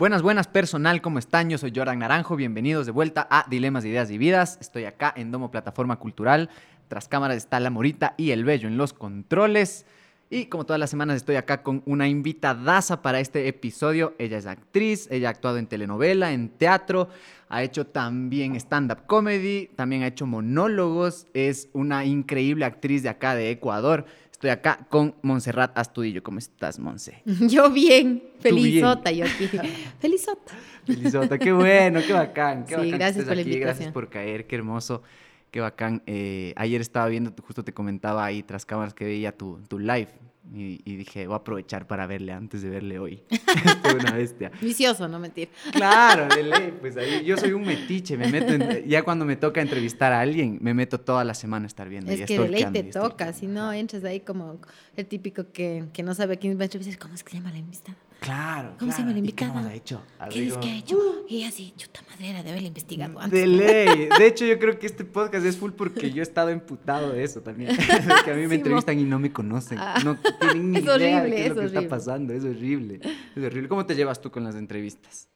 Buenas, buenas personal, ¿cómo están? Yo soy Jordan Naranjo, bienvenidos de vuelta a Dilemas, Ideas y Vidas. Estoy acá en Domo Plataforma Cultural. Tras cámaras está La Morita y El Bello en los controles. Y como todas las semanas estoy acá con una invitadaza para este episodio. Ella es actriz, ella ha actuado en telenovela, en teatro, ha hecho también stand-up comedy, también ha hecho monólogos, es una increíble actriz de acá de Ecuador. Estoy acá con Montserrat Astudillo. ¿Cómo estás, Monse? Yo bien, felizota yo aquí. felizota. Felizota, qué bueno, qué bacán. Qué Sí, bacán que gracias estés por la aquí, invitación. Gracias por caer, qué hermoso, qué bacán. Eh, ayer estaba viendo, justo te comentaba ahí tras cámaras que veía tu, tu live y, y dije, voy a aprovechar para verle antes de verle hoy. Estoy una bestia. Vicioso, no mentir. Claro, de ley, pues ahí yo soy un metiche, me meto en- ya cuando me toca entrevistar a alguien, me meto toda la semana a estar viendo. y Es que de ley te y toca, si no entras ahí como el típico que, que no sabe a quién va a entrevistar. ¿Cómo es que se llama la invitada? Claro, ¿Cómo se llama la ¿Y qué invitada? nos ha hecho? ¿Qué es Así que ha hecho? Y así, chuta madera, de haberla investigado De antes. ley. De hecho, yo creo que este podcast es full porque yo he estado emputado de eso también. que a mí me Sí, entrevistan y no me conocen. Ah. No tienen ni Es idea de horrible, qué es lo es que está horrible. pasando. Es horrible. Es horrible. ¿Cómo te llevas tú con las entrevistas?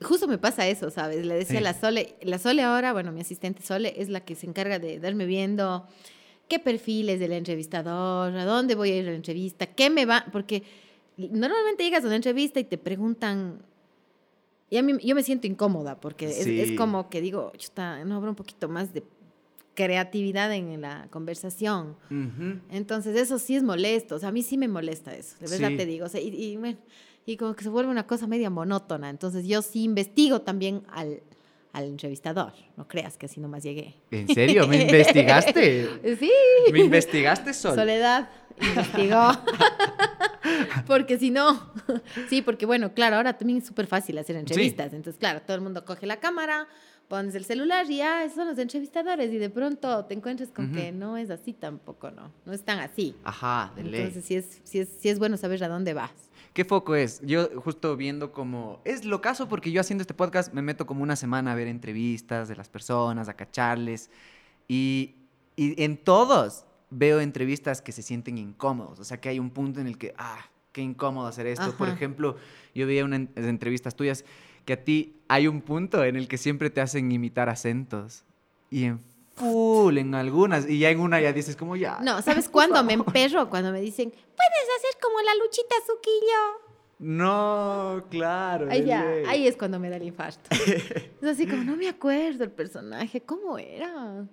Justo me pasa eso, ¿sabes? Le decía Sí. a la Sole, la Sole ahora, bueno, mi asistente Sole es la que se encarga de darme viendo qué perfiles del entrevistador, a dónde voy a ir a la entrevista, qué me va, porque normalmente llegas a una entrevista y te preguntan, y a mí yo me siento incómoda, porque es, es Sí. como que digo, chuta, no habrá un poquito más de creatividad en la conversación. Ujú. Entonces, eso sí es molesto. O sea, a mí sí me molesta eso, de verdad Sí. te digo. O sea, y, y, bueno, y como que se vuelve una cosa media monótona. Entonces, yo sí investigo también al, al entrevistador. No creas que así nomás llegué. ¿En serio? ¿Me investigaste? Sí, ¿Me investigaste solo? Soledad investigó. porque si no, sí, porque bueno, claro, ahora también es súper fácil hacer entrevistas. Entonces, claro, todo el mundo coge la cámara, pones el celular y ya, esos son los entrevistadores. Y de pronto te encuentras con que no es así tampoco, ¿no? No es tan así. Ajá, de ley. Entonces sí es, sí, es, sí es bueno saber a dónde vas. ¿Qué foco es? Yo justo viendo como... Es lo caso porque yo haciendo este podcast me meto como una semana a ver entrevistas de las personas, a cacharles. Y, y en todos veo entrevistas que se sienten incómodos. O sea, que hay un punto en el que, ah, qué incómodo hacer esto. Por Ajá. ejemplo, yo veía unas entrevistas tuyas que a ti hay un punto en el que siempre te hacen imitar acentos. Y en full, en algunas. Y ya en una ya dices como ya. No, ¿sabes cuándo me emperro? Cuando me dicen, puedes hacer como la luchita Suquillo. No, claro. Ahí ya, es cuando me da el infarto. Es así como, no me acuerdo el personaje, ¿cómo era?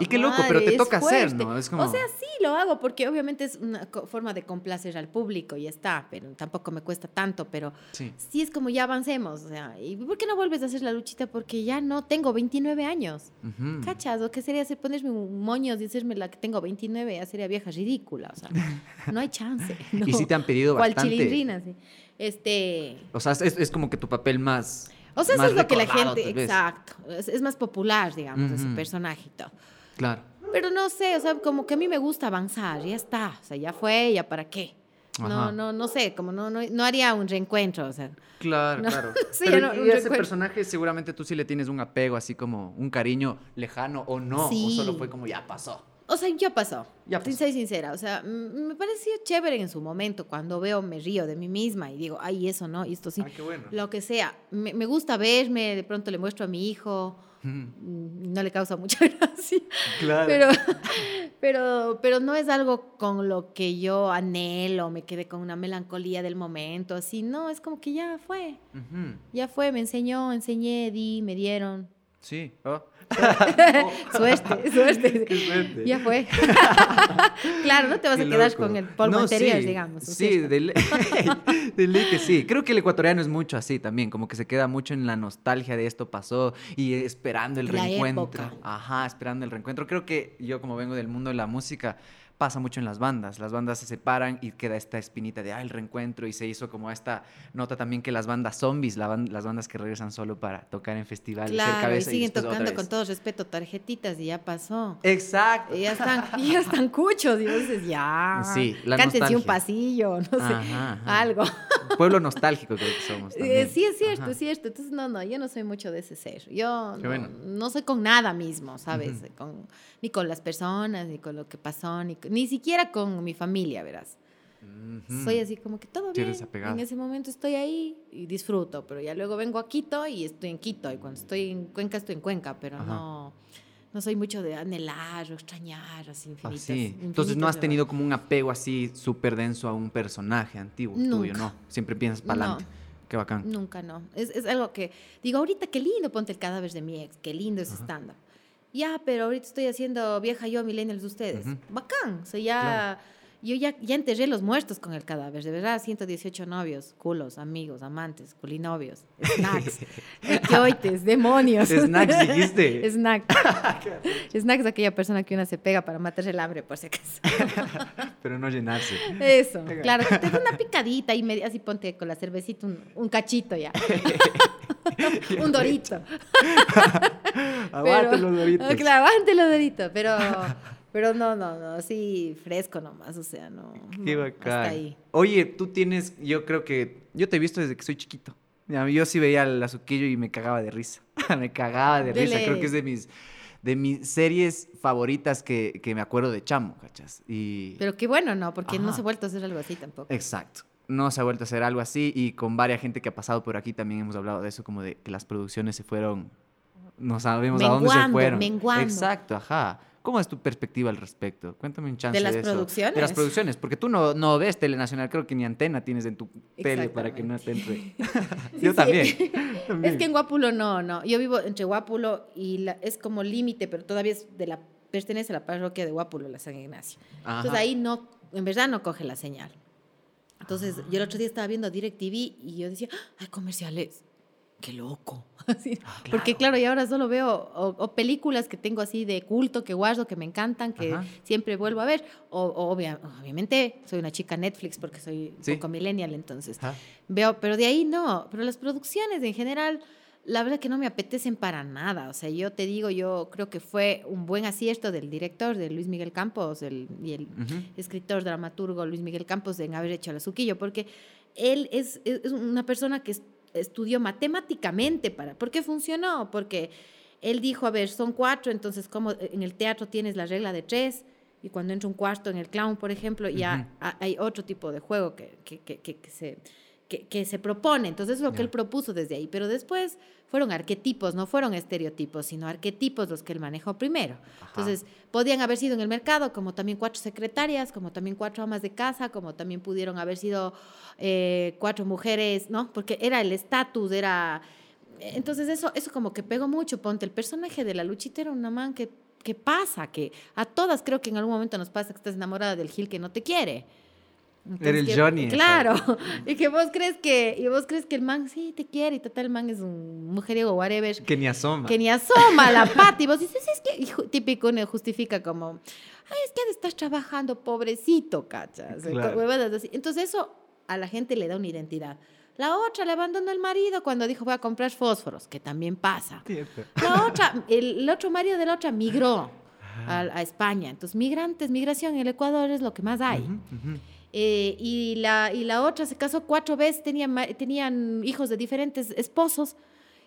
Y qué loco, pero te toca hacer. ¿no? Es como- O sea, sí lo hago porque obviamente es una forma de complacer al público y ya está, pero tampoco me cuesta tanto, pero Sí. sí es como ya avancemos, o sea, ¿y por qué no vuelves a hacer la luchita? Porque ya no tengo 29 años. Ujú. ¿Cachas? ¿O qué sería hacer ponerme un moños y hacerme la que tengo 29? Ya sería vieja ridícula, o sea, no hay chance. Y sí te han pedido ¿Cuál bastante. chilindrina? Sí. Este, O sea, es, es como que tu papel más. o sea, eso es lo que la gente, exacto, es, es más popular, digamos, ese personaje y todo. Claro. Pero no sé, o sea, como que a mí me gusta avanzar, ya está, o sea, ya fue, ya para qué. Ajá. No, no, no sé, como no, no, no haría un reencuentro, o sea. Claro, No, claro. Pero y un ese personaje seguramente tú sí le tienes un apego, así como un cariño lejano o no. O solo fue como ya pasó. O sea, ya pasó. Ya pasó. Soy sincera. O sea, me pareció chévere en su momento. Cuando veo, me río de mí misma y digo, ay, eso no, y esto sí. Ay, qué bueno. Lo que sea. Me, me gusta verme, de pronto le muestro a mi hijo. Mm, No le causa mucha gracia. Claro. Pero, pero, pero no es algo con lo que yo anhelo, me quedé con una melancolía del momento. Así, no, es como que ya fue. Ujú. Ya fue, me enseñó, enseñé, di, me dieron. Sí. Oh. Suerte, suerte. Ya fue. claro, no te vas Qué a quedar loco. con el polvo No, anterior, sí, digamos. ¿no es Sí, de ley, que sí. Creo que el ecuatoriano es mucho así también, como que se queda mucho en la nostalgia de esto pasó y esperando el La reencuentro. época. Ajá, esperando el reencuentro. Creo que yo como vengo del mundo de la música, pasa mucho en las bandas. Las bandas se separan y queda esta espinita de, ah, el reencuentro. Y se hizo como esta nota también que las bandas zombies, la ban- las bandas que regresan solo para tocar en festivales, Claro, y siguen tocando con todo respeto tarjetitas y ya pasó. Exacto. Y ya están, y ya están cuchos, y dices, ya. Sí, la Cántense un pasillo, no sé, Ajá, ajá. algo. Pueblo nostálgico creo que somos. Eh, también. sí, es cierto, Ajá. es cierto. Entonces, no, no, yo no soy mucho de ese ser. Yo no, bueno. no soy con nada mismo, ¿sabes? Con, ni con las personas, ni con lo que pasó, ni, con- ni siquiera con mi familia, verás. Soy así como que todo Sí, bien. En ese momento estoy ahí y disfruto, pero ya luego vengo a Quito y estoy en Quito. Y cuando estoy en Cuenca, estoy en Cuenca, pero Ajá. no, no soy mucho de anhelar o extrañar así infinitas. Ah, Entonces no has tenido como un apego así súper denso a un personaje antiguo tuyo, Nunca. ¿no? Siempre piensas para No. adelante. Qué bacán. Nunca, no. Es, es algo que digo, ahorita qué lindo, ponte el cadáver de mi ex, qué lindo ese Ajá. Ya, pero ahorita estoy haciendo vieja yo, millennials de ustedes. Ujú. Bacán. O sea, ya, yo ya, ya enterré los muertos con el cadáver. De verdad, 118 novios, culos, amigos, amantes, culinovios, snacks, equioites, demonios. Snacks dijiste. Snack. Snack es aquella persona que una se pega para matarse el hambre, por si acaso. Pero no llenarse. Eso, claro, que te da una picadita y media, así ponte con la cervecita un, un cachito ya. un dorito. Aguante los doritos. Claro, aguante los doritos, pero, pero no, no, no, sí, fresco nomás, o sea, no. Qué bacán. Hasta ahí. Oye, tú tienes, yo creo que, yo te he visto desde que soy chiquito. Yo sí veía el azuquillo y me cagaba de risa. me cagaba de risa. Creo que es de mis, de mis series favoritas que, que me acuerdo de chamo, ¿cachas? Y... Pero qué bueno, ¿no? Porque no se ha vuelto a hacer algo así tampoco. Exacto. No se ha vuelto a hacer algo así y con varias gente que ha pasado por aquí también hemos hablado de eso, como de que las producciones se fueron, no sabemos a dónde se fueron. menguando. Exacto, ajá. ¿Cómo es tu perspectiva al respecto? Cuéntame un chance ¿De de, las eso. De las producciones? producciones, porque tú no, no ves Tele Nacional, creo que ni antena tienes en tu tele para que no te entre. Yo sí. también. Es que en Guápulo no, no. Yo vivo entre Guápulo y la- es como límite, pero todavía es de la, pertenece a la parroquia de Guápulo, la San Ignacio. Ajá. Entonces ahí no, en verdad no coge la señal. Entonces Ah. yo el otro día estaba viendo DirecTV y yo decía, ¡Ah, hay comerciales. Qué loco. Así, Ah, Porque claro, y ahora solo veo o, o películas que tengo así de culto, que guardo, que me encantan, que Ajá. siempre vuelvo a ver. O, o obvia- obviamente soy una chica Netflix porque soy un Sí. poco millennial, entonces Ajá. veo, pero de ahí no. Pero las producciones en general, la verdad que no me apetecen para nada. O sea, yo te digo, yo creo que fue un buen acierto del director, de Luis Miguel Campos, el, y el escritor, dramaturgo Luis Miguel Campos en haber hecho el azuquillo, porque él es, es- es una persona que es- estudió matemáticamente para, ¿por qué funcionó? Porque él dijo, a ver, son cuatro, entonces como en el teatro tienes la regla de tres, y cuando entra un cuarto en el clown, por ejemplo, ya ha- hay otro tipo de juego que, que, que- que- que se, que, que se propone. Entonces es lo que él propuso desde ahí. Pero después fueron arquetipos, no fueron estereotipos, sino arquetipos los que él manejó primero. Ajá. Entonces, podían haber sido en el mercado, como también cuatro secretarias, como también cuatro amas de casa, como también pudieron haber sido eh, cuatro mujeres, ¿no? Porque era el estatus, era... Entonces, eso, eso como que pegó mucho. Ponte, el personaje de la luchita era una man que, que pasa, que a todas creo que en algún momento nos pasa que estás enamorada del Gil que no te quiere. Entonces, Era el que- Johnny, Claro. Y que vos crees que, y vos crees que el man sí te quiere y total el man es un mujeriego, whatever Que ni asoma. que ni asoma la pata y vos dices, es que, y típico, justifica como, ay, es que estar trabajando, pobrecito, cachas. Claro. Entonces eso a la gente le da una identidad. La otra le abandonó el marido cuando dijo voy a comprar fósforos, que también pasa. Cierto. La otra, el, el otro marido de la otra migró a, a España. Entonces, migrantes, migración en el Ecuador es lo que más hay. Ujú. Eh, y, la, y la otra se casó cuatro veces, tenían, tenían hijos de diferentes esposos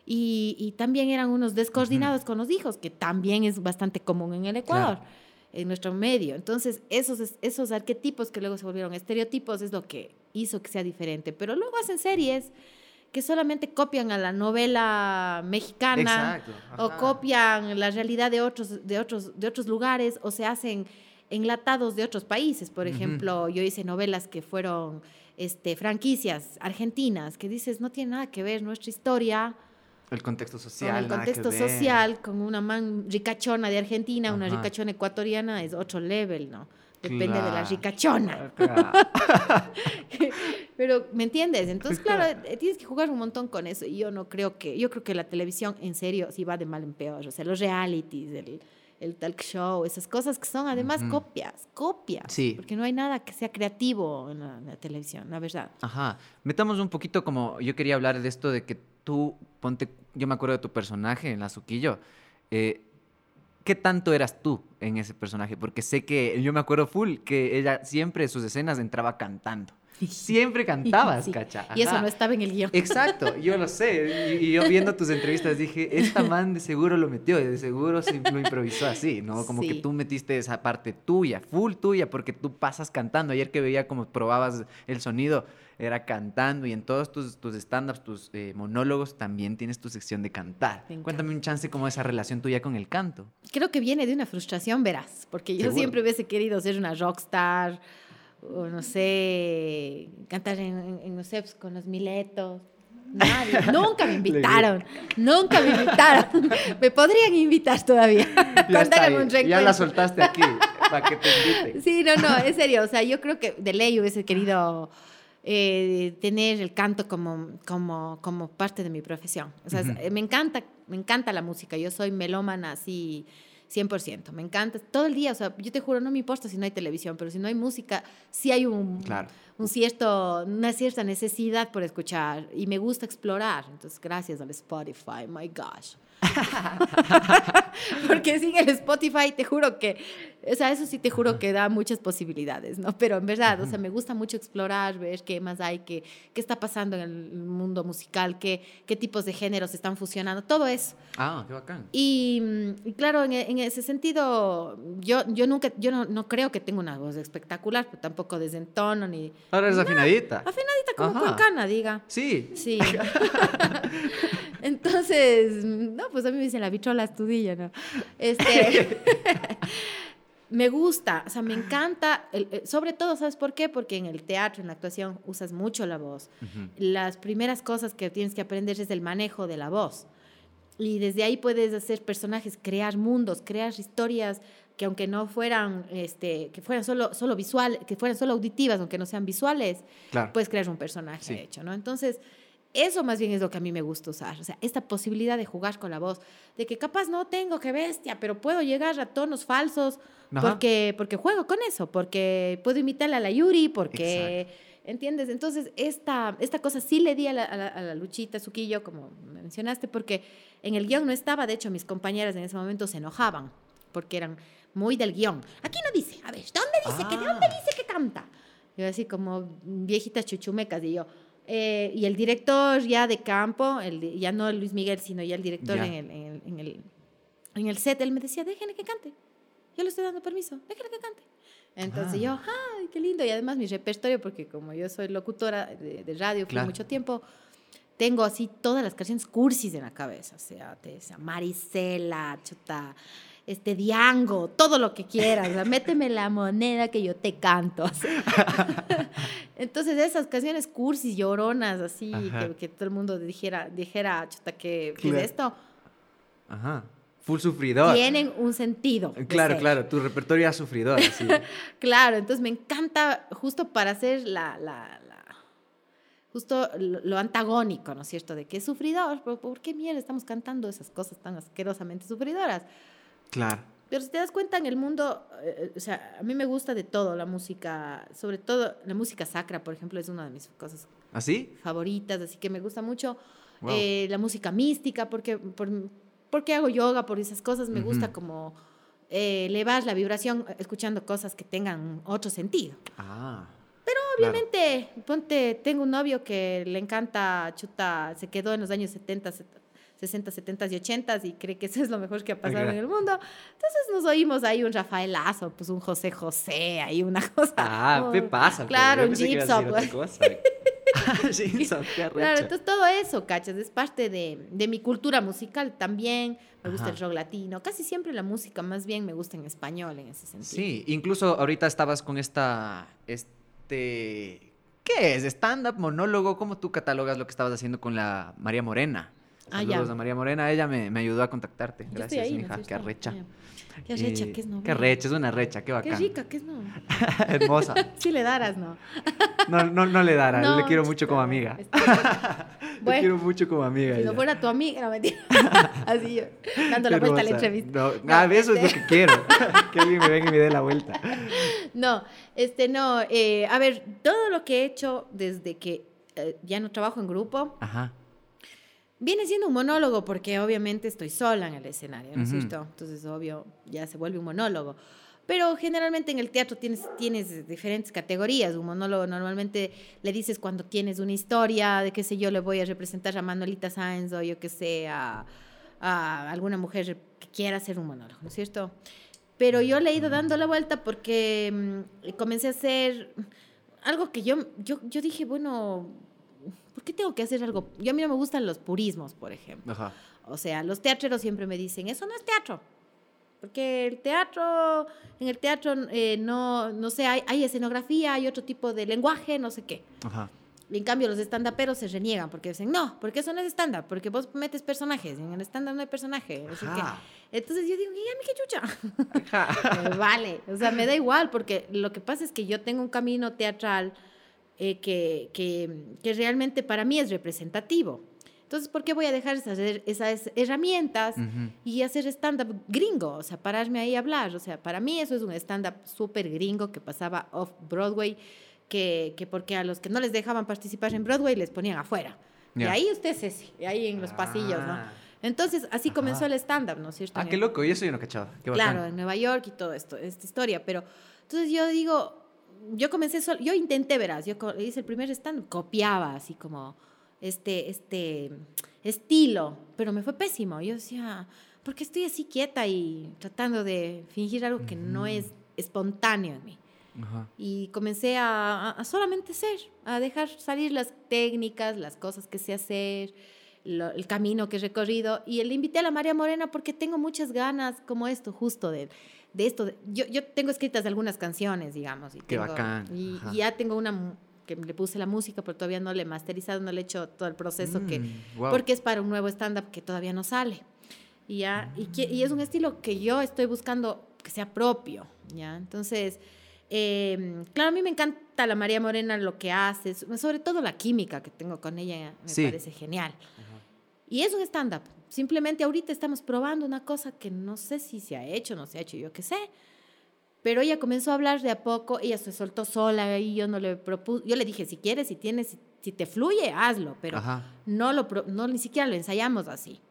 y, y también eran unos descoordinados con los hijos, que también es bastante común en el Ecuador, Claro. en nuestro medio. Entonces, esos, es- esos arquetipos que luego se volvieron estereotipos es lo que hizo que sea diferente. Pero luego hacen series que solamente copian a la novela mexicana o copian la realidad de otros, de otros, de otros lugares o se hacen enlatados de otros países. Por ejemplo, yo hice novelas que fueron este, franquicias argentinas, que dices, no tiene nada que ver nuestra historia El contexto con social. el nada que contexto ver. social, con una man ricachona de Argentina, una ricachona ecuatoriana, es otro level, ¿no? Depende de la Claro. ricachona. Ajá. Pero, ¿me entiendes? Entonces, Claro. claro, eh, tienes que jugar un montón con eso. Y yo no creo que, yo creo que la televisión, en serio, sí va de mal en peor. O sea, los realities, el, el talk show, esas cosas que son además copias, copias. Sí. Porque no hay nada que sea creativo en la, en la televisión, la verdad. Ajá. Metamos un poquito como yo quería hablar de esto de que tú, ponte, yo me acuerdo de tu personaje en la Suquillo. Eh, ¿Qué tanto eras tú en ese personaje? Porque sé que yo me acuerdo full que ella siempre en sus escenas entraba cantando. Siempre cantabas, Sí. cacha. Y eso no estaba en el guion. Exacto, yo lo sé. Y, y yo viendo tus entrevistas dije, esta man de seguro lo metió, de seguro se lo improvisó así, ¿no? Como que tú metiste esa parte tuya, full tuya, porque tú pasas cantando. Ayer que veía como probabas el sonido, era cantando y en todos tus, tus stand-ups, tus eh, monólogos, también tienes tu sección de cantar. Cuéntame un chance como esa relación tuya con el canto. Creo que viene de una frustración, verás, porque yo Seguro. siempre hubiese querido ser una rockstar, o no sé, cantar en, en- no sé, pues, con los miletos. Nadie, nunca me invitaron, nunca me invitaron. Me podrían invitar todavía. Ya, está ahí, ya la soltaste aquí, para que te inviten. Sí, no, no, en serio. O sea, yo creo que de ley hubiese querido eh, tener el canto como, como, como parte de mi profesión. O sea, es- Ujú. me encanta, me encanta la música. Yo soy melómana así 100%. Me encanta todo el día. O sea, yo te juro, no me importa si no hay televisión, pero si no hay música, sí hay un, Claro. un cierto, una cierta necesidad por escuchar y me gusta explorar. Entonces, gracias al Spotify, my gosh. Porque sin el Spotify, te juro que, o sea, eso sí te juro que da muchas posibilidades, ¿no? Pero en verdad, o sea, me gusta mucho explorar, ver qué más hay, qué, qué está pasando en el mundo musical, qué, qué tipos de géneros están fusionando, todo eso. Ah, qué bacán. Y, mm, y claro, en, e- en ese sentido, yo, yo nunca, yo no, no creo que tenga una voz espectacular, pero tampoco desentono ni Ahora eres afinadita. afinadita como Ajá. cuencana, diga. Sí. Sí. Entonces, no, pues a mí me dicen la bichola estudilla, ¿no? Este, me gusta, o sea, me encanta, el- el- sobre todo, ¿sabes por qué? Porque en el teatro, en la actuación, usas mucho la voz. Ujú. Las primeras cosas que tienes que aprender es el manejo de la voz. Y desde ahí puedes hacer personajes, crear mundos, crear historias que aunque no fueran, este, que fueran solo, solo visual, que fueran solo auditivas, aunque no sean visuales, Claro. puedes crear un personaje Sí. hecho, ¿no? Entonces, eso más bien es lo que a mí me gusta usar, o sea, esta posibilidad de jugar con la voz, de que capaz no tengo que bestia, pero puedo llegar a tonos falsos Ajá. porque, porque juego con eso, porque puedo imitarle a la Yuri, porque... ¿Entiendes? Entonces, esta, esta cosa sí le di a la, a la- a la Luchita Suquillo, como mencionaste, porque en el guion no estaba, de hecho, mis compañeras en ese momento se enojaban, porque eran muy del guion. Aquí no dice, a ver, ¿dónde dice que de dónde Ah. dice que canta? Yo así como viejitas chuchumecas, y yo. Eh, y el director ya de campo, el, ya no Luis Miguel, sino ya el director Ya. en el, en, el, en, el, en el set, él me decía, déjenle que cante. Yo le estoy dando permiso, déjenle que cante. Entonces Ah. yo, ¡ay, qué lindo! Y además mi repertorio, porque como yo soy locutora de, de radio, fui Claro. mucho tiempo, tengo así todas las canciones cursis en la cabeza. O sea, te Marisela, chuta, este Diango, todo lo que quieras. O sea, méteme la moneda que yo te canto. o sea. Entonces esas canciones cursis, lloronas, así, que, que todo el mundo dijera, dijera, chuta, ¿qué, qué Claro. es esto? Ajá. Full sufridor. Tienen un sentido. de Claro, claro, tu repertorio era sufridor, sí. Claro, entonces me encanta justo para hacer la, la, la- justo lo, lo antagónico, ¿no es cierto? De que es sufridor, pero ¿por qué mierda estamos cantando esas cosas tan asquerosamente sufridoras? Claro. Pero si te das cuenta en el mundo, eh, o sea, a mí me gusta de todo, la música, sobre todo la música sacra, por ejemplo, es una de mis cosas ¿Así? favoritas, así que me gusta mucho Wow. eh, la música mística, porque, por, porque hago yoga, por esas cosas, me gusta como eh, elevar la vibración eh, escuchando cosas que tengan otro sentido. Ah. Obviamente, ponte, tengo un novio que le encanta, chuta, se quedó en los años 70, set- 60, 70 y 80 y cree que eso es lo mejor que ha pasado Ajá. en el mundo. Entonces nos oímos ahí un Rafaelazo, pues un José José, ahí una cosa. Ah, como- ¿qué pasa? Claro, un Gypsum. cosa. Ah, Claro, entonces todo eso, cachas, es parte de, de mi cultura musical también. Me gusta Ajá. el rock latino. Casi siempre la música más bien me gusta en español en ese sentido. Sí, incluso ahorita estabas con esta, este, ¿qué es? Stand-up, monólogo, ¿cómo tú catalogas lo que estabas haciendo con la María Morena? Ah, Saludos ya. a María Morena, ella me, me ayudó a contactarte. Yo estoy Gracias, ahí, ¿no mija, qué arrecha. Qué arrecha, Y- que es no. Qué arrecha, es una recha, qué Qué bacán. rica, que es no. Hermosa. Si le daras, no. No, no, no le dará, No, le quiero mucho como amiga. está- Le quiero mucho como amiga. si no fuera tu amiga, no mentira. Así yo, dando la vuelta a la entrevista. No, No, ah, eso es lo este- que quiero. que alguien me venga y me dé la vuelta. No, este no. eh, a ver, todo lo que he hecho desde que eh, ya no trabajo en grupo Ajá. Viene siendo un monólogo porque obviamente estoy sola en el escenario, ¿no es Ujú. cierto? Entonces, obvio, ya se vuelve un monólogo. Pero generalmente en el teatro tienes, tienes diferentes categorías. Un monólogo normalmente le dices cuando tienes una historia de qué sé yo, le voy a representar a Manuelita Sáenz o yo que sé, a, a alguna mujer que quiera hacer un monólogo, ¿no es cierto? Pero yo le he ido dando la vuelta porque mm, comencé a hacer algo que yo, yo, yo dije, bueno, ¿por qué tengo que hacer algo? Yo a mí no me gustan los purismos, por ejemplo. Ajá. O sea, los teatreros siempre me dicen, eso no es teatro. Porque el teatro, en el teatro, eh, no, no sé, hay, hay, escenografía, hay otro tipo de lenguaje, no sé qué. Ajá. Y en cambio los stand-uperos se reniegan porque dicen, no, porque eso no es stand-up, porque vos metes personajes, en el stand-up no hay personaje. Así que, entonces yo digo, ¿y a mí qué chucha? vale, o sea, me da igual, porque lo que pasa es que yo tengo un camino teatral eh, que, que, que realmente para mí es representativo. Entonces, ¿por qué voy a dejar esas, esas herramientas uh -huh. y hacer stand-up gringo? O sea, pararme ahí a hablar. O sea, para mí eso es un stand-up súper gringo que pasaba off-Broadway, que, que, porque a los que no les dejaban participar en Broadway les ponían afuera. Yeah. Y ahí usted es ese, y ahí en los ah. pasillos, ¿no? Entonces, así Ajá. comenzó el stand-up, ¿no es cierto? Ah, qué loco, y eso yo no cachaba. Qué claro, en Nueva York y todo esto, esta historia. Pero, entonces yo digo, yo comencé, solo, yo intenté, verás, yo hice el primer stand-up, copiaba así como este, este estilo, pero me fue pésimo. Yo decía, ¿por qué estoy así quieta y tratando de fingir algo que no es espontáneo en mí? Y comencé a, a, solamente ser, a dejar salir las técnicas, las cosas que sé hacer, lo, el camino que he recorrido. Y le invité a la María Morena porque tengo muchas ganas, como esto, justo de, de esto. De, yo, yo tengo escritas algunas canciones, digamos. Y Qué tengo, bacán. Y, y ya tengo una que le puse la música, pero todavía no le he masterizado, no le he hecho todo el proceso, Mm, que, wow. porque es para un nuevo stand-up que todavía no sale. Y, ya, y, que- y es un estilo que yo estoy buscando que sea propio, ¿ya? Entonces, eh, claro, a mí me encanta la María Morena, lo que hace, sobre todo la química que tengo con ella, me Sí. parece genial. Y es un stand-up. Simplemente ahorita estamos probando una cosa que no sé si se ha hecho, no se ha hecho, yo qué sé. Pero ella comenzó a hablar de a poco, ella se soltó sola y yo no le propuse, yo le dije, si quieres, si tienes, si, te fluye, hazlo, pero Ajá, no lo, no ni siquiera lo ensayamos así,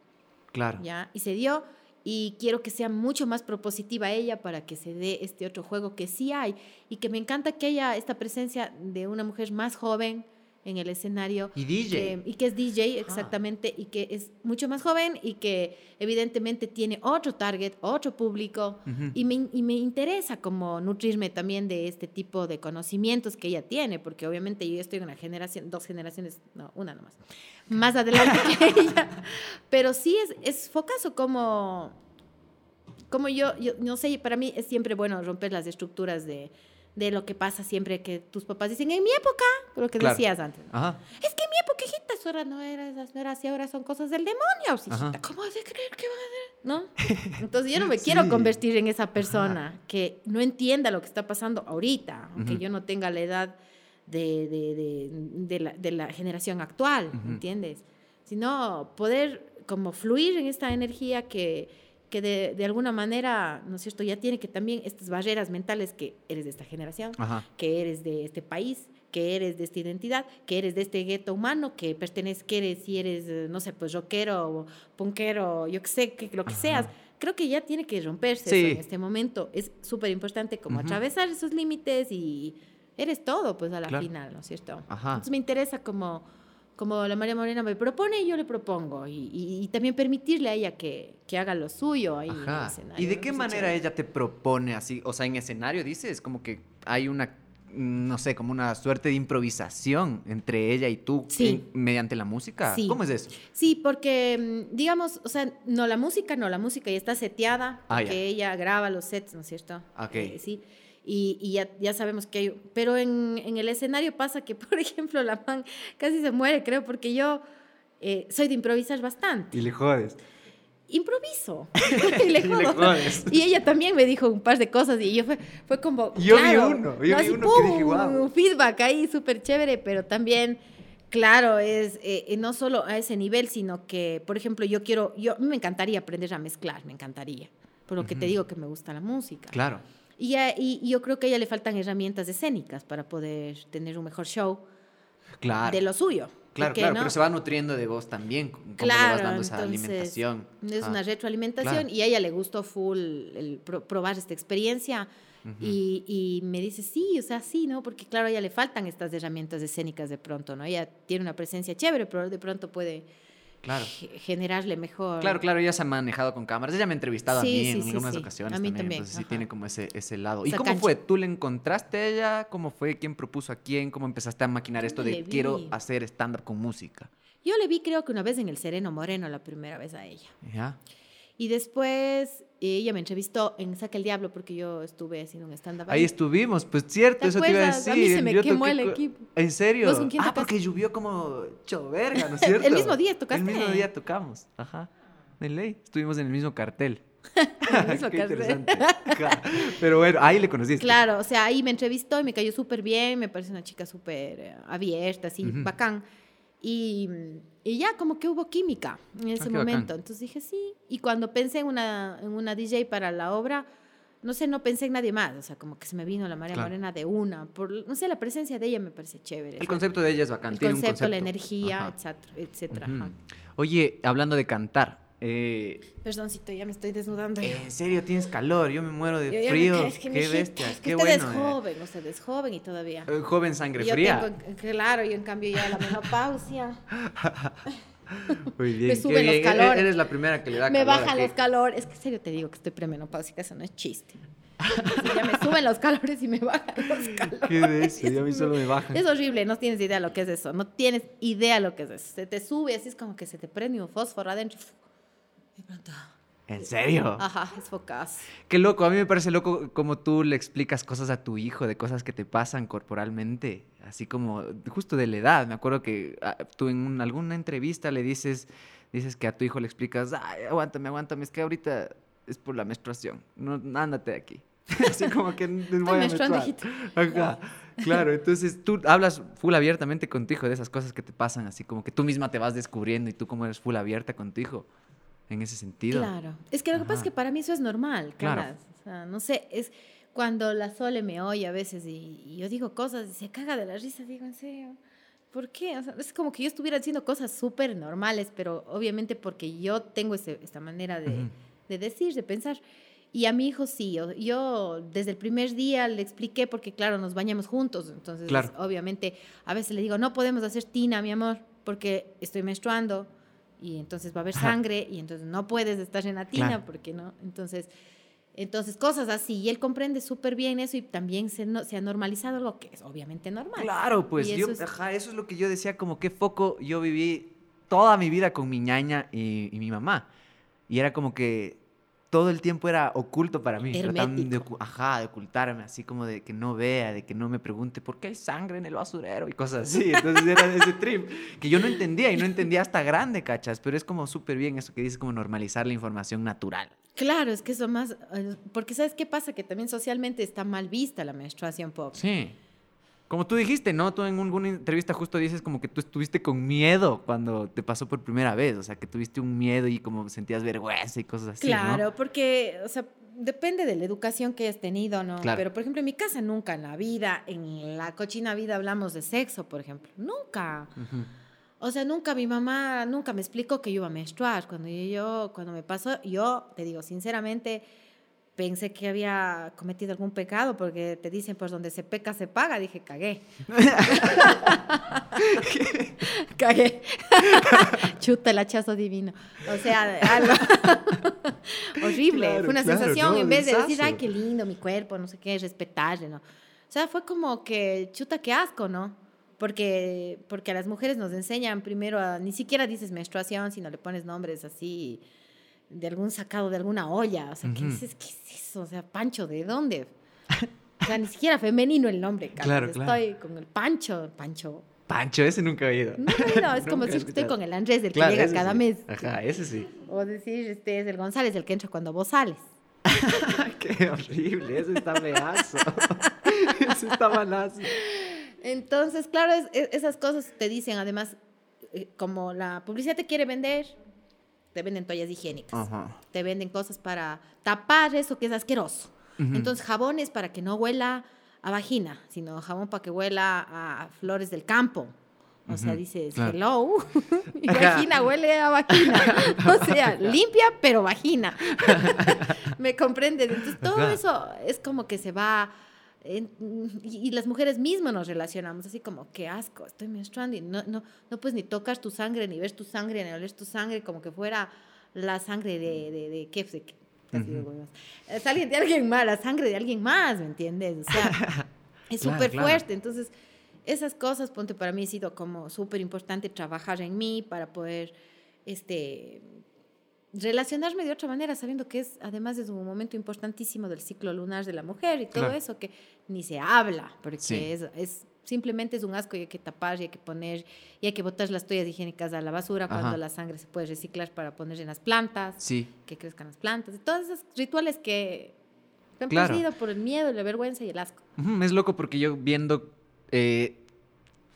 claro. ¿ya? Y se dio y quiero que sea mucho más propositiva ella para que se dé este otro juego que sí hay y que me encanta que haya esta presencia de una mujer más joven en el escenario Y DJ. y que es DJ exactamente y que es mucho más joven y que evidentemente tiene otro target, otro público Ujú. y, me, y me interesa como nutrirme también de este tipo de conocimientos que ella tiene, porque obviamente yo estoy en una generación, dos generaciones, no, una nomás, más adelante que ella, pero sí es, es focazo como, como yo, yo, no sé, para mí es siempre bueno romper las estructuras de, de lo que pasa siempre que tus papás dicen, en mi época, lo que Claro. decías antes. Ajá. Es que en mi época, hijita, ahora no era, esas no era así, ahora son cosas del demonio, hijita. Ajá. ¿Cómo has de creer que van a hacer? ¿No? Entonces yo no me quiero Sí. convertir en esa persona que no entienda lo que está pasando ahorita, aunque Ujú. yo no tenga la edad de, de, de, de la, la generación actual, Ujú. ¿entiendes? Sino poder como fluir en esta energía que, que de, de alguna manera, ¿no es cierto?, ya tiene que también estas barreras mentales que eres de esta generación, Ajá. que eres de este país, que eres de esta identidad, que eres de este gueto humano, que perteneces, que eres, si eres, eh, no sé, pues rockero punkero, yo que sé, que, lo que Ajá. seas. Creo que ya tiene que romperse Sí. eso en este momento. Es súper importante como atravesar esos límites y eres todo, pues a la Claro. final, ¿no es cierto? Ajá. Entonces me interesa como, como la María Morena me propone y yo le propongo. Y, y- y también permitirle a ella que, que haga lo suyo ahí en el escenario. ¿Y de qué manera chévere. ella te propone así? O sea, en escenario dices, como que hay una, mm, no sé, como una suerte de improvisación entre ella y tú Sí. en- mediante la música. Sí. ¿Cómo es eso? Sí, porque, mm, digamos, o sea, no la música, no, la música ya está seteada, Ah, porque ya. ella graba los sets, ¿no es cierto? Ok. Eh, sí, y, y ya, ya sabemos que hay, pero en, en el escenario pasa que, por ejemplo, la man casi se muere, creo, porque yo eh, soy de improvisar bastante. Y le jodes. Improviso. y le Y le jodo. jodes. Y ella también me dijo un par de cosas y yo fue, fue como... Yo vi claro, uno, yo vi así, uno que dije, "Guau". Un feedback ahí súper chévere, pero también, claro, es eh, eh, no solo a ese nivel, sino que, por ejemplo, yo quiero, yo a mí me encantaría aprender a mezclar, me encantaría, por lo que te digo que me gusta la música. Claro. Y, y- y yo creo que a ella le faltan herramientas escénicas para poder tener un mejor show Claro. de lo suyo. Claro, claro, no? pero se va nutriendo de vos también, le vas Claro, dando esa entonces alimentación. es Ah, una retroalimentación claro. y a ella le gustó full el pro- probar esta experiencia y, y me dice, sí, o sea, sí, ¿no? Porque claro, a ella le faltan estas herramientas escénicas de pronto, ¿no? Ella tiene una presencia chévere, pero de pronto puede Claro. ge- generarle mejor. Claro, claro, ella se ha manejado con cámaras. Ella me ha entrevistado Sí, a mí sí, en sí, algunas ocasiones A mí también. también, Entonces sí tiene como ese, ese lado. ¿Y cómo cancha. fue? ¿Tú le encontraste a ella? ¿Cómo fue? ¿Quién propuso a quién? ¿Cómo empezaste a maquinar esto de quiero hacer stand-up con música? Yo le vi creo que una vez en el Sereno Moreno la primera vez a ella. ¿Ya? Y después ella me entrevistó en Saca el Diablo porque yo estuve haciendo un stand-up Ahí estuvimos, pues cierto, ¿Te eso te iba a decir. A mí se me yo quemó toqué el equipo. ¿En serio? ¿Vos con quién ah, tocaste? porque llovió como choverga, ¿no es cierto? El mismo día tocaste. El mismo día tocamos, ajá. De ley, estuvimos en el mismo cartel. el mismo Qué cartel. Pero bueno, ahí le conociste. Claro, o sea, ahí me entrevistó y me cayó súper bien, me parece una chica súper eh, abierta, así, bacán. Y, y ya como que hubo química en ese Ah, qué momento. bacán. Entonces dije sí. Y cuando pensé en una, en una DJ para la obra, no sé, no pensé en nadie más. O sea, como que se me vino la María Claro. Morena de una. Por, no sé, la presencia de ella me parece chévere. El concepto de ella es bacán. el tiene un concepto, la energía, Ajá. etcétera. Oye, hablando de cantar, eh, Perdoncito, ya me estoy desnudando. en serio tienes calor, yo me muero de Yo me- frío. qué bestia, es que qué usted bueno. es eh. joven, usted es joven y todavía. Eh, Joven sangre yo fría. tengo, claro, yo en cambio ya la menopausia. Muy bien, me suben los bien. E- calores. Eres la primera que le da me calor bajan aquí. los calores. Es que en serio te digo que estoy premenopáusica, eso no es chiste. Ya me suben los calores y me bajan los calores. Qué de eso, ya a mí solo me bajan. Es horrible, no tienes idea lo que es eso. No tienes idea lo que es eso. Se te sube, así es como que se te prende un fósforo adentro. De pronto, ¿En serio? ajá, es focaz. Qué loco, a mí me parece loco como tú le explicas cosas a tu hijo, de cosas que te pasan corporalmente, así como justo de la edad. Me acuerdo que ah, tú en un- alguna entrevista le dices, dices que a tu hijo le explicas, Ay, aguántame, aguántame, es que ahorita es por la menstruación, no, ándate de aquí. así como que voy a menstruando, menstruar. Ajá, claro, entonces tú hablas full abiertamente con tu hijo de esas cosas que te pasan, así como que tú misma te vas descubriendo y tú como eres full abierta con tu hijo en ese sentido. Claro. Es que lo que pasa es Ajá. que para mí eso es normal, Claro. O sea, no sé, es cuando la Sole me oye a veces y, y yo digo cosas y se caga de la risa, digo, en serio, ¿por qué? O sea, es como que yo estuviera haciendo cosas súper normales, pero obviamente porque yo tengo ese- esta manera de, Ujú. de decir, de pensar. Y a mi hijo sí, yo, yo desde el primer día le expliqué porque claro, nos bañamos juntos, entonces Claro. obviamente a veces le digo, no podemos hacer tina, mi amor, porque estoy menstruando y entonces va a haber Ajá. sangre y entonces no puedes estar en la tina Claro. porque no, entonces entonces cosas así y él comprende súper bien eso y también se, no- se ha normalizado algo que es obviamente normal. Claro, pues Y yo, eso es- ajá, eso es lo que yo decía, como qué foco yo viví toda mi vida con mi ñaña y, y mi mamá. Y era como que todo el tiempo era oculto para mí. Tratando de, ajá, de ocultarme, así como de que no vea, de que no me pregunte por qué hay sangre en el basurero y cosas así. Entonces era ese trip que yo no entendía y no entendía hasta grande, cachas. Pero es como súper bien eso que dices, como normalizar la información natural. Claro, es que eso más eh, porque sabes qué pasa que también socialmente está mal vista la menstruación pop. Sí. Como tú dijiste, ¿no? Tú en alguna entrevista justo dices como que tú estuviste con miedo cuando te pasó por primera vez. O sea, que tuviste un miedo y como sentías vergüenza y cosas así, ¿no? Claro, porque, o sea, depende de la educación que hayas tenido, ¿no? Claro. Pero, por ejemplo, en mi casa nunca en la vida, en la cochina vida hablamos de sexo, por ejemplo. Nunca. O sea, nunca mi mamá, nunca me explicó que yo iba a menstruar. Cuando yo- cuando me pasó, yo, te digo, sinceramente, pensé que había cometido algún pecado, porque te dicen, pues, donde se peca, se paga. Dije, cagué. cagué. Chuta el hachazo divino. O sea, algo horrible. Claro, Fue una claro, sensación, no, en vez de decir, ay, qué lindo mi cuerpo, no sé qué, respetarle, ¿no? O sea, fue como que, chuta, qué asco, ¿no? Porque, porque a las mujeres nos enseñan primero a, ni siquiera dices menstruación, sino le pones nombres así de algún sacado de alguna olla. O sea, ¿qué, Ujú. dices? ¿qué es eso? O sea, Pancho, ¿de dónde? O sea, ni siquiera femenino el nombre, Carlos. Claro, Estoy claro. con el Pancho, Pancho. Pancho, ese nunca he oído. No, no, es como decir que estoy con el Andrés, del Claro, que llega cada sí. mes. Ajá, ese sí. O decir, este es el González, el que entra cuando vos sales. Qué horrible, ese está feazo. ese está malazo. Entonces, claro, es- es- esas cosas te dicen, además, eh, como la publicidad te quiere vender, te venden toallas higiénicas, Ajá. te venden cosas para tapar eso que es asqueroso. Ujú. Entonces, jabones para que no huela a vagina, sino jabón para que huela a flores del campo. O sea, dices, claro. hello, mi vagina huele a vagina. O sea, limpia, pero vagina. ¿Me comprendes? Entonces, todo Ajá. eso es como que se va... en- y, y las mujeres mismas nos relacionamos así como, qué asco, estoy menstruando y no, no, no puedes ni tocar tu sangre, ni ver tu sangre, ni oler tu sangre, como que fuera la sangre de, de, de ¿qué? De- digo huevas. Es alguien de alguien más, la sangre de alguien más, ¿me entiendes? O sea, es Claro, súper claro. fuerte. Entonces, esas cosas, ponte, para mí ha sido como súper importante trabajar en mí para poder, este, relacionarme de otra manera, sabiendo que es, además es un momento importantísimo del ciclo lunar de la mujer y todo Claro. eso que ni se habla, porque Sí. es, es- simplemente es un asco y hay que tapar y hay que poner, y hay que botar las toallas higiénicas a la basura Ajá. cuando la sangre se puede reciclar para poner en las plantas, Sí, que crezcan las plantas, y todos esos rituales que se han Claro. perdido por el miedo, la vergüenza y el asco. Es loco porque yo viendo eh,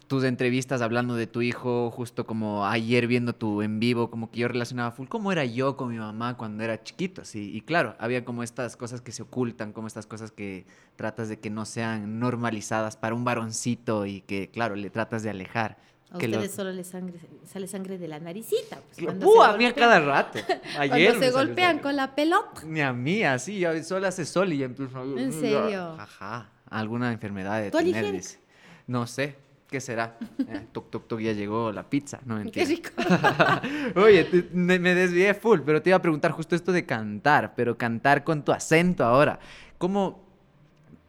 tus entrevistas hablando de tu hijo, justo como ayer viendo tu en vivo, como que yo relacionaba full cómo era yo con mi mamá cuando era chiquito, sí. Y claro, había como estas cosas que se ocultan, como estas cosas que tratas de que no sean normalizadas para un varoncito y que, claro, le tratas de alejar. A Qué ustedes loco. solo les sangre, sale sangre de la naricita. pues, cuando ¡Uh! se a mí a golpean- cada rato. Ayer Cuando se golpean con la pelota. Ni a mí, así, solo hace sol y ya empiezo. ¿En serio? Ajá, alguna enfermedad de ¿Toalla tener. No sé, ¿qué será? Eh, tuc, tuc, tuc, ya llegó la pizza, no Qué rico. Oye, te- me, me desvié full, pero te iba a preguntar justo esto de cantar, pero cantar con tu acento ahora. ¿Cómo,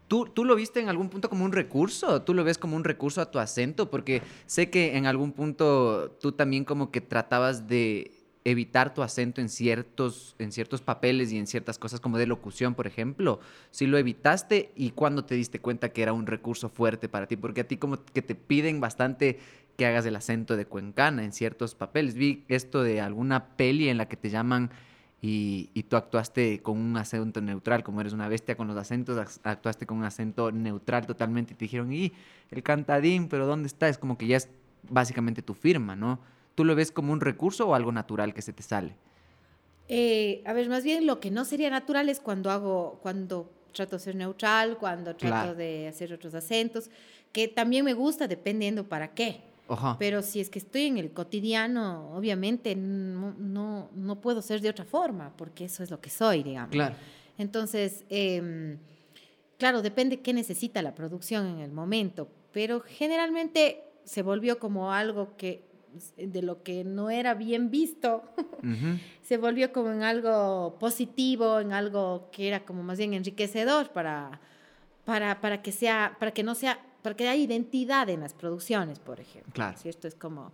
¿Tú, ¿Tú lo viste en algún punto como un recurso? ¿Tú lo ves como un recurso a tu acento? Porque sé que en algún punto tú también como que tratabas de evitar tu acento en ciertos, en ciertos papeles y en ciertas cosas como de locución, por ejemplo. Si lo evitaste y cuándo te diste cuenta que era un recurso fuerte para ti, porque a ti como que te piden bastante que hagas el acento de cuencana en ciertos papeles. Vi esto de alguna peli en la que te llaman y, y tú actuaste con un acento neutral, como eres una bestia con los acentos, ac- actuaste con un acento neutral totalmente y te dijeron, y el cantadín, pero ¿dónde está? Es como que ya es básicamente tu firma, ¿no? ¿Tú lo ves como un recurso o algo natural que se te sale? Eh, a ver, más bien lo que no sería natural es cuando hago, cuando trato de ser neutral, cuando trato Claro. de hacer otros acentos, que también me gusta dependiendo para qué. Ojo. Pero si es que estoy en el cotidiano, obviamente no, no, no puedo ser de otra forma, porque eso es lo que soy, digamos. Claro. Entonces, em, claro, depende qué necesita la producción en el momento, pero generalmente se volvió como algo que de lo que no era bien visto, se volvió como en algo positivo, en algo que era como más bien enriquecedor para, para, para que sea, para que no sea, para que haya identidad en las producciones, por ejemplo. Claro. ¿cierto? Es como,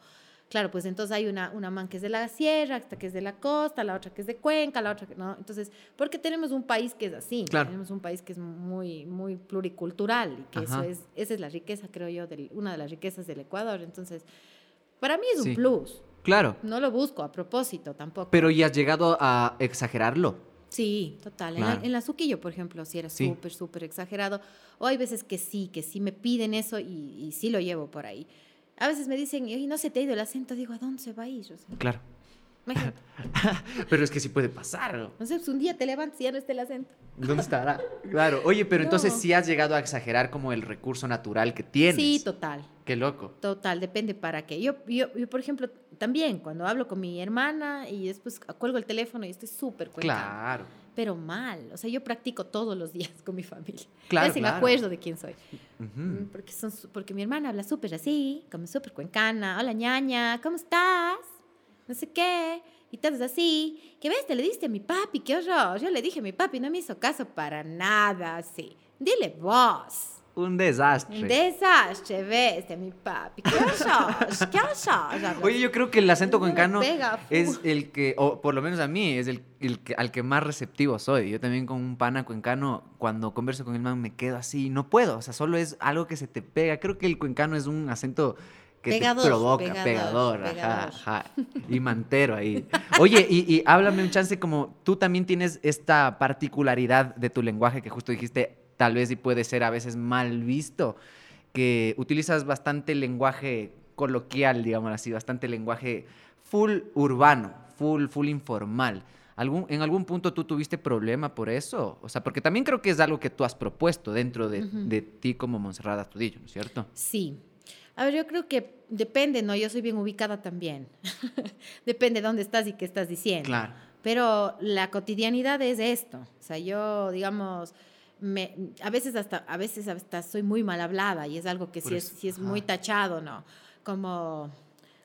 claro, pues entonces hay una, una man que es de la sierra, esta que es de la costa, la otra que es de Cuenca, la otra que no. Entonces, porque tenemos un país que es así, Claro. tenemos un país que es muy, muy pluricultural y que eso es, esa es la riqueza, creo yo, del- una de las riquezas del Ecuador. Entonces, para mí es Sí. un plus. Claro. No lo busco a propósito tampoco. Pero ¿y has llegado a exagerarlo? Sí, total. En, la, en la Suquillo, por ejemplo, sí era Sí. súper, súper exagerado. O hay veces que sí, que sí me piden eso y, y sí lo llevo por ahí. A veces me dicen, y no se te ha ido el acento. Digo, ¿a dónde se va a ir? O sea, Claro. imagínate. Pero es que sí puede pasar. ¿no? No sé, pues un día te levantas y ya no está el acento. ¿Dónde estará? Claro. Oye, pero entonces sí has llegado a exagerar como el recurso natural que tienes. Sí, total. Qué loco. Total, depende para qué. Yo, yo, yo, por ejemplo, también cuando hablo con mi hermana y después cuelgo el teléfono y estoy súper cuencana, Claro. Pero mal. O sea, yo practico todos los días con mi familia. Claro, Ya se me claro. acuerdo de quién soy. Mm, Porque, son, porque mi hermana habla súper así, como súper cuencana. Hola, ñaña, ¿cómo estás? No sé qué. Y todo así. ¿Qué ves? Te le diste a mi papi, qué horror. Yo le dije a mi papi, no me hizo caso para nada así. Dile vos. Un desastre. Un desastre, ves, a mi papi. ¿Qué horror? ¿Qué horror? Oye, yo creo que el acento cuencano es el que, o por lo menos a mí, es el, el que, al que más receptivo soy. Yo también con un pana cuencano, cuando converso con el man, me quedo así, no puedo. O sea, solo es algo que se te pega. Creo que el cuencano es un acento que Pegador, te provoca, pegador, pegador, ajá, pegador. ajá. Y mantero ahí. Oye, y, y háblame un chance como tú también tienes esta particularidad de tu lenguaje que justo dijiste, tal vez y puede ser a veces mal visto, que utilizas bastante lenguaje coloquial, digamos así, bastante lenguaje full urbano, full, full informal. ¿Algún, ¿En algún punto tú tuviste problema por eso? O sea, porque también creo que es algo que tú has propuesto dentro de, Ujú. de ti como Monserrat Astudillo, ¿no es cierto? Sí. A ver, yo creo que depende, ¿no? Yo soy bien ubicada también. depende de dónde estás y qué estás diciendo. Claro. Pero la cotidianidad es esto. O sea, yo, digamos, me, a veces hasta, a veces hasta soy muy mal hablada y es algo que sí es, sí es muy tachado, ¿no? Como,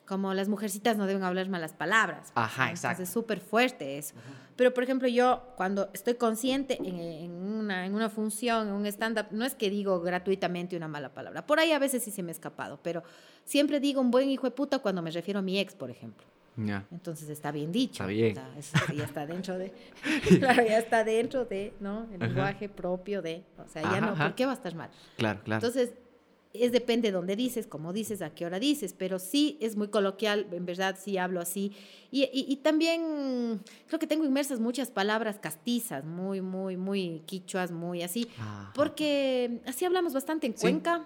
como las mujercitas no deben hablar malas palabras. Ajá, exacto. Es súper fuerte eso. Pero, por ejemplo, yo cuando estoy consciente en, en, una, en una función, en un stand-up, no es que digo gratuitamente una mala palabra. Por ahí a veces sí se me ha escapado, pero siempre digo un buen hijo de puta cuando me refiero a mi ex, por ejemplo. Entonces está bien dicho. Está bien. ya está dentro de, claro, ya está dentro de, ¿no? El lenguaje propio de, o sea, ya no, ¿por qué va a estar mal? Claro, claro. Entonces, es depende de dónde dices, cómo dices, a qué hora dices, pero sí es muy coloquial, en verdad sí hablo así. Y, y, y también creo que tengo inmersas muchas palabras castizas, muy, muy, muy quichuas, muy así, porque así hablamos bastante en Cuenca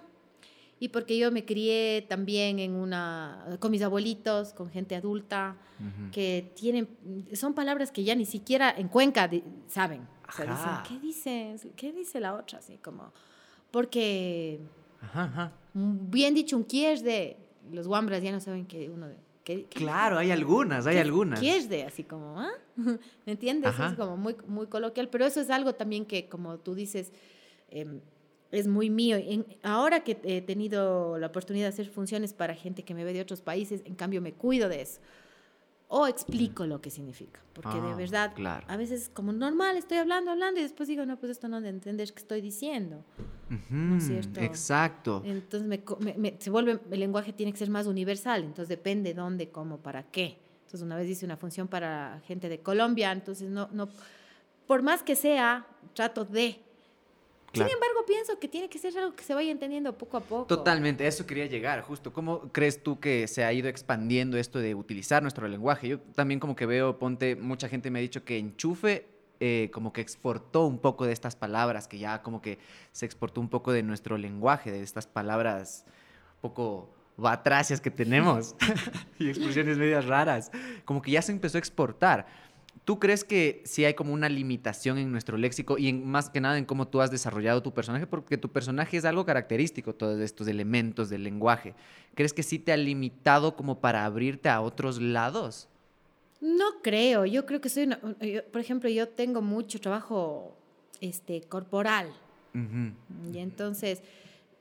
y porque yo me crié también en una, con mis abuelitos, con gente adulta, que tienen, son palabras que ya ni siquiera en Cuenca saben. O sea, dicen, ¿qué dices? ¿Qué dice la otra? Así como, porque, ajá, bien dicho, un de los guambras ya no saben que uno... ¿qué, claro, hay algunas, hay algunas. de así como, ¿ah? ¿Me entiendes? Es como muy, muy coloquial, pero eso es algo también que, como tú dices, eh, es muy mío. En, ahora que he tenido la oportunidad de hacer funciones para gente que me ve de otros países, en cambio me cuido de eso. O explico lo que significa, porque de ah, verdad, a veces como normal estoy hablando, hablando y después digo, no, pues esto no entender qué estoy diciendo. ¿No es cierto? Exacto. Entonces me, se vuelve, el lenguaje tiene que ser más universal, entonces depende dónde, cómo, para qué. Entonces una vez hice una función para gente de Colombia, entonces no, no, por más que sea, trato de sin embargo, pienso que tiene que ser algo que se vaya entendiendo poco a poco. Totalmente, eso quería llegar, justo. ¿Cómo crees tú que se ha ido expandiendo esto de utilizar nuestro lenguaje? Yo también como que veo, ponte, mucha gente me ha dicho que enchufe eh, como que exportó un poco de estas palabras, que ya como que se exportó un poco de nuestro lenguaje, de estas palabras un poco batracias que tenemos y expresiones medias raras, como que ya se empezó a exportar. ¿Tú crees que sí hay como una limitación en nuestro léxico y en, más que nada en cómo tú has desarrollado tu personaje? Porque tu personaje es algo característico, todos estos elementos del lenguaje. ¿Crees que sí te ha limitado como para abrirte a otros lados? No creo, yo creo que soy una, por ejemplo, yo tengo mucho trabajo este, corporal. Y entonces,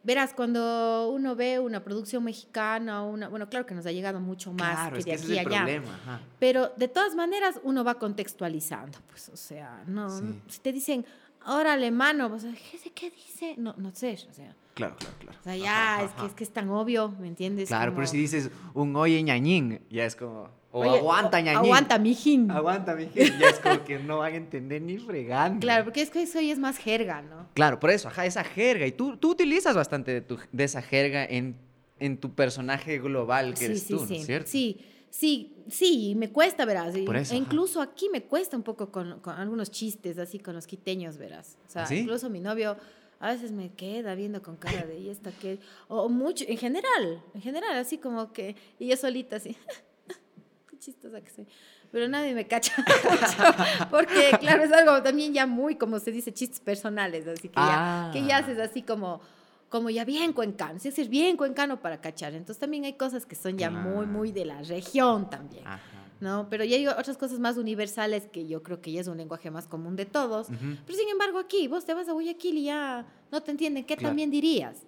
Verás, cuando uno ve una producción mexicana, una, bueno, claro que nos ha llegado mucho más que de aquí a allá. Problema, pero de todas maneras uno va contextualizando, pues, o sea, no, si te dicen, ahora alemano, pues, ¿qué, ¿qué dice? No, no sé, o sea. Claro, claro, claro. O sea, ya, es, que, es que es tan obvio, ¿me entiendes? Claro, pero si dices un oye ñañín, ya es como, o aguanta ñañín. Aguanta mijín. Aguanta mijín, ya es como que no van a entender ni fregando. Claro, porque es que eso ya es más jerga, ¿no? Claro, por eso, ajá, esa jerga. Y tú, tú utilizas bastante de, tu, de esa jerga en, en tu personaje global que eres tú, ¿no es cierto? Sí, sí, sí, me cuesta, verás. Por eso, e incluso aquí me cuesta un poco con, con, algunos chistes, así con los quiteños, verás. O sea, incluso mi novio a veces me queda viendo con cara de, ¿y esta qué? O, mucho, en general, en general, así como que, y yo solita así, chistosa que soy. Pero nadie me cacha, porque claro, es algo también ya muy, como se dice, chistes personales, así que, ya, que ya ah. haces así como, como ya bien cuencano, si es bien cuencano para cachar. Entonces también hay cosas que son ya muy, muy de la región también. Ajá. ¿no? Pero ya hay otras cosas más universales que yo creo que ya es un lenguaje más común de todos. Pero sin embargo aquí, vos te vas a Guayaquil y ya no te entienden, ¿qué también dirías?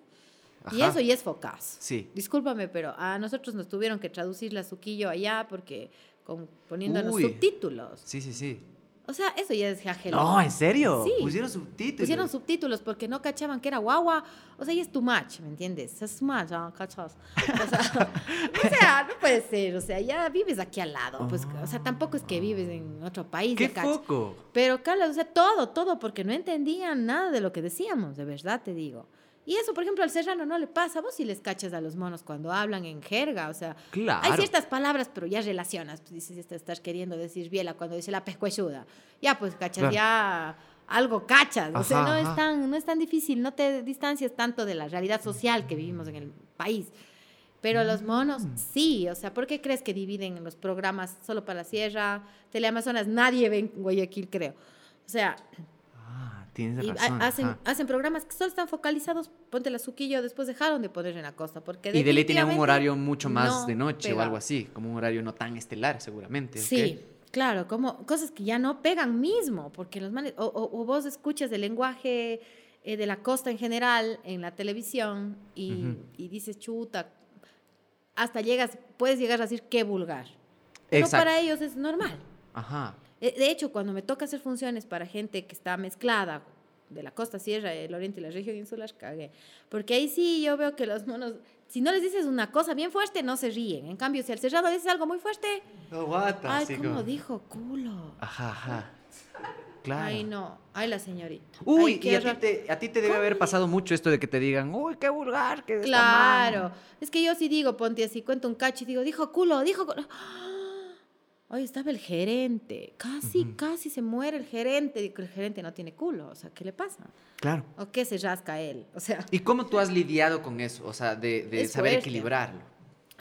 Y eso ya es focaz. Sí. Discúlpame, pero a nosotros nos tuvieron que traducir la suquillo allá porque con, poniéndonos subtítulos. Sí, sí, sí. O sea, eso ya es jajelo. No, ¿en serio? Sí. Pusieron subtítulos. Pusieron subtítulos porque no cachaban que era guagua. O sea, ya es too much, ¿me entiendes? Es too much, ¿no? ¿cachas? O sea, o sea, no puede ser. O sea, ya vives aquí al lado. Pues, o sea, tampoco es que vives en otro país. ¡Qué poco! Pero, Carlos, o sea, todo, todo, porque no entendían nada de lo que decíamos, de verdad te digo. Y eso, por ejemplo, al serrano no le pasa. Vos si les cachas a los monos cuando hablan en jerga, o sea, hay ciertas palabras, pero ya relacionas. Pues dices, estás queriendo decir biela cuando dice la pescuechuda. Ya, pues cachas, ya algo cachas. o sea, no es, tan, no es tan difícil, no te distancias tanto de la realidad social que vivimos en el país. Pero los monos, mm. sí. O sea, ¿por qué crees que dividen los programas solo para la sierra? Teleamazonas, nadie ve en Guayaquil, creo. O sea, tienes Y razón. hacen, ajá. hacen programas que solo están focalizados, ponte la suquillo, después dejaron de poner en la costa. Porque Y de ley tienen un horario mucho más no de noche o pega. algo así, como un horario no tan estelar, seguramente. Sí, claro, como cosas que ya no pegan mismo, porque los manes, o, o- o vos escuchas el lenguaje eh, de la costa en general en la televisión y, Ujú. y dices, chuta, hasta llegas, puedes llegar a decir qué vulgar. Pero Exacto. para ellos es normal. Ajá. Eh, De hecho, cuando me toca hacer funciones para gente que está mezclada de la costa sierra, el oriente y la región insular, cagué. Porque ahí sí yo veo que los monos, si no les dices una cosa bien fuerte, no se ríen. En cambio, si al cerrado dices algo muy fuerte, No, guata. ay, ¿cómo dijo culo? Ajá, ajá. Claro. Ay, no. Ay, la señorita. Uy, Ay, y qué a ti, te, a ti te debe haber pasado mucho esto de que te digan, uy, qué vulgar, está mal". Claro. Es que yo sí digo, ponte así, cuento un cacho y digo, dijo culo, dijo culo. Hoy estaba el gerente. Casi, casi se muere el gerente. Digo, el gerente no tiene culo. O sea, ¿qué le pasa? Claro. ¿O qué se rasca él? O sea, ¿Y cómo tú has lidiado con eso? O sea, de, saber fuerte. equilibrarlo.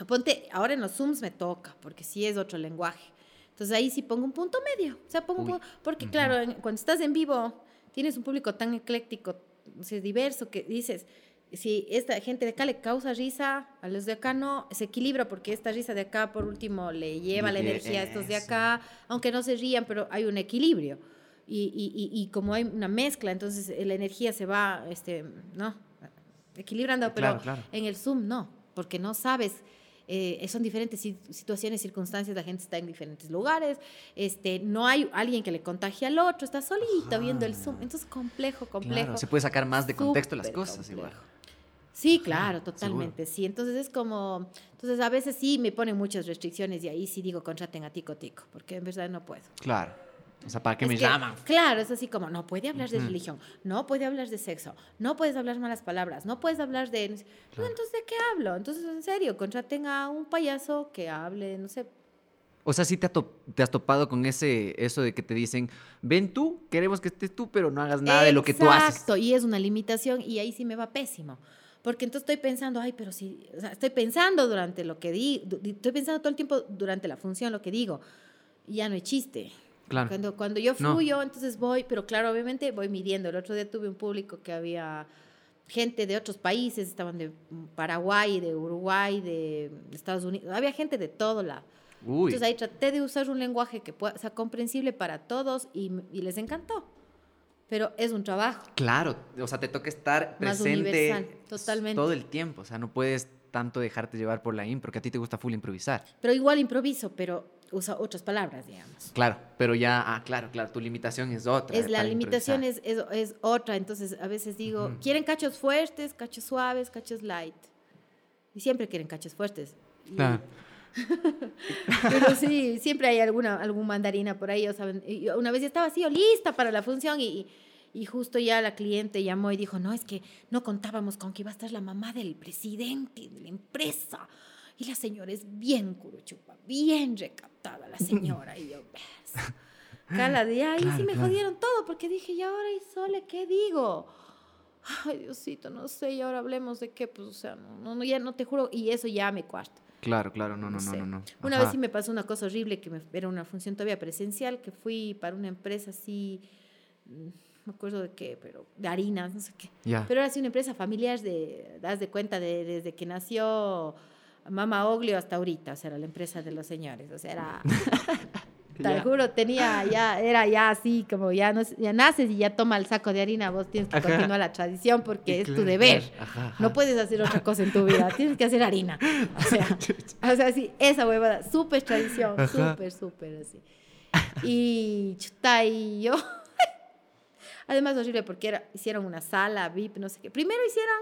ponte, ahora en los Zooms me toca, porque sí es otro lenguaje. Entonces ahí sí pongo un punto medio. O sea, pongo un Uy. pu- porque claro, cuando estás en vivo, tienes un público tan ecléctico, o sea, diverso, que dices, si esta gente de acá le causa risa, a los de acá no, se equilibra porque esta risa de acá, por último, le lleva la energía a estos de acá, aunque no se rían, pero hay un equilibrio. Y, y- y- y como hay una mezcla, entonces eh, la energía se va, este, ¿no? Equilibrando, pero Claro, claro. en el Zoom no, porque no sabes, eh, son diferentes si- situaciones, circunstancias, la gente está en diferentes lugares, este, no hay alguien que le contagie al otro, está solito viendo el Zoom, entonces complejo, complejo. Claro, se puede sacar más de contexto las cosas complejo. igual. Sí, claro, totalmente, sí. Entonces es como, entonces a veces sí me ponen muchas restricciones y ahí sí digo contraten a Tico Tico, porque en verdad no puedo. Claro. O sea, ¿para qué Es me que, llaman? Claro, es así como, no puede hablar de religión, no puede hablar de sexo, no puedes hablar malas palabras, no puedes hablar de... No, Claro. entonces, ¿de qué hablo? Entonces, en serio, contraten a un payaso que hable, no sé. O sea, sí te, te has topado con ese eso de que te dicen, ven tú, queremos que estés tú, pero no hagas nada de lo que tú haces. Exacto, y es una limitación y ahí sí me va pésimo. Porque entonces estoy pensando, ay, pero sí, o sea, estoy pensando durante lo que digo, estoy pensando todo el tiempo durante la función lo que digo, y ya no hay chiste. Claro. Cuando, cuando yo No. fluyo, entonces voy, pero claro, obviamente voy midiendo. El otro día tuve un público que había gente de otros países, estaban de Paraguay, de Uruguay, de Estados Unidos, había gente de todo lado. Uy, Entonces ahí traté de usar un lenguaje que pueda, sea comprensible para todos y, y les encantó. Pero es un trabajo. claro. O sea, te toca estar Más presente universal, totalmente. todo el tiempo. O sea, no puedes tanto dejarte llevar por la impro, porque a ti te gusta full improvisar. Pero igual improviso, pero usa otras palabras, digamos. Claro, pero ya, ah, claro, claro, tu limitación es otra. Es, la limitación es, es, es otra, entonces a veces digo, quieren cachos fuertes, cachos suaves, cachos light. Y siempre quieren cachos fuertes. Y-. Pero sí, siempre hay alguna algún mandarina por ahí, o saben. Una vez ya estaba así, lista para la función y, y justo ya la cliente llamó y dijo, no, es que no contábamos con que iba a estar la mamá del presidente de la empresa. Y la señora es bien curuchupa, bien recaptada la señora. Y yo, ¿ves? Cada día, y Claro, sí me claro. jodieron todo, porque dije, ¿y ahora, y Sole, qué digo? Ay, Diosito, no sé, y ahora hablemos de qué, pues, o sea, no, no, no, ya no te juro, y eso ya me cuarta. Claro, claro, no, no, no, no. no. Una vez sí me pasó una cosa horrible, que me, era una función todavía presencial, que fui para una empresa así, mm, no me acuerdo de qué, pero de harinas, no sé qué. Ya. Pero era así una empresa familiar, de, das de cuenta, de, desde que nació Mama Oglio hasta ahorita, o sea, era la empresa de los señores, o sea, era... Te Ya. juro, tenía ya, era ya así, como ya, no, ya naces y ya toma el saco de harina, vos tienes que Ajá. continuar la tradición porque es tu deber. claro, ajá, ajá. No puedes hacer otra cosa en tu vida, tienes que hacer harina. O sea, o sea sí, esa huevada, súper tradición, súper, súper así. Y chuta, y yo. Además, horrible porque era, hicieron una sala VIP, no sé qué. Primero hicieron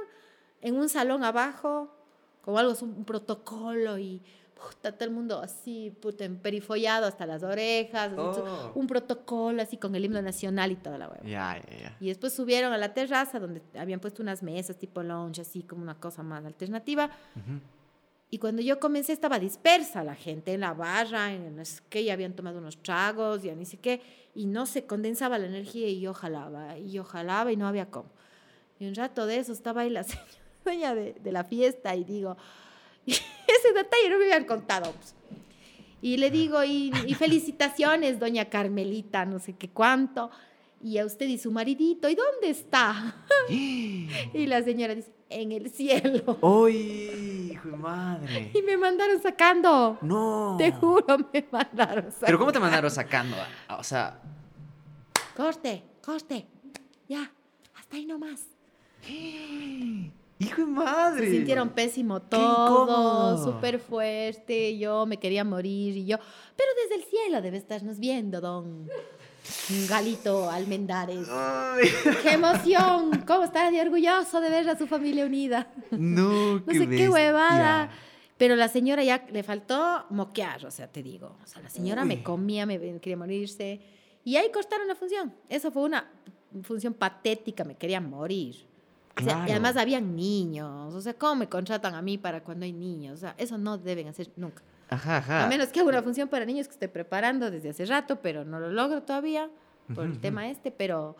en un salón abajo, como algo, un protocolo y puta, todo el mundo así, puta, emperifollado hasta las orejas, Oh. un protocolo así con el himno nacional y toda la hueva. Ya, ya, ya. Y después subieron a la terraza donde habían puesto unas mesas tipo lounge, así como una cosa más alternativa. Ujú. Y cuando yo comencé estaba dispersa la gente en la barra, en no sé qué, ya habían tomado unos tragos, ya ni sé qué, y no se condensaba la energía y yo jalaba, y yo jalaba y no había cómo. Y un rato de eso estaba ahí la señora de, de la fiesta y digo, ese detalle no me habían contado. pues. Y le digo, y, y felicitaciones, doña Carmelita, no sé qué cuánto. y a usted y su maridito, ¿y dónde está? y la señora dice, en el cielo. ¡Uy, hijo de madre! Y me mandaron sacando. No. Te juro, me mandaron sacando. ¿Pero cómo te mandaron sacando? O sea, Corte, corte. Ya, hasta ahí nomás. ¡hijo de madre! Se sintieron pésimo Qué todos, súper fuerte. Yo me quería morir y yo, pero desde el cielo debe estarnos viendo, don Galito Almendares. Ay, ¡Qué emoción! ¿Cómo estará de orgulloso de ver a su familia unida? no, No sé qué huevada. Pero la señora ya le faltó moquear, o sea, te digo. O sea, la señora Uy. me comía, me quería morirse. Y ahí cortaron la función. Eso fue una función patética, me quería morir. O sea, y además habían niños. O sea, ¿cómo me contratan a mí para cuando hay niños? O sea, eso no deben hacer nunca. Ajá, ajá. A menos que haga una función para niños que esté preparando desde hace rato, pero no lo logro todavía por el tema este, pero...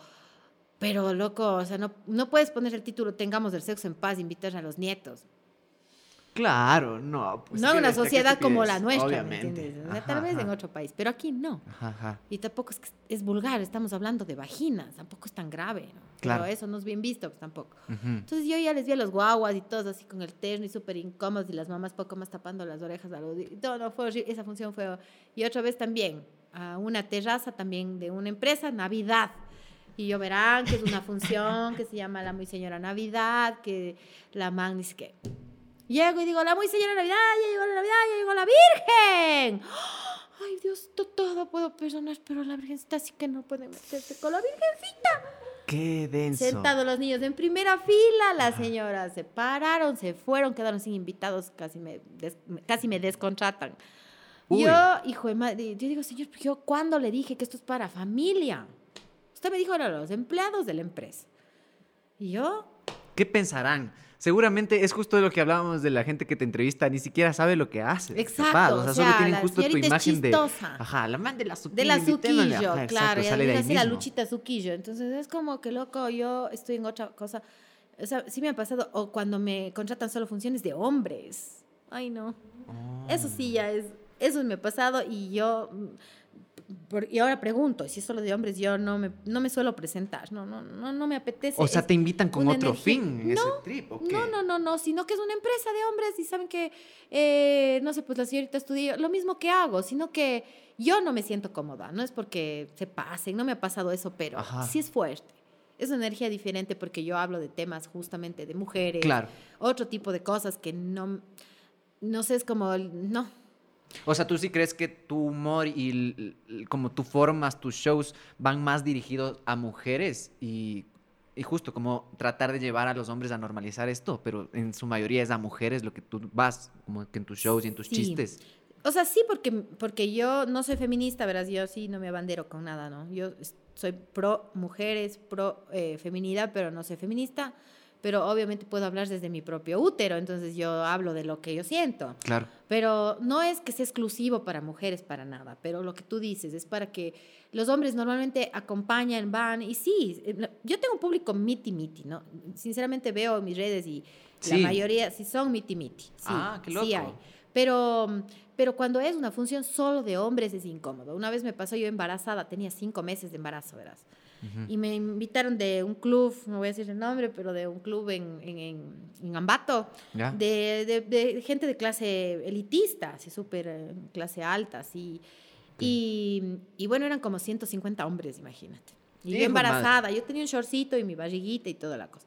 Pero, loco, o sea, no, no puedes poner el título Tengamos el sexo en paz, invitar a los nietos. Claro, no. Pues no en una sociedad como la nuestra, ¿me entiendes? O sea, Ajá, tal vez en otro país, pero aquí no. Ajá, ajá. Y tampoco es que es vulgar, estamos hablando de vaginas, tampoco es tan grave, ¿no? Claro. Pero eso no es bien visto, pues tampoco. Ujú. Entonces yo ya les vi a los guaguas y todos así con el terno y súper incómodos y las mamás poco más tapando las orejas. A los, todo, no, fue horrible, esa función fue... Y otra vez también, a una terraza también de una empresa, Navidad. Y yo verán que es una función que se llama La Muy Señora Navidad, que la man dice que... Llego y digo, la Muy Señora Navidad, ya llegó la Navidad, ya llegó la Virgen. Ay, Dios, to- todo puedo perdonar, pero la Virgencita sí que no puede meterse con la Virgencita. Qué denso. Sentados los niños en primera fila, las señoras se pararon, se fueron, quedaron sin invitados, casi me, des- casi me descontratan. Uy. Yo, hijo de madre, yo digo, señor, pero yo cuándo le dije que esto es para familia? Usted me dijo, eran los empleados de la empresa. Y yo, ¿Qué pensarán? Seguramente es justo de lo que hablábamos de la gente que te entrevista, ni siquiera sabe lo que hace. Exacto, capaz, o O sea, sea, solo tienen la justo tu imagen de. chistosa. Ajá, la man de la de suquillo. la invitémosle. suquillo, Ajá, claro, exacto, y sale de ahí la luchita suquillo. Entonces es como que loco, yo estoy en otra cosa. O sea, sí me ha pasado, o cuando me contratan solo funciones de hombres. Ay, no. Eso sí ya es, eso me ha pasado y yo, y ahora pregunto, si es solo de hombres, yo no me, no me suelo presentar, no, no, no, no me apetece. O sea, Es- te invitan con otro energía- fin en ese trip, no, no, no, no, sino que es una empresa de hombres y saben que, eh, no sé, pues la señorita estudió lo mismo que hago, sino que yo no me siento cómoda, no es porque se pasen, no me ha pasado eso, pero Ajá. sí es fuerte. Es una energía diferente porque yo hablo de temas justamente de mujeres, Claro. otro tipo de cosas que no, no sé, es como, no, O sea, ¿tú sí crees que tu humor y como tú formas tus shows van más dirigidos a mujeres y, y justo como tratar de llevar a los hombres a normalizar esto, pero en su mayoría es a mujeres lo que tú vas como que en tus shows y en tus Sí. chistes. O sea, sí, porque, porque yo no soy feminista, verás, yo sí no me abandero con nada, ¿no? Yo soy pro mujeres, pro eh, feminidad, pero no soy feminista, pero obviamente puedo hablar desde mi propio útero, entonces yo hablo de lo que yo siento. Claro. Pero no es que sea exclusivo para mujeres, para nada, pero lo que tú dices es para que los hombres normalmente acompañan, van, y sí, eh, yo tengo un público miti miti, ¿no? Sinceramente veo mis redes y la Sí. mayoría sí son miti miti, sí, Ah, qué sí loco. hay. Pero, pero cuando es una función solo de hombres es incómodo. Una vez me pasó yo embarazada, tenía cinco meses de embarazo, verás. Y me invitaron de un club, no voy a decir el nombre, pero de un club en, en, en, en Ambato, de, de, de gente de clase elitista, así súper eh, clase alta, así. Y, y bueno, eran como 150 hombres, imagínate. Y yo de madre. embarazada, yo tenía un shortcito y mi barriguita y toda la cosa.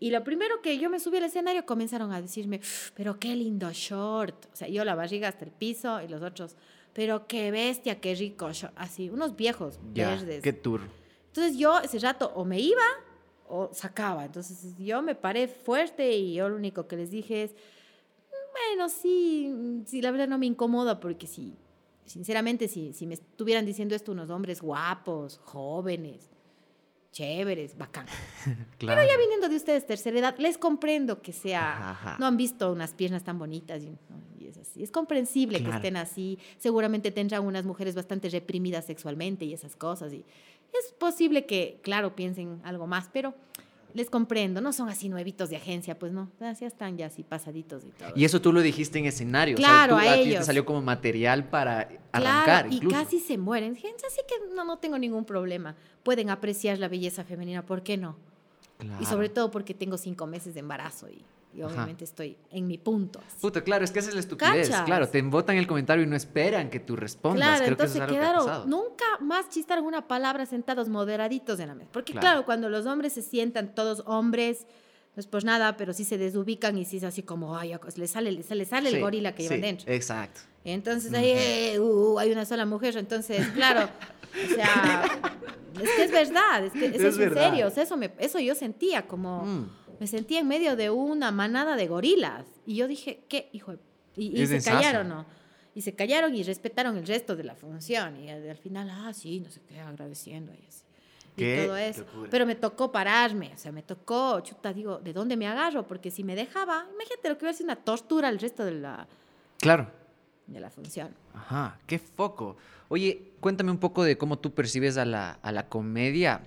Y lo primero que yo me subí al escenario comenzaron a decirme, pero qué lindo short. O sea, yo la barriga hasta el piso y los otros, pero qué bestia, qué rico short. Así, unos viejos Ya, verdes. qué tour. Entonces yo ese rato o me iba o sacaba. Entonces yo me paré fuerte y yo lo único que les dije es, bueno, sí, sí, la verdad no me incomoda porque sí, sinceramente, si, si me estuvieran diciendo esto unos hombres guapos, jóvenes, chéveres, bacán. Claro. Pero ya viniendo de ustedes tercera edad, les comprendo que sea, Ajá, no han visto unas piernas tan bonitas y, y es así. Es comprensible que Claro. estén así. Seguramente tendrán unas mujeres bastante reprimidas sexualmente y esas cosas. Y es posible que, claro, piensen algo más, pero les comprendo, no son así nuevitos de agencia, pues no, ya están ya así pasaditos y todo. Y eso tú lo dijiste en escenario. Claro, o sea, a, ellos. te salió como material para claro, arrancar. y incluso. casi se mueren. Gente, así que no, no tengo ningún problema. Pueden apreciar la belleza femenina, ¿por qué no? Claro. Y sobre todo porque tengo cinco meses de embarazo y, y Ajá. obviamente estoy en mi punto. así. Puta, claro, es que esa es la estupidez. ¿Cachas? Claro, te botan el comentario y no esperan que tú respondas. Claro, Creo que eso entonces es algo que quedaron, pasado. nunca más chistaron una palabra sentados moderaditos en la mesa. Porque Claro. claro. cuando los hombres se sientan todos hombres, no es por nada, pero sí se desubican y sí es así como, ay, le sale, le sale, sale Sí, el gorila que sí, llevan dentro. Exacto. Entonces ahí eh, uh, hay una sola mujer, entonces claro, o sea, es que es verdad, es que eso Es es, en serio, o sea, eso, me, eso yo sentía como, Mm. Me sentía en medio de una manada de gorilas y yo dije, ¿qué hijo? de-?" Y, se callaron, ¿no? Y se callaron y respetaron el resto de la función y al al final, ah, sí, no sé qué, agradeciendo y así. Y Qué todo eso. locura. Pero me tocó pararme, o sea, me tocó, chuta, digo, ¿de dónde me agarro? Porque si me dejaba, imagínate lo que hubiera sido una tortura el resto de la, Claro. de la función. Ajá, qué foco. Oye, cuéntame un poco de cómo tú percibes a la, a la comedia.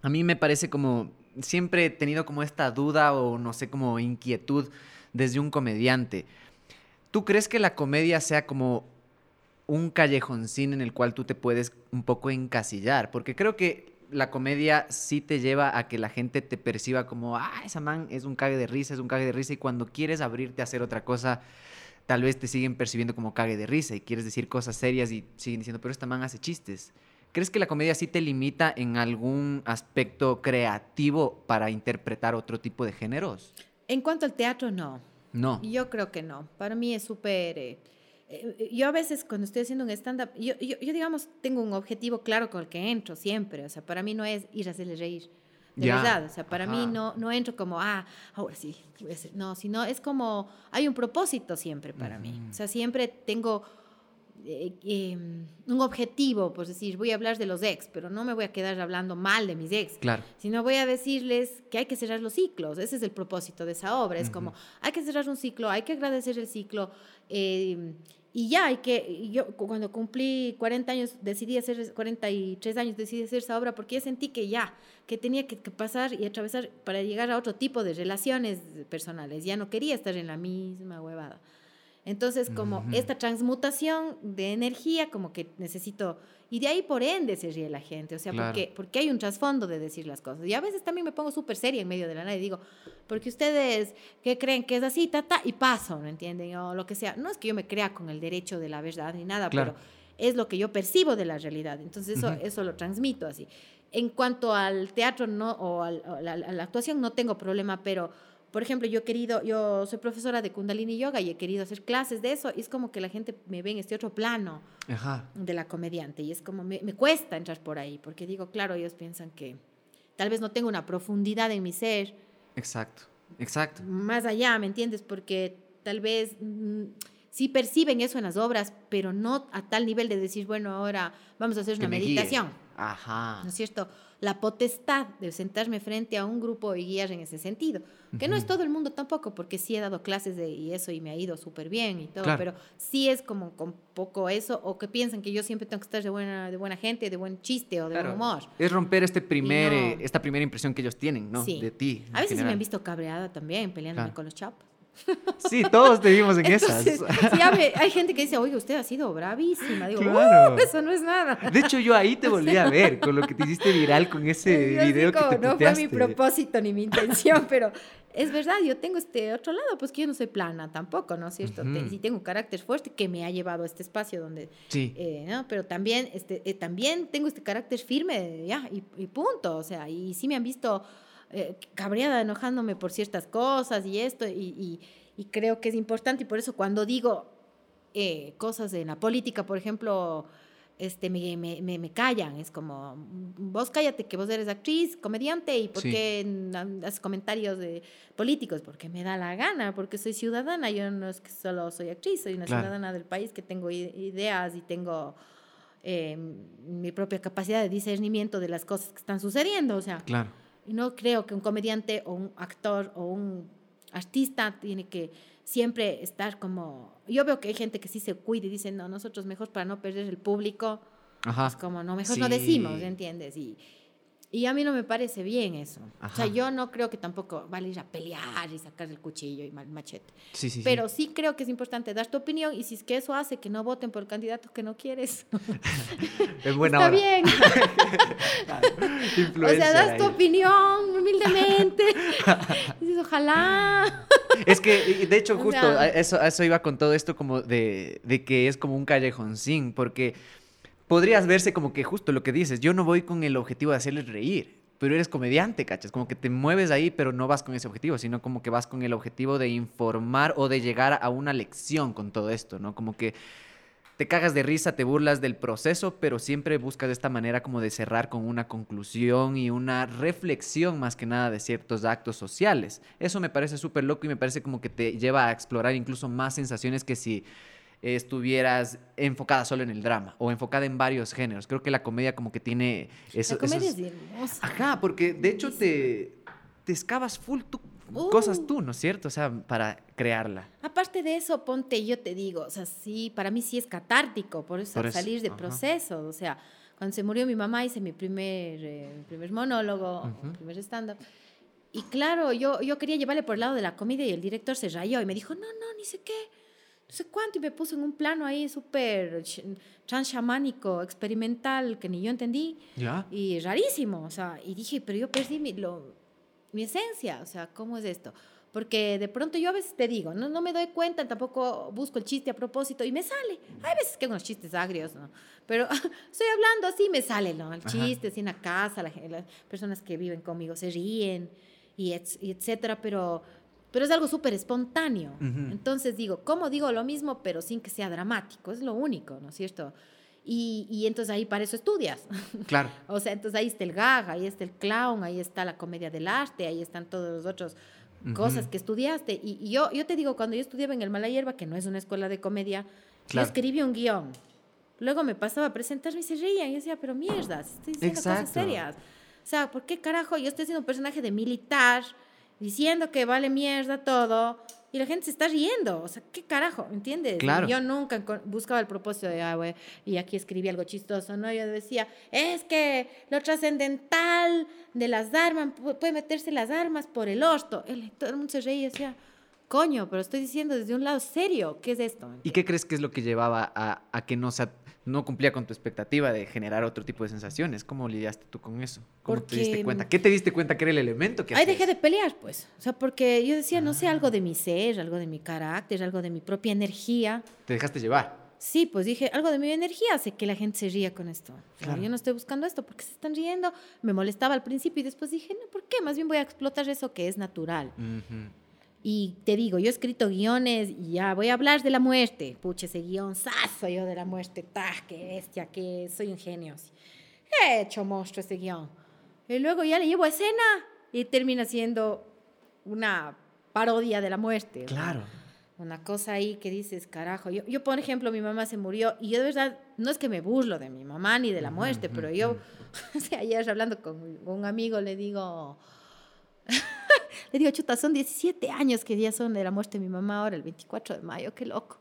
A mí me parece como, siempre he tenido como esta duda o no sé, como inquietud desde un comediante. ¿Tú crees que la comedia sea como un callejoncín en el cual tú te puedes un poco encasillar? Porque creo que la comedia sí te lleva a que la gente te perciba como, ah, esa man es un cague de risa, es un cague de risa, y cuando quieres abrirte a hacer otra cosa, tal vez te siguen percibiendo como cague de risa y quieres decir cosas serias y siguen diciendo, pero esta man hace chistes. ¿Crees que la comedia sí te limita en algún aspecto creativo para interpretar otro tipo de géneros? En cuanto al teatro, no. No. Yo creo que no. Para mí es súper... eh, eh, yo a veces cuando estoy haciendo un stand-up, yo, yo, yo, digamos tengo un objetivo claro con el que entro siempre. O sea, para mí no es ir a hacerle reír. De verdad. O sea, para Ajá. mí no, no entro como, ah, ahora sí. voy a hacer". No, sino es como, hay un propósito siempre para mí. Ujú. O sea, siempre tengo eh, eh, un objetivo, por decir, voy a hablar de los ex, pero no me voy a quedar hablando mal de mis ex Claro. sino voy a decirles que hay que cerrar los ciclos. Ese es el propósito de esa obra. Es como, Ujú. hay que cerrar un ciclo, hay que agradecer el ciclo. eh, y ya, hay que, yo cu- cuando cumplí 40 años, decidí hacer, 43 años, decidí hacer esa obra porque ya sentí que ya, que tenía que, que pasar y atravesar para llegar a otro tipo de relaciones personales. Ya no quería estar en la misma huevada. Entonces, como esta transmutación de energía, como que necesito, y de ahí por ende se ríe la gente, o sea, Claro. porque, porque hay un trasfondo de decir las cosas. Y a veces también me pongo súper seria en medio de la nada y digo, porque ustedes que creen que es así, ta, ta, y paso, ¿me entienden? O lo que sea. No es que yo me crea con el derecho de la verdad ni nada, Claro. pero es lo que yo percibo de la realidad. Entonces, eso, eso lo transmito así. En cuanto al teatro no, o al- la, a la actuación, no tengo problema, pero por ejemplo, yo he querido, yo soy profesora de Kundalini Yoga y he querido hacer clases de eso, y es como que la gente me ve en este otro plano Ajá. de la comediante, y es como, me, me cuesta entrar por ahí, porque digo, claro, ellos piensan que tal vez no tengo una profundidad en mi ser, Exacto. Exacto. más allá, ¿me entiendes? Porque tal vez mm, sí perciben eso en las obras, pero no a tal nivel de decir, bueno, ahora vamos a hacer Que una me guíe. Ajá. ¿no es cierto? La potestad de sentarme frente a un grupo y guiar en ese sentido. Que no es todo el mundo tampoco, porque sí he dado clases de y eso y me ha ido súper bien y todo, Claro. pero sí es como con poco eso, o que piensan que yo siempre tengo que estar de buena, de buena gente, de buen chiste o de Claro. buen humor. Es romper este primer, no. eh, esta primera impresión que ellos tienen, ¿no? Sí. De ti. A veces sí me general. han visto cabreada también, peleándome Claro. con los chapos. Sí, todos te vimos en Entonces, esas. sí, hay gente que dice, oye, usted ha sido bravísima. Digo, Claro. "Uh, eso no es nada. De hecho, yo ahí te volví a ver con lo que te hiciste viral con ese Yo video que te no fue mi propósito ni mi intención, pero es verdad, yo tengo este otro lado, pues que yo no soy plana tampoco, ¿no es cierto? Sí tengo un carácter fuerte que me ha llevado a este espacio donde, Sí. eh, ¿no? Pero también, este, eh, también tengo este carácter firme, ya, y, y punto, o sea, y sí me han visto eh, cabreada, enojándome por ciertas cosas y esto, y, y- y creo que es importante, y por eso cuando digo eh, cosas en la política, por ejemplo, este, me, me, me, me callan. Es como, vos cállate que vos eres actriz, comediante, y por Sí. qué haces comentarios de políticos, porque me da la gana, porque soy ciudadana, yo no es que solo soy actriz, soy una Claro. ciudadana del país que tengo ideas y tengo eh, mi propia capacidad de discernimiento de las cosas que están sucediendo. O sea, Claro. Y no creo que un comediante o un actor o un artista tiene que siempre estar como... Yo veo que hay gente que sí se cuida y dice, no, nosotros mejor para no perder el público, Ajá. es como, no, mejor no decimos, ¿entiendes? Y, Y a mí no me parece bien eso. O sea, yo no creo que tampoco vale ir a pelear y sacar el cuchillo y el machete. Sí, sí. Pero sí creo que es importante dar tu opinión y si es que eso hace que no voten por el candidato que no quieres, en buena está hora. bien. o sea, das tu opinión humildemente. Dices, ojalá. Es que, de hecho, O justo sea- a eso, a eso iba con todo esto como de, de que es como un callejoncín, porque podrías verse como que justo lo que dices, yo no voy con el objetivo de hacerles reír, pero eres comediante, ¿cachas? Como que te mueves ahí, pero no vas con ese objetivo, sino como que vas con el objetivo de informar o de llegar a una lección con todo esto, ¿no? Como que te cagas de risa, te burlas del proceso, pero siempre buscas de esta manera como de cerrar con una conclusión y una reflexión más que nada de ciertos actos sociales. Eso me parece súper loco y me parece como que te lleva a explorar incluso más sensaciones que si eh, estuvieras enfocada solo en el drama o enfocada en varios géneros. Creo que la comedia como que tiene eso, la comedia esos- es hermosa. Ajá, porque de hecho te, te excavas full cosas Uh. tú, ¿no es cierto? O sea, para crearla. Aparte de eso, ponte, yo te digo, o sea, sí, para mí sí es catártico, por eso, Por eso, salir de ajá. proceso, o sea, cuando se murió mi mamá hice mi primer, eh, mi primer monólogo, Ujú. mi primer stand-up, y claro, yo, yo quería llevarle por el lado de la comedia y el director se rayó y me dijo, no, no, ni sé qué, no sé cuánto, y me puso en un plano ahí súper ch- transchamánico, experimental, que ni yo entendí, ¿Ya? y rarísimo, o sea, y dije, pero yo perdí mi, lo- mi esencia, o sea, ¿cómo es esto? Porque de pronto yo a veces te digo, no, no me doy cuenta, tampoco busco el chiste a propósito y me sale. Hay veces que unos chistes agrios, ¿no? Pero estoy hablando así, me sale, ¿no? El Ajá. chiste, así en la casa, la las personas que viven conmigo se ríen y, ets- y etcétera, pero, pero es algo súper espontáneo. Ujú. Entonces digo, ¿cómo digo lo mismo, pero sin que sea dramático? Es lo único, ¿no es cierto? Y, y entonces ahí para eso estudias. Claro. O sea, entonces ahí está el gag, ahí está el clown, ahí está la comedia del arte, ahí están todos los otros cosas Ujú. que estudiaste. Y, y yo, yo te digo, cuando yo estudiaba en el Malayerba, que no es una escuela de comedia, Claro. yo escribí un guion. Luego me pasaba a presentarme y se reían. Y yo decía, pero mierdas, estoy diciendo cosas Exacto. serias. O sea, ¿por qué carajo yo estoy haciendo un personaje de militar diciendo que vale mierda todo y la gente se está riendo? O sea, ¿qué carajo? ¿Entiendes? Claro. Yo nunca buscaba el propósito de, ah, güey, y aquí escribí algo chistoso, ¿no? Yo decía, es que lo trascendental de las armas, pu- puede meterse las armas por el orto. El, todo el mundo se reía y decía, coño, pero estoy diciendo desde un lado serio, ¿qué es esto? ¿Y qué crees que es lo que llevaba a, a que no, se, no cumplía con tu expectativa de generar otro tipo de sensaciones? ¿Cómo lidiaste tú con eso? ¿Cómo te diste cuenta? ¿Qué te diste cuenta que era el elemento que Ahí dejé de pelear, pues. O sea, porque yo decía, no sé, algo de mi ser, algo de mi carácter, algo de mi propia energía. Te dejaste llevar. Sí, pues dije, algo de mi energía hace que la gente se ría con esto. Claro. Yo no estoy buscando esto porque se están riendo. Me molestaba al principio y después dije, no, ¿por qué? Más bien voy a explotar eso que es natural. Y te digo, yo he escrito guiones y ya voy a hablar de la muerte. Pucha, ese guion, sazo yo de la muerte, ta, qué bestia, que soy un genio. He hecho monstruo ese guion. Y luego ya le llevo a escena y termina siendo una parodia de la muerte. Claro. Una cosa ahí que dices, carajo. Yo, yo, por ejemplo, mi mamá se murió y yo de verdad, no es que me burlo de mi mamá ni de la muerte, pero yo, o sea, ayer hablando con un amigo le digo, le digo, chuta, son 17 años que ya son de la muerte de mi mamá ahora, el 24 de mayo, qué loco.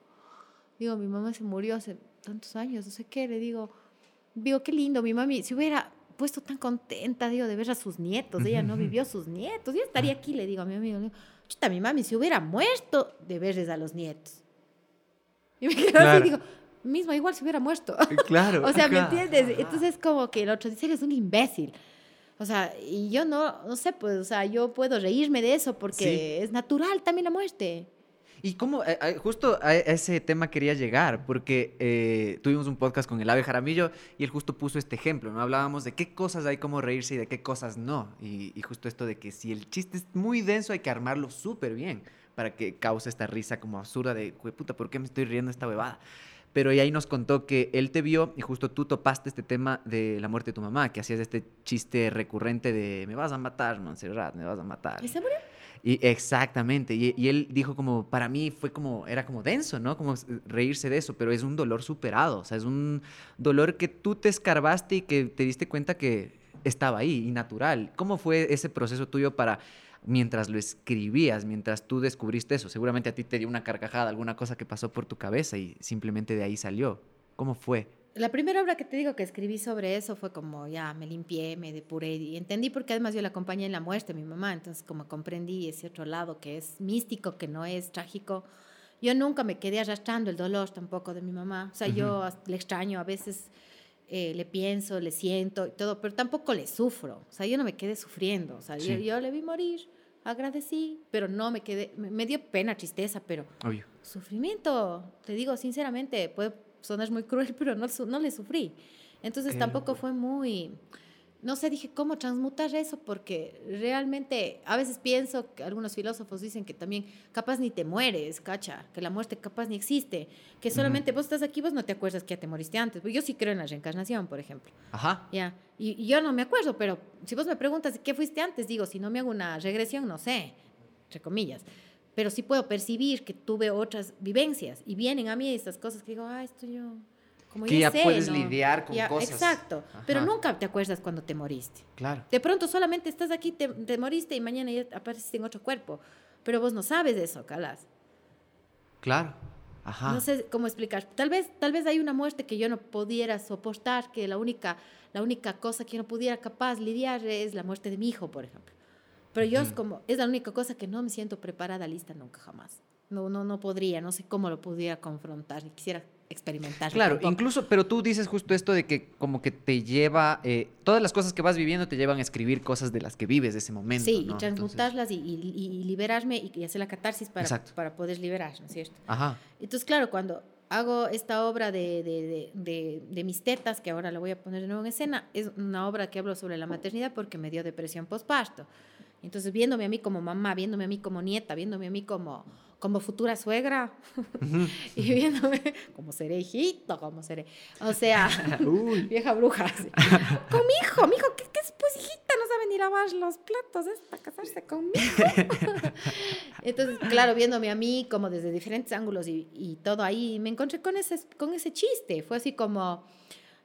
Digo, mi mamá se murió hace tantos años, no sé qué, le digo, digo, qué lindo, mi mami se hubiera puesto tan contenta, digo, de ver a sus nietos, ella no vivió sus nietos, yo estaría aquí, le digo a mi amigo, le digo, chuta, mi mami se hubiera muerto de verles a los nietos. Y me quedo Claro. así, digo, mismo, igual se hubiera muerto. Claro. O sea, ¿me ajá, entiendes? Entonces es como que el otro dice, eres un imbécil. O sea, y yo no, no sé, pues, o sea, yo puedo reírme de eso porque es natural también la muerte. Y cómo, eh, eh, justo a ese tema quería llegar, porque eh, tuvimos un podcast con el Ave Jaramillo y él justo puso este ejemplo, ¿no? Hablábamos de qué cosas hay como reírse y de qué cosas no. Y, y justo esto de que si el chiste es muy denso hay que armarlo súper bien para que cause esta risa como absurda de, "Jue puta, ¿por qué me estoy riendo esta huevada? Pero ahí nos contó que él te vio y justo tú topaste este tema de la muerte de tu mamá, que hacías este chiste recurrente de me vas a matar, Montserrat, me vas a matar. ¿Y se murió? Y exactamente, y, y él dijo como, para mí fue como, era como denso, ¿no? Como reírse de eso, pero es un dolor superado, o sea, es un dolor que tú te escarbaste y que te diste cuenta que estaba ahí y natural. ¿Cómo fue ese proceso tuyo para, mientras lo escribías, mientras tú descubriste eso? Seguramente a ti te dio una carcajada, alguna cosa que pasó por tu cabeza y simplemente de ahí salió. ¿Cómo fue? la primera obra que te digo que escribí sobre eso fue como ya me limpié, me depuré y entendí porque además yo la acompañé en la muerte mi mamá, entonces como comprendí ese otro lado que es místico, que no es trágico. Yo nunca me quedé arrastrando el dolor tampoco de mi mamá, o sea, yo le extraño, a veces eh, le pienso, le siento y todo, pero tampoco le sufro, o sea, yo no me quedé sufriendo, o sea, yo, yo, le vi morir, agradecí, pero no me quedé, me, me dio pena, tristeza, pero Obvio. sufrimiento, te digo sinceramente, puede sonar muy cruel, pero no, no le sufrí. Entonces Qué tampoco locura. fue muy, no sé, dije, ¿cómo transmutar eso? Porque realmente a veces pienso que algunos filósofos dicen que también capaz ni te mueres, cacha, que la muerte capaz ni existe, que solamente vos estás aquí, vos no te acuerdas que ya te moriste antes. Pues yo sí creo en la reencarnación, por ejemplo. Ajá. Ya, y, y yo no me acuerdo, pero si vos me preguntas qué fuiste antes, digo, si no me hago una regresión, no sé, entre comillas. Pero sí puedo percibir que tuve otras vivencias y vienen a mí estas cosas que digo, ah, esto yo. Como Que ya sé, puedes ¿no? lidiar con Ya, cosas. Exacto, pero Ajá. nunca te acuerdas cuando te moriste. Claro. De pronto solamente estás aquí, te, te moriste y mañana ya apareciste en otro cuerpo. Pero vos no sabes eso, Calas. Claro. Ajá. No sé cómo explicar. Tal vez, tal vez hay una muerte que yo no pudiera soportar, que la única, la única cosa que yo no pudiera capaz lidiar es la muerte de mi hijo, por ejemplo. Pero yo es como, es la única cosa que no me siento preparada, lista nunca jamás. No, no, no podría, no sé cómo lo pudiera confrontar, quisiera experimentar. Claro, incluso, pero tú dices justo esto de que como que te lleva, eh, todas las cosas que vas viviendo te llevan a escribir cosas de las que vives de ese momento. Sí, ¿no? y transmutarlas y, y- y liberarme y, y hacer la catarsis para, Exacto. para poder liberar, ¿no es cierto? Ajá. Entonces, claro, cuando hago esta obra de, de, de, de- de mis tetas, que ahora la voy a poner de nuevo en escena, es una obra que hablo sobre la maternidad porque me dio depresión postparto. Entonces, viéndome a mí como mamá, viéndome a mí como nieta, viéndome a mí como, como futura suegra y viéndome como seré hijito, como seré. O sea, vieja bruja. así. Con mi hijo, mi hijo, ¿qué, qué es pues hijita? No sabe ni lavar los platos, es para casarse conmigo. Entonces, claro, viéndome a mí como desde diferentes ángulos y, y todo ahí, me encontré con ese, con ese chiste. Fue así como,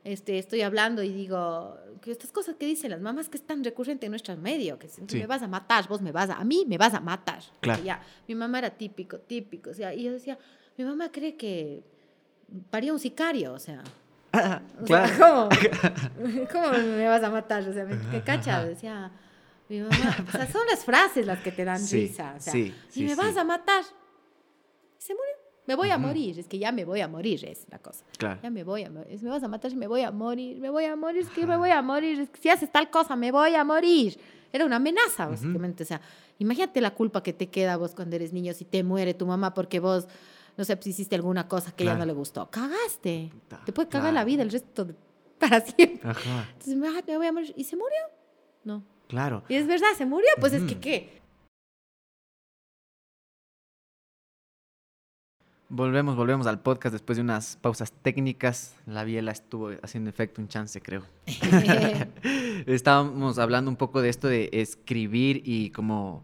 este, estoy hablando y digo, que estas cosas que dicen las mamás que es tan recurrente en nuestro medio, que Sí. me vas a matar, vos me vas a, a mí me vas a matar. Claro. Ya, mi mamá era típico, típico, o sea, y yo decía, mi mamá cree que paría un sicario, o sea. O Claro. sea, ¿cómo? ¿Cómo me vas a matar? O sea, ¿qué cacha? Decía, mi mamá, o sea, son las frases las que te dan Sí, risa, o sea, sí, y sí, me vas a matar. Se murió. Me voy a morir, es que ya me voy a morir, es la cosa. Claro. Ya me voy a morir. Es, me vas a matar, me voy a morir, me voy a morir, es que me voy a morir, es que si haces tal cosa, me voy a morir. Era una amenaza, básicamente. O sea, imagínate la culpa que te queda vos cuando eres niño si te muere tu mamá porque vos, no sé, pues hiciste alguna cosa que Claro. no le gustó. Cagaste. Puta, te puede cagar la claro. vida el resto de, para siempre. Ajá. Entonces, me, voy a morir. ¿Y se murió? No. Claro. Y es verdad, se murió. Pues es que. ¿qué? Volvemos, volvemos al podcast después de unas pausas técnicas. La biela estuvo haciendo efecto un chance, creo. Estábamos hablando un poco de esto de escribir y como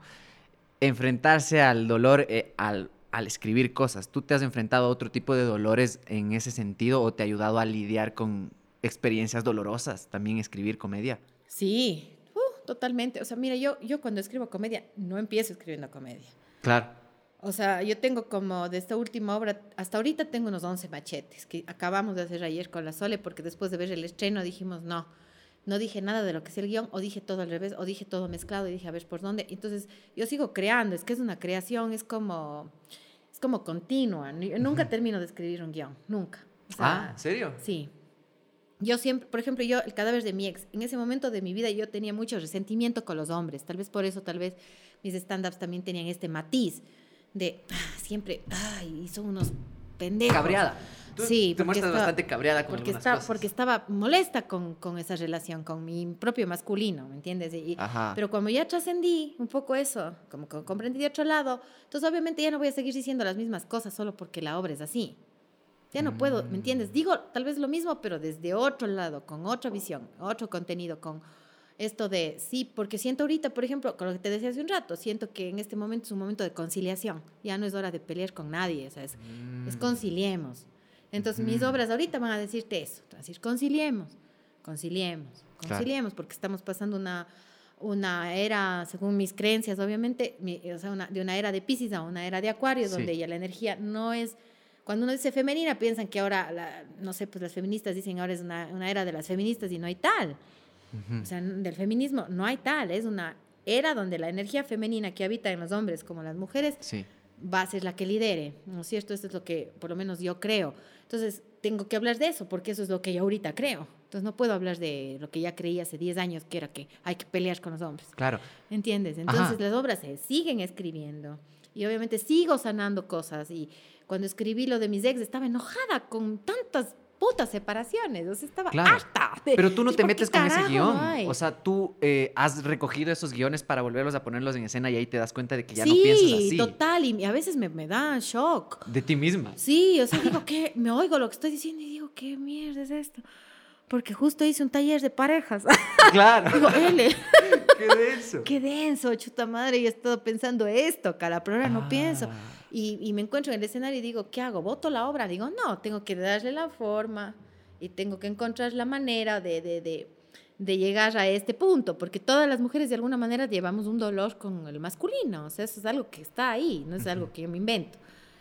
enfrentarse al dolor eh, al, al escribir cosas. ¿Tú te has enfrentado a otro tipo de dolores en ese sentido o te ha ayudado a lidiar con experiencias dolorosas también escribir comedia? Sí, uh, totalmente. O sea, mira, yo, yo cuando escribo comedia, no empiezo escribiendo comedia. Claro. O sea, yo tengo como de esta última obra, hasta ahorita tengo unos 11 machetes que acabamos de hacer ayer con la Sole, porque después de ver el estreno dijimos, no, no dije nada de lo que es el guion, o dije todo al revés, o dije todo mezclado, y dije, a ver, ¿por dónde? Entonces, yo sigo creando, es que es una creación, es como, es como continua. Yo nunca termino de escribir un guion, nunca. O sea, ah, ¿en serio? Sí. Yo siempre, por ejemplo, yo, el cadáver de mi ex, en ese momento de mi vida yo tenía mucho resentimiento con los hombres. Tal vez por eso, tal vez mis stand-ups también tenían este matiz de ah, siempre, ay, son unos pendejos. Cabreada. Tú Sí, te porque muestras estaba- bastante cabreada con Porque, algunas estaba, cosas. porque estaba molesta con, con esa relación, con mi propio masculino, ¿me entiendes? Y- Ajá. pero cuando ya trascendí un poco eso, como que comprendí de otro lado, entonces obviamente ya no voy a seguir diciendo las mismas cosas solo porque la obra es así. Ya no puedo, ¿me entiendes? Digo tal vez lo mismo, pero desde otro lado, con otra visión, otro contenido, con esto de sí, porque siento ahorita, por ejemplo, con lo que te decía hace un rato, siento que en este momento es un momento de conciliación. Ya no es hora de pelear con nadie, o sea, es, es conciliemos. Entonces, mis Ujú. obras ahorita van a decirte eso, van a decir conciliemos, conciliemos, Claro. conciliemos, porque estamos pasando una, una era, según mis creencias, obviamente, mi- o sea, una- de una era de Pisces a una era de Acuario, Sí. donde ya la energía no es cuando uno dice femenina, piensan que ahora, la- no sé, pues las feministas dicen ahora es una, una era de las feministas y no hay tal. O sea, del feminismo no hay tal, es una era donde la energía femenina que habita en los hombres como las mujeres Sí. va a ser la que lidere, ¿no es cierto? Esto es lo que por lo menos yo creo. Entonces, tengo que hablar de eso, porque eso es lo que yo ahorita creo. Entonces, no puedo hablar de lo que ya creí hace 10 años, que era que hay que pelear con los hombres. Claro. ¿Entiendes? Entonces, Ajá. las obras se siguen escribiendo. Y obviamente sigo sanando cosas. Y cuando escribí lo de mis ex, estaba enojada con tantas putas separaciones. O sea, estaba Claro. harta. de- Pero tú no ¿y te metes con ese guion. no? O sea, tú eh, has recogido esos guiones para volverlos a ponerlos en escena y ahí te das cuenta de que ya sí, no piensas así. total. Y a veces me, me da shock. De ti misma. Sí, o sea, digo que me oigo lo que estoy diciendo y digo, ¿qué mierda es esto? Porque justo hice un taller de parejas. Claro. digo, L, Qué denso. qué denso, chuta madre, yo he estado pensando esto, cara, pero ahora no Ah. pienso. Y, y me encuentro en el escenario y digo, ¿qué hago? ¿Voto la obra? Digo, no, tengo que darle la forma y tengo que encontrar la manera de, de, de, de llegar a este punto, porque todas las mujeres de alguna manera llevamos un dolor con el masculino, o sea, eso es algo que está ahí, no es algo que yo me invento.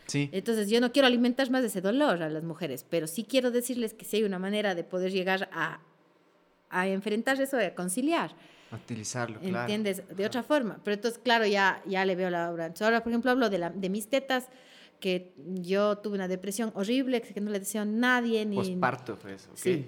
Sí. Entonces yo no quiero alimentar más ese dolor a las mujeres, pero sí quiero decirles que sí hay una manera de poder llegar a, a enfrentar eso, a conciliar, Utilizarlo, claro. ¿entiendes? De otra forma. Pero entonces, claro, ya, ya le veo la obra. Entonces, ahora, por ejemplo, hablo de, la, de mis tetas, que yo tuve una depresión horrible, que no le deseo a nadie. Ni, Posparto fue eso. Sí.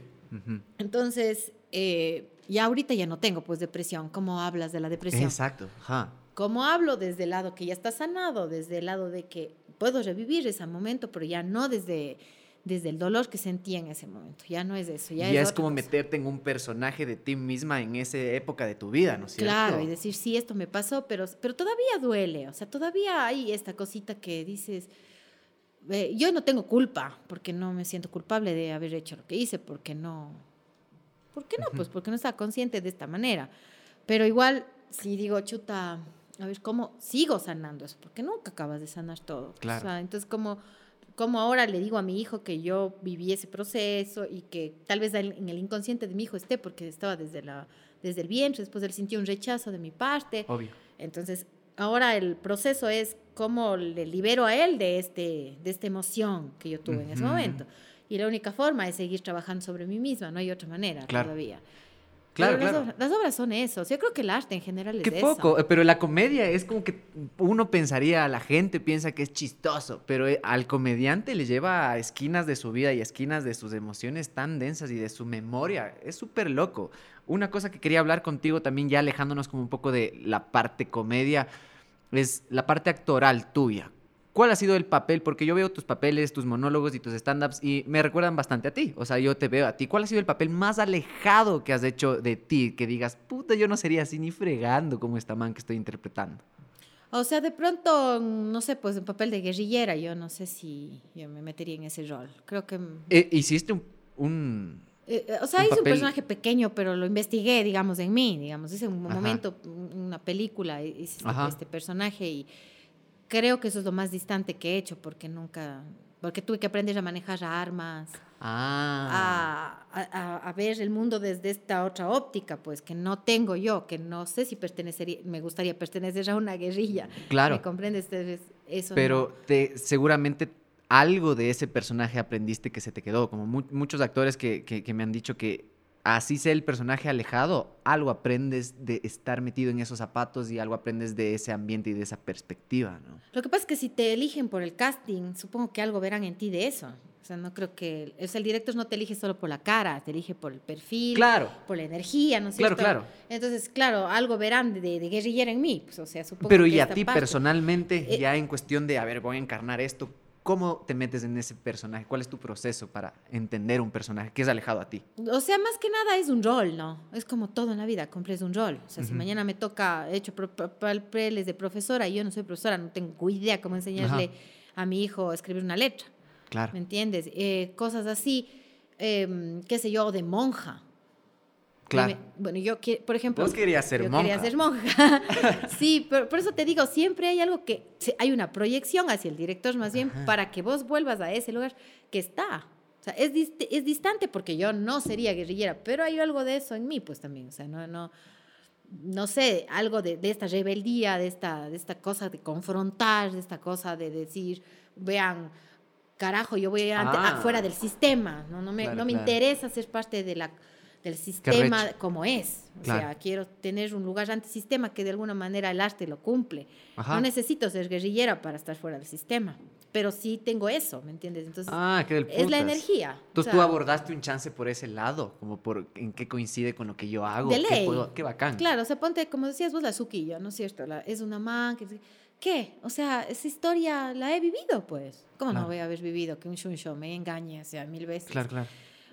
Entonces, eh, ya ahorita ya no tengo pues depresión. ¿Cómo hablas de la depresión? Exacto. Ajá. ¿Cómo hablo desde el lado que ya está sanado, desde el lado de que puedo revivir ese momento, pero ya no desde, desde el dolor que sentía en ese momento? Ya no es eso. Ya, Ya, es, otra como cosa. meterte en un personaje de ti misma en esa época de tu vida, ¿no es cierto? Claro, y decir, sí, esto me pasó, pero, pero todavía duele. O sea, todavía hay esta cosita que dices, eh, yo no tengo culpa, porque no me siento culpable de haber hecho lo que hice, porque no. ¿Por qué no? Pues porque no estaba consciente de esta manera. Pero igual, si digo, chuta, a ver, ¿cómo sigo sanando eso? Porque nunca acabas de sanar todo. Claro. O sea, entonces, como como ahora le digo a mi hijo que yo viví ese proceso y que tal vez en el inconsciente de mi hijo esté porque estaba desde, la, desde el vientre, después él sintió un rechazo de mi parte. Obvio. Entonces, ahora el proceso es cómo le libero a él de, este, de esta emoción que yo tuve en ese momento. Y la única forma es seguir trabajando sobre mí misma, no hay otra manera Claro. todavía. Claro, Pero las obras- Las, obras son eso. Yo creo que el arte en general es Qué poco, eh, pero la comedia es como que uno pensaría, la gente piensa que es chistoso, pero eh, al comediante le lleva a esquinas de su vida y esquinas de sus emociones tan densas y de su memoria. Es súper loco. Una cosa que quería hablar contigo también, ya alejándonos como un poco de la parte comedia, es la parte actoral tuya. ¿Cuál ha sido el papel? Porque yo veo tus papeles, tus monólogos y tus stand-ups y me recuerdan bastante a ti. O sea, yo te veo a ti. ¿Cuál ha sido el papel más alejado que has hecho de ti? Que digas, puta, yo no sería así ni fregando como esta man que estoy interpretando. O sea, de pronto, no sé, pues en papel de guerrillera, yo no sé si yo me metería en ese rol. Creo que... Eh, hiciste un... un- Eh, eh, o sea, Un hice un papel- personaje pequeño, pero lo investigué, digamos, en mí, digamos. Hice un Ajá. momento, un- una película, hice este, Ajá. este personaje y creo que eso es lo más distante que he hecho, porque nunca, porque tuve que aprender a manejar armas, Ah. a, a- ver el mundo desde esta otra óptica, pues, que no tengo yo, que no sé si pertenecería, me gustaría pertenecer a una guerrilla. Claro. ¿Me comprendes? Eso Pero te, seguramente algo de ese personaje aprendiste que se te quedó. Como mu- muchos actores que, que- que me han dicho que así sea el personaje alejado, algo aprendes de estar metido en esos zapatos y algo aprendes de ese ambiente y de esa perspectiva, ¿no? Lo que pasa es que si te eligen por el casting, supongo que algo verán en ti de eso. O sea, no creo que... O sea, el director no te elige solo por la cara, te elige por el perfil, Claro. por la energía, ¿no es Claro, cierto? claro. Entonces, claro, algo verán de, de guerrillera en mí. Pues, o sea, supongo Pero que y a ti parte- personalmente, Eh, ya en cuestión de, a ver, voy a encarnar esto, ¿cómo te metes en ese personaje? ¿Cuál es tu proceso para entender un personaje que es alejado a ti? O sea, más que nada es un rol, ¿no? Es como todo en la vida, cumples un rol. O sea, si Ujú. mañana me toca, he hecho papeles de profesora y yo no soy profesora, no tengo idea cómo enseñarle a mi hijo a escribir una letra. Claro. ¿Me entiendes? Eh, cosas así, em, qué sé yo, de monja. Claro. Dime, bueno, yo, por ejemplo... Vos querías ser yo monja. quería ser monja. sí, pero por eso te digo, siempre hay algo que... Hay una proyección hacia el director, más bien, Ajá. para que vos vuelvas a ese lugar que está. O sea, es, dist- es distante porque yo no sería guerrillera, pero hay algo de eso en mí, pues también. O sea, no... no no sé, algo de, de esta rebeldía, de esta, de esta cosa de confrontar, de esta cosa de decir, vean, carajo, yo voy a Ah. afuera del sistema, no, no me, Claro, no me claro. interesa ser parte de la, del sistema como es. O Claro. sea, quiero tener un lugar antisistema que de alguna manera el arte lo cumple. Ajá. No necesito ser guerrillera para estar fuera del sistema, pero sí tengo eso, ¿me entiendes? Entonces, Ah, que del es la energía. o Entonces sea, tú abordaste un chance por ese lado, como por en qué coincide con lo que yo hago. De qué ley. puedo- qué bacán. Claro, o sea, ponte, como decías vos, la suquilla, ¿no es cierto? La- es una man que... ¿Qué? O sea, esa historia la he vivido, pues. ¿Cómo Claro. no voy a haber vivido que un shuncho me engañe, o sea, mil veces? Claro, claro.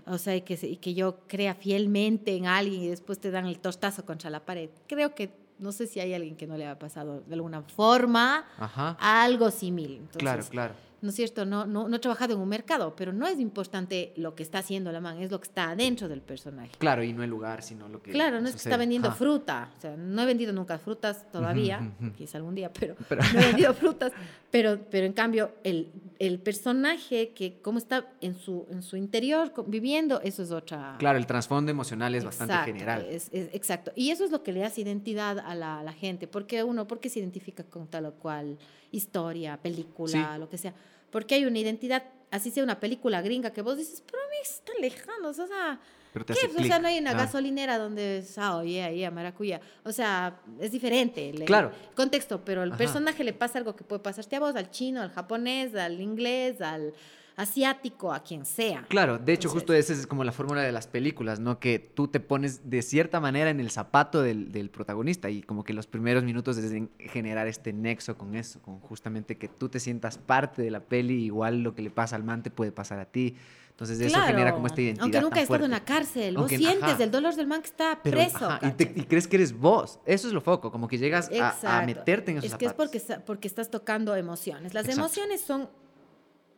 O sea, y que, y que yo crea fielmente en alguien y después te dan el tostazo contra la pared. Creo que, no sé si hay alguien que no le ha pasado de alguna forma Ajá. algo similar. Entonces, claro, claro. ¿No es cierto? No, no, no he trabajado en un mercado, pero no es importante lo que está haciendo la man, es lo que está adentro del personaje. Claro, y no el lugar, sino lo que. Claro, no es que está vendiendo fruta. O sea, no he vendido nunca frutas todavía, quizá algún día, pero, Pero- no he vendido frutas. Pero, pero en cambio, el, el personaje que cómo está en su, en su interior viviendo, eso es otra... Claro, el trasfondo emocional es bastante general. es- es- exacto. Y eso es lo que le hace identidad a la, a la gente. Porque uno, ¿por qué se identifica con tal o cual historia, película, Sí. lo que sea? Porque hay una identidad, así sea una película gringa que vos dices, pero a mí está lejano, o sea... Pero te ¿Qué? hace o sea, no hay una Ah. gasolinera donde es, ah, oye, ahí a maracuya. O sea, es diferente el, el Claro. contexto, pero el Ajá. personaje le pasa algo que puede pasarte a vos, al chino, al japonés, al inglés, al asiático, a quien sea. Claro, de hecho, Entonces- justo esa es como la fórmula de las películas, ¿no? Que tú te pones de cierta manera en el zapato del, del protagonista y como que los primeros minutos es en generar este nexo con eso, con justamente que tú te sientas parte de la peli, igual lo que le pasa al man te puede pasar a ti. Entonces eso Claro, genera como esta identidad. Aunque nunca he estado en la cárcel, vos Aunque- sientes ajá. el dolor del man que está Pero, preso. ajá, y, te- y crees que eres vos. Eso es lo foco, como que llegas a, a meterte en esos Es que es porque, porque estás tocando emociones. Las Exacto. emociones son,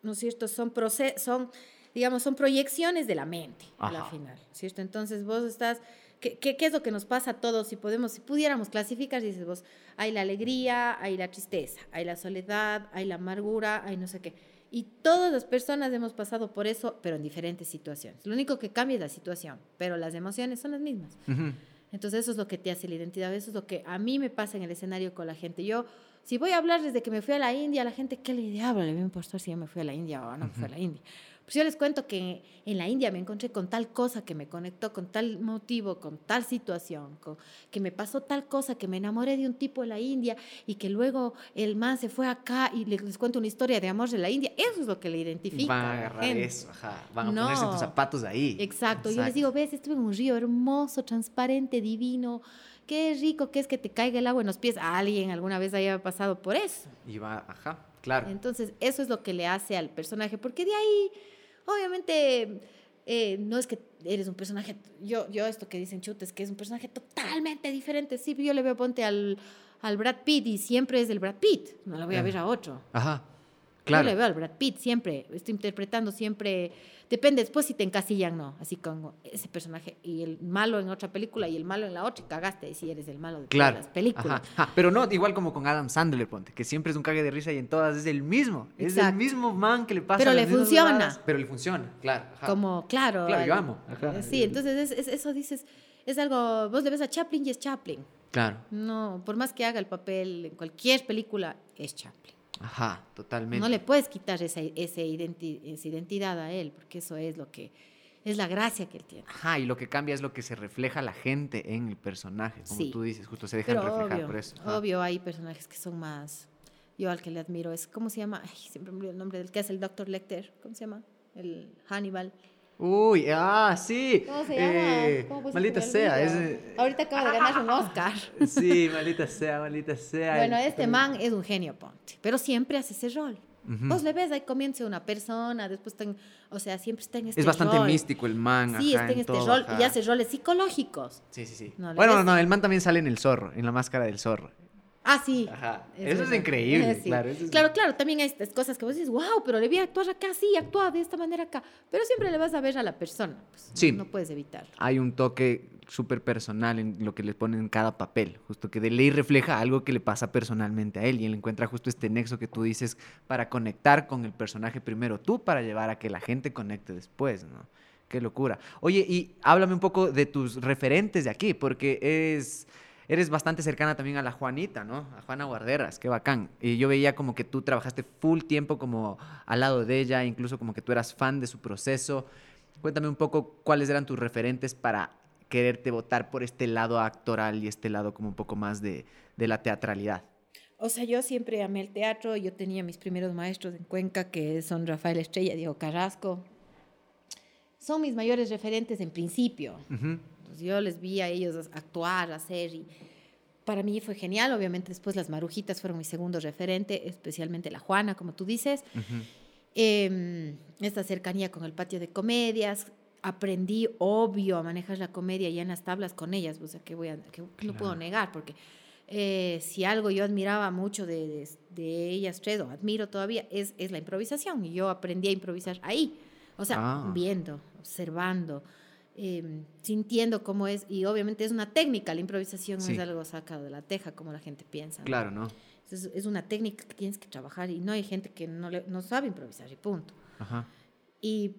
¿no es cierto? Son, proce- son, digamos, son proyecciones de la mente, a la Ajá. final, ¿cierto? Entonces vos estás, ¿qué, qué, qué es lo que nos pasa a todos? Si podemos, si pudiéramos clasificar, dices vos, hay la alegría, hay la tristeza, hay la soledad, hay la amargura, hay no sé qué. Y todas las personas hemos pasado por eso, pero en diferentes situaciones. Lo único que cambia es la situación, pero las emociones son las mismas. Ujú. Entonces eso es lo que te hace la identidad, eso es lo que a mí me pasa en el escenario con la gente. Yo, si voy a hablar desde que me fui a la India, la gente, ¿qué le diablo le voy a importar si yo me fui a la India o no me fui a la India? Pues yo les cuento que en la India me encontré con tal cosa que me conectó, con tal motivo, con tal situación, con, que me pasó tal cosa, que me enamoré de un tipo en la India y que luego el man se fue acá y les, cuento una historia de amor de la India. Eso es lo que le identifica. Van a agarrar gente. eso, ajá. Van a No. ponerse tus zapatos ahí. Exacto. Yo les digo, ves, estuve en un río hermoso, transparente, divino. Qué rico que es que te caiga el agua en los pies. Alguien alguna vez haya pasado por eso. Y va, ajá, claro. Entonces, eso es lo que le hace al personaje, porque de ahí, obviamente, eh, no es que eres un personaje, yo, yo esto que dicen chutes, que es un personaje totalmente diferente. Sí, yo le veo, ponte al, al Brad Pitt y siempre es el Brad Pitt, no le voy a ver a otro. Ajá. Yo Claro. le veo al Brad Pitt siempre, estoy interpretando siempre, depende después si te encasillan no, así como ese personaje y el malo en otra película y el malo en la otra y cagaste si eres el malo de Claro. todas las películas. Ajá, ajá. Pero no, igual como con Adam Sandler, ponte, que siempre es un cague de risa y en todas es el mismo. Es el mismo man que le pasa Pero le funciona. Pero le funciona, claro. ajá. Como, claro. Claro, yo amo, ajá. Sí, entonces es- es- eso dices, es algo, vos le ves a Chaplin y es Chaplin. Claro. No, por más que haga el papel en cualquier película, es Chaplin. Ajá, totalmente. No le puedes quitar esa, ese identi- esa identidad a él, porque eso es lo que, es la gracia que él tiene. Ajá, y lo que cambia es lo que se refleja la gente en el personaje. Como Sí. tú dices, justo se dejan Pero reflejar obvio, por eso. Ajá. obvio hay personajes que son más, yo al que le admiro es, ¿cómo se llama? Ay, siempre me olvido el nombre del que hace el Dr. Lecter, ¿cómo se llama? El Hannibal. Uy, ah, sí. ¿Cómo se llama? Eh, ¿Cómo maldita sea. Es, eh, Ahorita acaba de ganar un Oscar. sí, maldita sea, maldita sea. Bueno, este man es un genio, ponte, pero siempre hace ese rol. Ujú. Vos le ves, ahí comienza una persona, después está en- o sea, siempre está en este Es bastante rol. místico el man. Sí, ajá, está en este todo, rol ajá. y hace roles psicológicos. Sí, sí, sí. No, bueno, ves- no, el man también sale en el zorro, en la máscara del zorro. Ah, sí. Ajá. Es Eso es increíble, Sí. claro. eso es- Claro, claro, también hay estas cosas que vos dices, wow, pero le vi actuar acá, sí, actúa de esta manera acá. Pero siempre le vas a ver a la persona. Pues, no- Sí. No, puedes evitar. Hay un toque súper personal en lo que le ponen en cada papel, justo que de ley refleja algo que le pasa personalmente a él y él encuentra justo este nexo que tú dices para conectar con el personaje primero tú para llevar a que la gente conecte después, ¿no? Qué locura. Oye, y háblame un poco de tus referentes de aquí, porque es, eres bastante cercana también a la Juanita, ¿no? A Juana Guarderas, qué bacán. Y yo veía como que tú trabajaste full tiempo como al lado de ella, incluso como que tú eras fan de su proceso. Cuéntame un poco cuáles eran tus referentes para quererte votar por este lado actoral y este lado como un poco más de, de la teatralidad. O sea, yo siempre amé el teatro. Yo tenía mis primeros maestros en Cuenca, que son Rafael Estrella, Diego Carrasco. Son mis mayores referentes en principio. Entonces, yo les vi a ellos actuar, hacer y para mí fue genial. Obviamente después las marujitas fueron mi segundo referente, especialmente la Juana, como tú dices. Em, esta cercanía con el patio de comedias. Aprendí, obvio, a manejar la comedia ya en las tablas con ellas, o sea, que, voy a, que no puedo negar, porque eh, si algo yo admiraba mucho de, de, ellas tres, o admiro todavía, es, es, la improvisación. Y yo aprendí a improvisar ahí. O sea, ah. viendo, observando, em, sintiendo cómo es. Y obviamente es una técnica, la improvisación no es algo sacado de la teja, como la gente piensa. Claro, ¿no? Es, es, una técnica que tienes que trabajar y no hay gente que no, le, no sabe improvisar y punto. Ajá. Y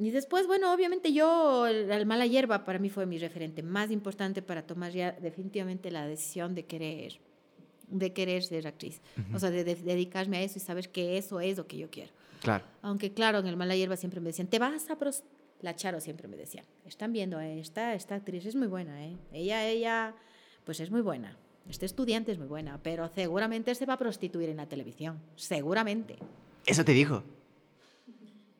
y después, bueno, obviamente yo, el, mala hierba para mí fue mi referente más importante para tomar ya definitivamente la decisión de querer, de querer ser actriz. O sea, de, dedicarme a eso y saber que eso es lo que yo quiero. Claro. Aunque claro, en el mala hierba siempre me decían, te vas a La Charo siempre me decía, están viendo, eh, esta, esta actriz es muy buena, ¿eh? Ella, ella, pues es muy buena. Este estudiante es muy buena, pero seguramente se va a prostituir en la televisión. Seguramente. ¿Eso te dijo?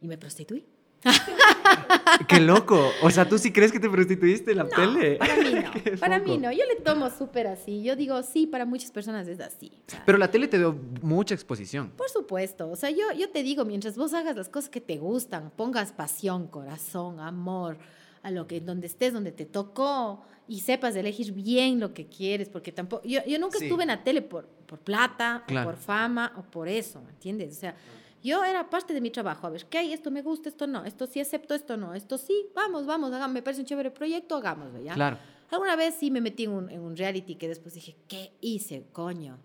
Y me prostituí. Qué loco. O sea, ¿tú sí crees que te prostituiste en la tele? Para mí no. para mí no. Yo le tomo súper así. Yo digo, sí, para muchas personas es así. Pero la tele te dio mucha exposición. Por supuesto. O sea, yo, yo te digo, mientras vos hagas las cosas que te gustan, pongas pasión, corazón, amor, a lo que, donde estés, donde te tocó, y sepas elegir bien lo que quieres, porque tampoco, yo, yo nunca estuve en la tele por, por plata, o por fama, o por eso, ¿me entiendes? O sea, yo era parte de mi trabajo, a ver, ¿qué hay? Esto me gusta, esto no, esto sí acepto, esto no, esto sí, vamos, vamos, hagamos, me parece un chévere proyecto, hagámoslo, ¿ya? Claro. Alguna vez sí me metí en un, en un reality que después dije, ¿qué hice, coño?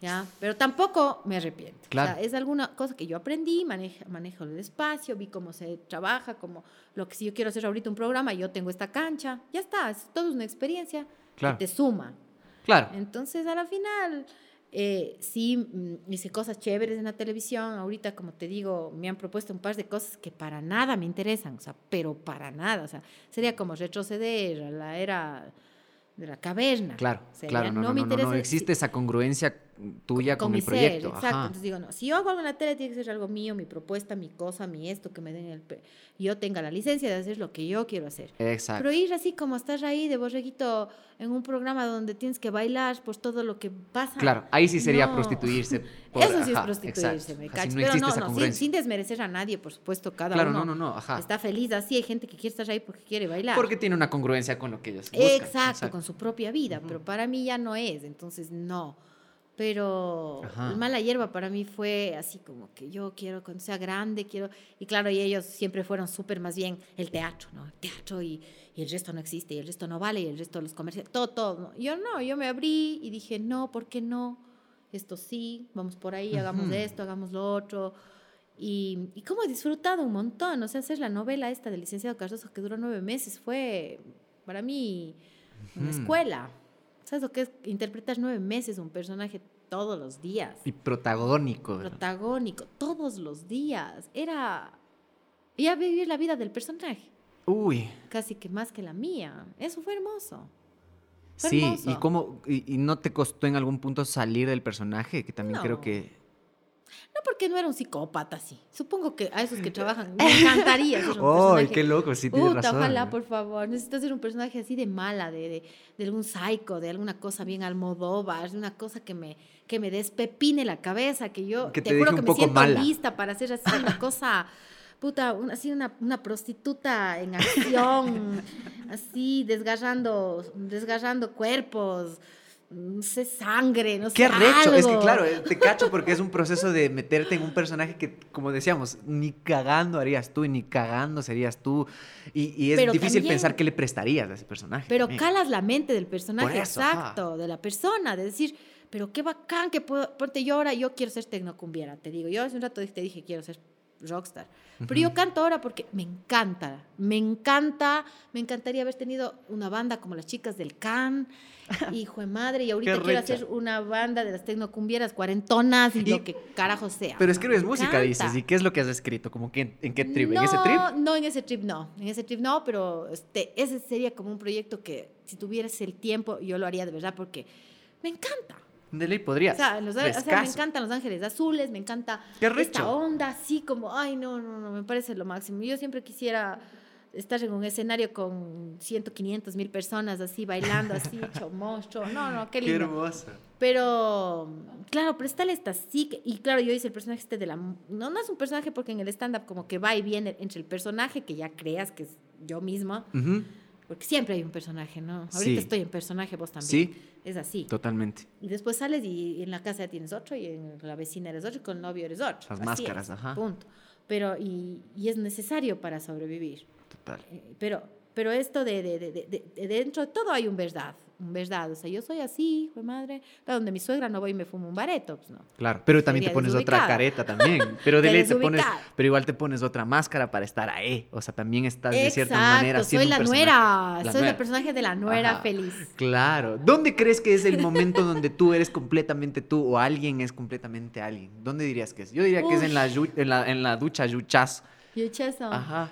¿Ya? Pero tampoco me arrepiento. Claro. O sea, es alguna cosa que yo aprendí, manejo, manejo el espacio, vi cómo se trabaja, como lo que si yo quiero hacer ahorita un programa, yo tengo esta cancha, ya está, es todo una experiencia que te suma. Claro. Entonces, a la final, eh, sí, mm, hice cosas chéveres en la televisión. Ahorita, como te digo, me han propuesto un par de cosas que para nada me interesan, o sea, pero para nada. O sea, sería como retroceder a la era de la caverna. Claro, claro, no, no, no, no, existe esa congruencia tuya con, mi proyecto. exacto. Entonces digo, no, si yo hago algo en la tele, tiene que ser algo mío, mi propuesta, mi cosa, mi esto, que me den el... Yo tenga la licencia de hacer lo que yo quiero hacer. Exacto. Pero ir así como estás ahí de borreguito en un programa donde tienes que bailar por todo lo que pasa. Claro, ahí sí sería prostituirse. Eso sí es prostituirse, me cacho. Pero no, no, sin, desmerecer a nadie, por supuesto, cada claro, uno no, no, no, ajá. está feliz así. Hay gente que quiere estar ahí porque quiere bailar. Porque tiene una congruencia con lo que ellos buscan. Exacto, con su propia vida, pero para mí ya no es, entonces no. Pero el mala hierba para mí fue así como que yo quiero cuando sea grande, quiero... Y claro, y ellos siempre fueron súper más bien el teatro, ¿no? El teatro y, y, el resto no existe, y el resto no vale, y el resto los comerciales, todo, todo. ¿no? Yo no, yo me abrí y dije, no, ¿por qué no? Esto sí, vamos por ahí, hagamos esto, hagamos lo otro. Y, y como he disfrutado un montón, o sea, hacer la novela esta del licenciado Cardoso que duró nueve meses fue para mí una escuela ¿Sabes lo que es? Interpretar nueve meses un personaje todos los días. Y protagónico. Protagónico, todos los días. Era a vivir la vida del personaje. Uy. Casi que más que la mía. Eso fue hermoso. sí, ¿y cómo? Y, no te costó en algún punto salir del personaje? Que también creo que no porque no era un psicópata así. Supongo que a esos que trabajan me encantaría ser un ¡Ay, qué loco! Sí, tienes razón. ojalá, por favor. Necesito ser un personaje así de mala, de, de, de, algún psycho, de alguna cosa bien almodóvar, de una cosa que me, que me despepine la cabeza, que yo te, juro que me siento lista para hacer así una cosa puta, así una, una, prostituta en acción, así desgarrando, desgarrando cuerpos, no sé, sangre, no sé. Qué arrecho. Es que claro, eh, te cacho porque es un proceso de meterte en un personaje que, como decíamos, ni cagando harías tú, ni cagando serías tú. Y, es difícil pensar qué le prestarías a ese personaje. Pero calas la mente del personaje, exacto, de la persona, de decir, pero qué bacán que puedo. Porque yo ahora yo quiero ser tecnocumbiera, te digo. Yo hace un rato te dije quiero ser rockstar. Pero yo canto ahora porque me encanta, me encanta, me encantaría haber tenido una banda como las chicas del Can, hijo de madre, y ahorita quiero hacer una banda de las tecnocumbieras cuarentonas y, Y- lo que carajo sea. Pero escribes música, dices. ¿Y qué es lo que has escrito? ¿Como que, ¿En qué trip? ¿En no, ese trip? No, en ese trip no. En ese trip no, pero este, ese sería como un proyecto que si tuvieras el tiempo yo lo haría de verdad porque me encanta. De ley podrías. O sea, los- o sea, me encantan Los Ángeles Azules, me encanta Qué esta onda así como, ay, no, no, no, me parece lo máximo. Yo siempre quisiera estar en un escenario con 100, 500 mil personas así bailando, así, hecho monstruo. No, no, qué Qué lindo. hermoso. Pero, claro, pero está esta sí, y claro, yo hice el personaje este de la... No, no es un personaje porque en el stand-up como que va y viene entre el personaje que ya creas que es yo misma, Ujú, porque siempre hay un personaje, ¿no? Ahorita Sí. estoy en personaje, vos también. Sí. Es así. Totalmente. Y después sales y en la casa ya tienes otro, y en la vecina eres otro, y con el novio eres otro. Las Así máscaras, es, ajá. Punto. Pero, y, y es necesario para sobrevivir. Total. Eh, Pero, pero esto de, de, de, de- de dentro de todo hay un verdad, verdad. O sea, yo soy así, hijo de madre. Donde mi suegra no voy y me fumo un bareto, pues no. Claro, pero también te pones otra careta también. Pero de ley te pones, pero igual te pones otra máscara para estar ahí. O sea, también estás de cierta manera soy la nuera, La soy nuera. el personaje de la nuera Ajá. feliz. Claro. ¿Dónde crees que es el momento donde tú eres completamente tú o alguien es completamente alguien? ¿Dónde dirías que es? Yo diría que es en la, en la, en la ducha yuchas. Yo chazo. Ajá.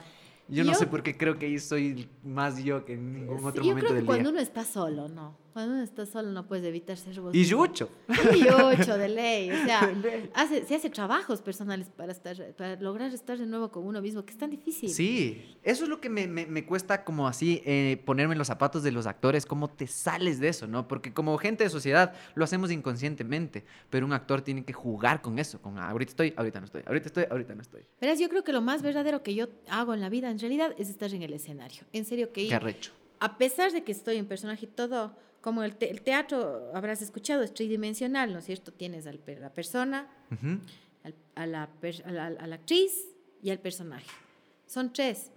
Yo no sé por qué creo que ahí soy más yo que en ningún otro yo momento creo que del cuando uno está solo, ¿no? Cuando uno está solo no puedes evitar ser vos. Y yucho. Y ocho de ley. O sea, hace, se hace trabajos personales para, estar, para lograr estar de nuevo con uno mismo, que es tan difícil. Sí, eso es lo que me, me- me cuesta como así eh, ponerme en los zapatos de los actores, cómo te sales de eso, ¿no? Porque como gente de sociedad lo hacemos inconscientemente, pero un actor tiene que jugar con eso, con "Ah, ahorita estoy, ahorita no estoy, ahorita estoy, ahorita no estoy. Verás, yo creo que lo más verdadero que yo hago en la vida, en realidad, es estar en el escenario. En serio, que Qué arrecho. a pesar de que estoy en personaje y todo, como el, te- el teatro, habrás escuchado, es tridimensional, ¿no es cierto? Tienes per- la persona, Ujú. al- a, la, per- a la- a la actriz y al personaje. Son tres.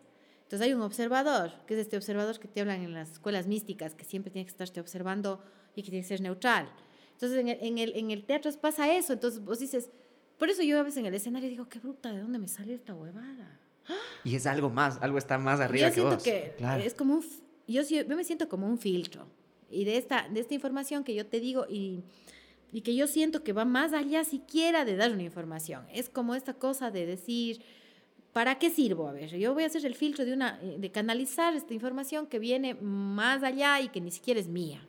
Entonces hay un observador, que es este observador que te hablan en las escuelas místicas, que siempre tiene que estarte observando y que tiene que ser neutral. Entonces en el, en el, en el teatro pasa eso, entonces vos dices, por eso yo a veces en el escenario digo, qué bruta, ¿de dónde me salió esta huevada? Y es algo más, algo está más arriba yo que siento vos. que Claro. es como un, yo, yo me siento como un filtro y de esta, de esta información que yo te digo y, y que yo siento que va más allá siquiera de dar una información. Es como esta cosa de decir, ¿para qué sirvo? A ver, yo voy a hacer el filtro de, una, eh, de canalizar esta información que viene más allá y que ni siquiera es mía.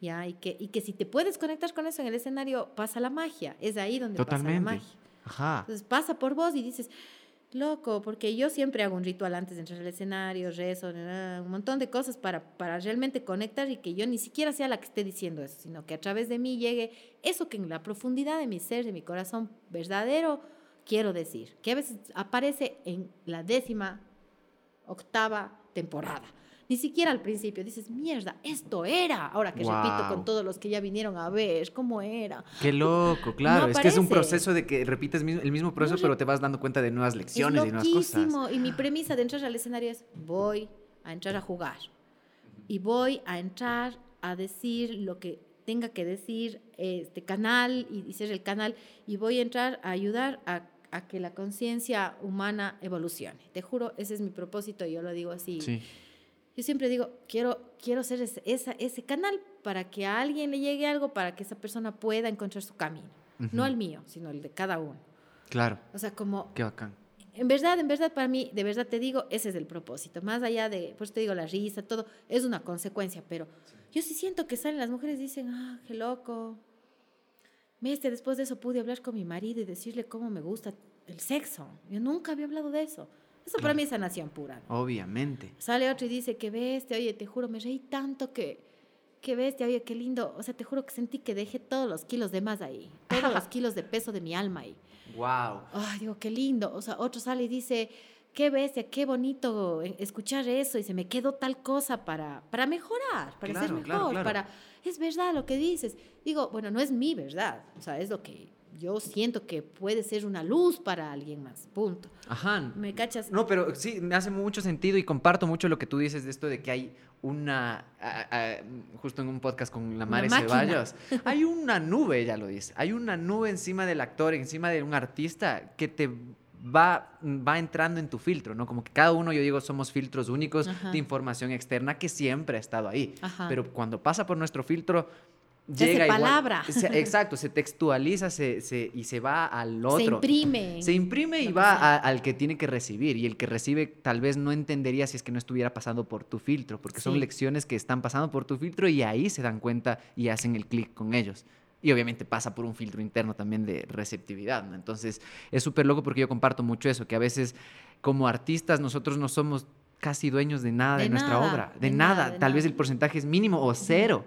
¿ya? Y, que, y que si te puedes conectar con eso en el escenario, pasa la magia. Es ahí donde pasa la Totalmente. magia. Ajá. Entonces pasa por vos y dices, loco, porque yo siempre hago un ritual antes de entrar al escenario, rezo, un montón de cosas para, para realmente conectar y que yo ni siquiera sea la que esté diciendo eso, sino que a través de mí llegue eso que en la profundidad de mi ser, de mi corazón verdadero, quiero decir, que a veces aparece en la décima octava temporada. Ni siquiera al principio dices, mierda, esto era. Ahora que repito Guau. con todos los que ya vinieron a ver, ¿cómo era? Qué loco, claro. es que es un proceso de que repites el mismo proceso, re- pero te vas dando cuenta de nuevas lecciones es y nuevas cosas. Y mi premisa de entrar al escenario es, voy a entrar a jugar. Y voy a entrar a decir lo que tenga que decir este canal y, y ser el canal. Y voy a entrar a ayudar a, a que la conciencia humana evolucione. Te juro, ese es mi propósito y yo lo digo así. Sí. Yo siempre digo, quiero, quiero ser ese, esa- ese canal para que a alguien le llegue algo, para que esa persona pueda encontrar su camino. No el mío, sino el de cada uno. Claro. O sea, como Qué bacán. en verdad, en verdad, para mí, de verdad te digo, ese es el propósito. Más allá de, pues te digo, la risa, todo, es una consecuencia, pero yo sí siento que salen las mujeres y dicen, ah, qué loco. Viste, después de eso pude hablar con mi marido y decirle cómo me gusta el sexo. Yo nunca había hablado de eso. Eso para mí es sanación pura. ¿no? Obviamente. Sale otro y dice, qué bestia, oye, te juro, me reí tanto que, qué bestia, oye, qué lindo. O sea, te juro que sentí que dejé todos los kilos de más ahí, todos los kilos de peso de mi alma ahí. Wow. Ay, digo, qué lindo. O sea, otro sale y dice, qué bestia, qué bonito eh, escuchar eso y se me quedó tal cosa para, para mejorar, para ser mejor, claro, claro. para... Es verdad lo que dices. Digo, bueno, no es mi verdad. O sea, es lo que yo siento que puede ser una luz para alguien más. Punto. Ajá. ¿Me cachas? No, pero sí, me hace mucho sentido y comparto mucho lo que tú dices de esto de que hay una, a- a- justo en un podcast con la Mare. Ceballos, hay una nube, ella lo dice, hay una nube encima del actor, encima de un artista que te va, va entrando en tu filtro, ¿no? Como que cada uno, yo digo, somos filtros únicos Ajá. de información externa que siempre ha estado ahí. Ajá. Pero cuando pasa por nuestro filtro, Se llega igual- palabra. se- exacto, se textualiza se, se- y se va al otro. Se imprime. Se imprime y va a- al que tiene que recibir. Y el que recibe tal vez no entendería si es que no estuviera pasando por tu filtro, porque son lecciones que están pasando por tu filtro y ahí se dan cuenta y hacen el clic con ellos. Y obviamente pasa por un filtro interno también de receptividad, ¿no? Entonces es súper loco porque yo comparto mucho eso, que a veces como artistas nosotros no somos casi dueños de nada de, De nuestra obra, de, de nada. nada, de Tal vez el porcentaje es mínimo o cero.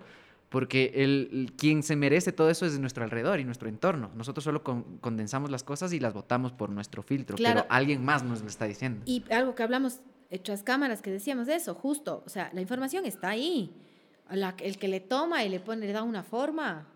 Porque el, quien se merece todo eso es de nuestro alrededor y nuestro entorno. Nosotros solo con- condensamos las cosas y las votamos por nuestro filtro, Claro. pero alguien más nos lo está diciendo. Y algo que hablamos tras cámaras, que decíamos de eso, justo, o sea, la información está ahí. La- el que le toma y le pone, le da una forma,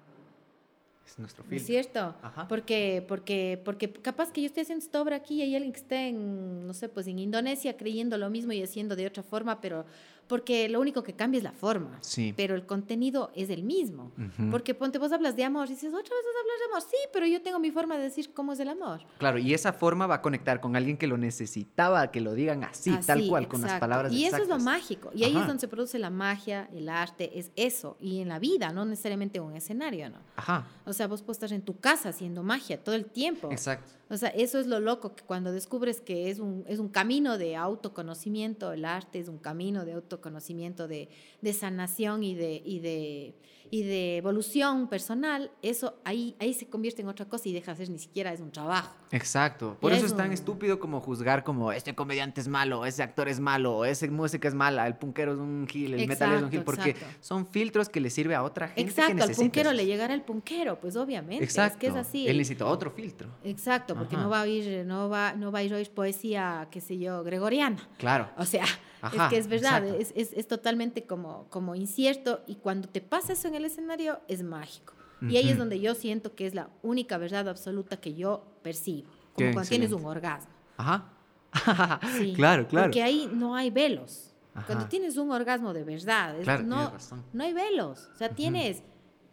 Es nuestro ¿no filtro. es cierto? Ajá. Porque, porque, porque capaz que yo esté haciendo esta obra aquí y hay alguien que esté en, no sé, pues en Indonesia creyendo lo mismo y haciendo de otra forma, pero porque lo único que cambia es la forma. Sí. Pero el contenido es el mismo. Porque ponte, vos hablas de amor y dices, otra vez vas a hablar de amor. Sí, pero yo tengo mi forma de decir cómo es el amor. Claro, y esa forma va a conectar con alguien que lo necesitaba, que lo digan así, tal cual, con las palabras Y eso es lo mágico. Y ahí es donde se produce la magia, el arte, es eso. Y en la vida, no necesariamente en un escenario, ¿no? Ajá, O sea, vos puedes estar en tu casa haciendo magia todo el tiempo. exacto. O sea, eso es lo loco, que cuando descubres que es un, es un camino de autoconocimiento, el arte es un camino de autoconocimiento, de, de sanación y de, y, de, y de evolución personal, eso ahí, ahí se convierte en otra cosa y deja de ser ni siquiera es un trabajo. Exacto. Por eso es tan estúpido como juzgar como este comediante es malo, ese actor es malo, ese música es mala, el punkero es un gil, el metalero es un gil, porque exacto. son filtros que le sirve a otra gente que Exacto, al punkero esos. le llegará el punkero, pues obviamente, Exacto. es que es así. Él necesita otro filtro. Exacto, porque Ajá. no va a oír, no va, no va a ir oír poesía, qué sé yo, gregoriana. Claro. O sea, Ajá, es que es verdad, es, es, es totalmente como, como incierto y cuando te pasa eso en el escenario es mágico. Y ahí es donde yo siento que es la única verdad absoluta que yo percibo, como Qué cuando tienes un excelente. orgasmo. Ajá. Sí, claro, claro. Porque ahí no hay velos. Cuando Ajá. tienes un orgasmo de verdad, Claro, no, razón. no hay velos. O sea, tienes,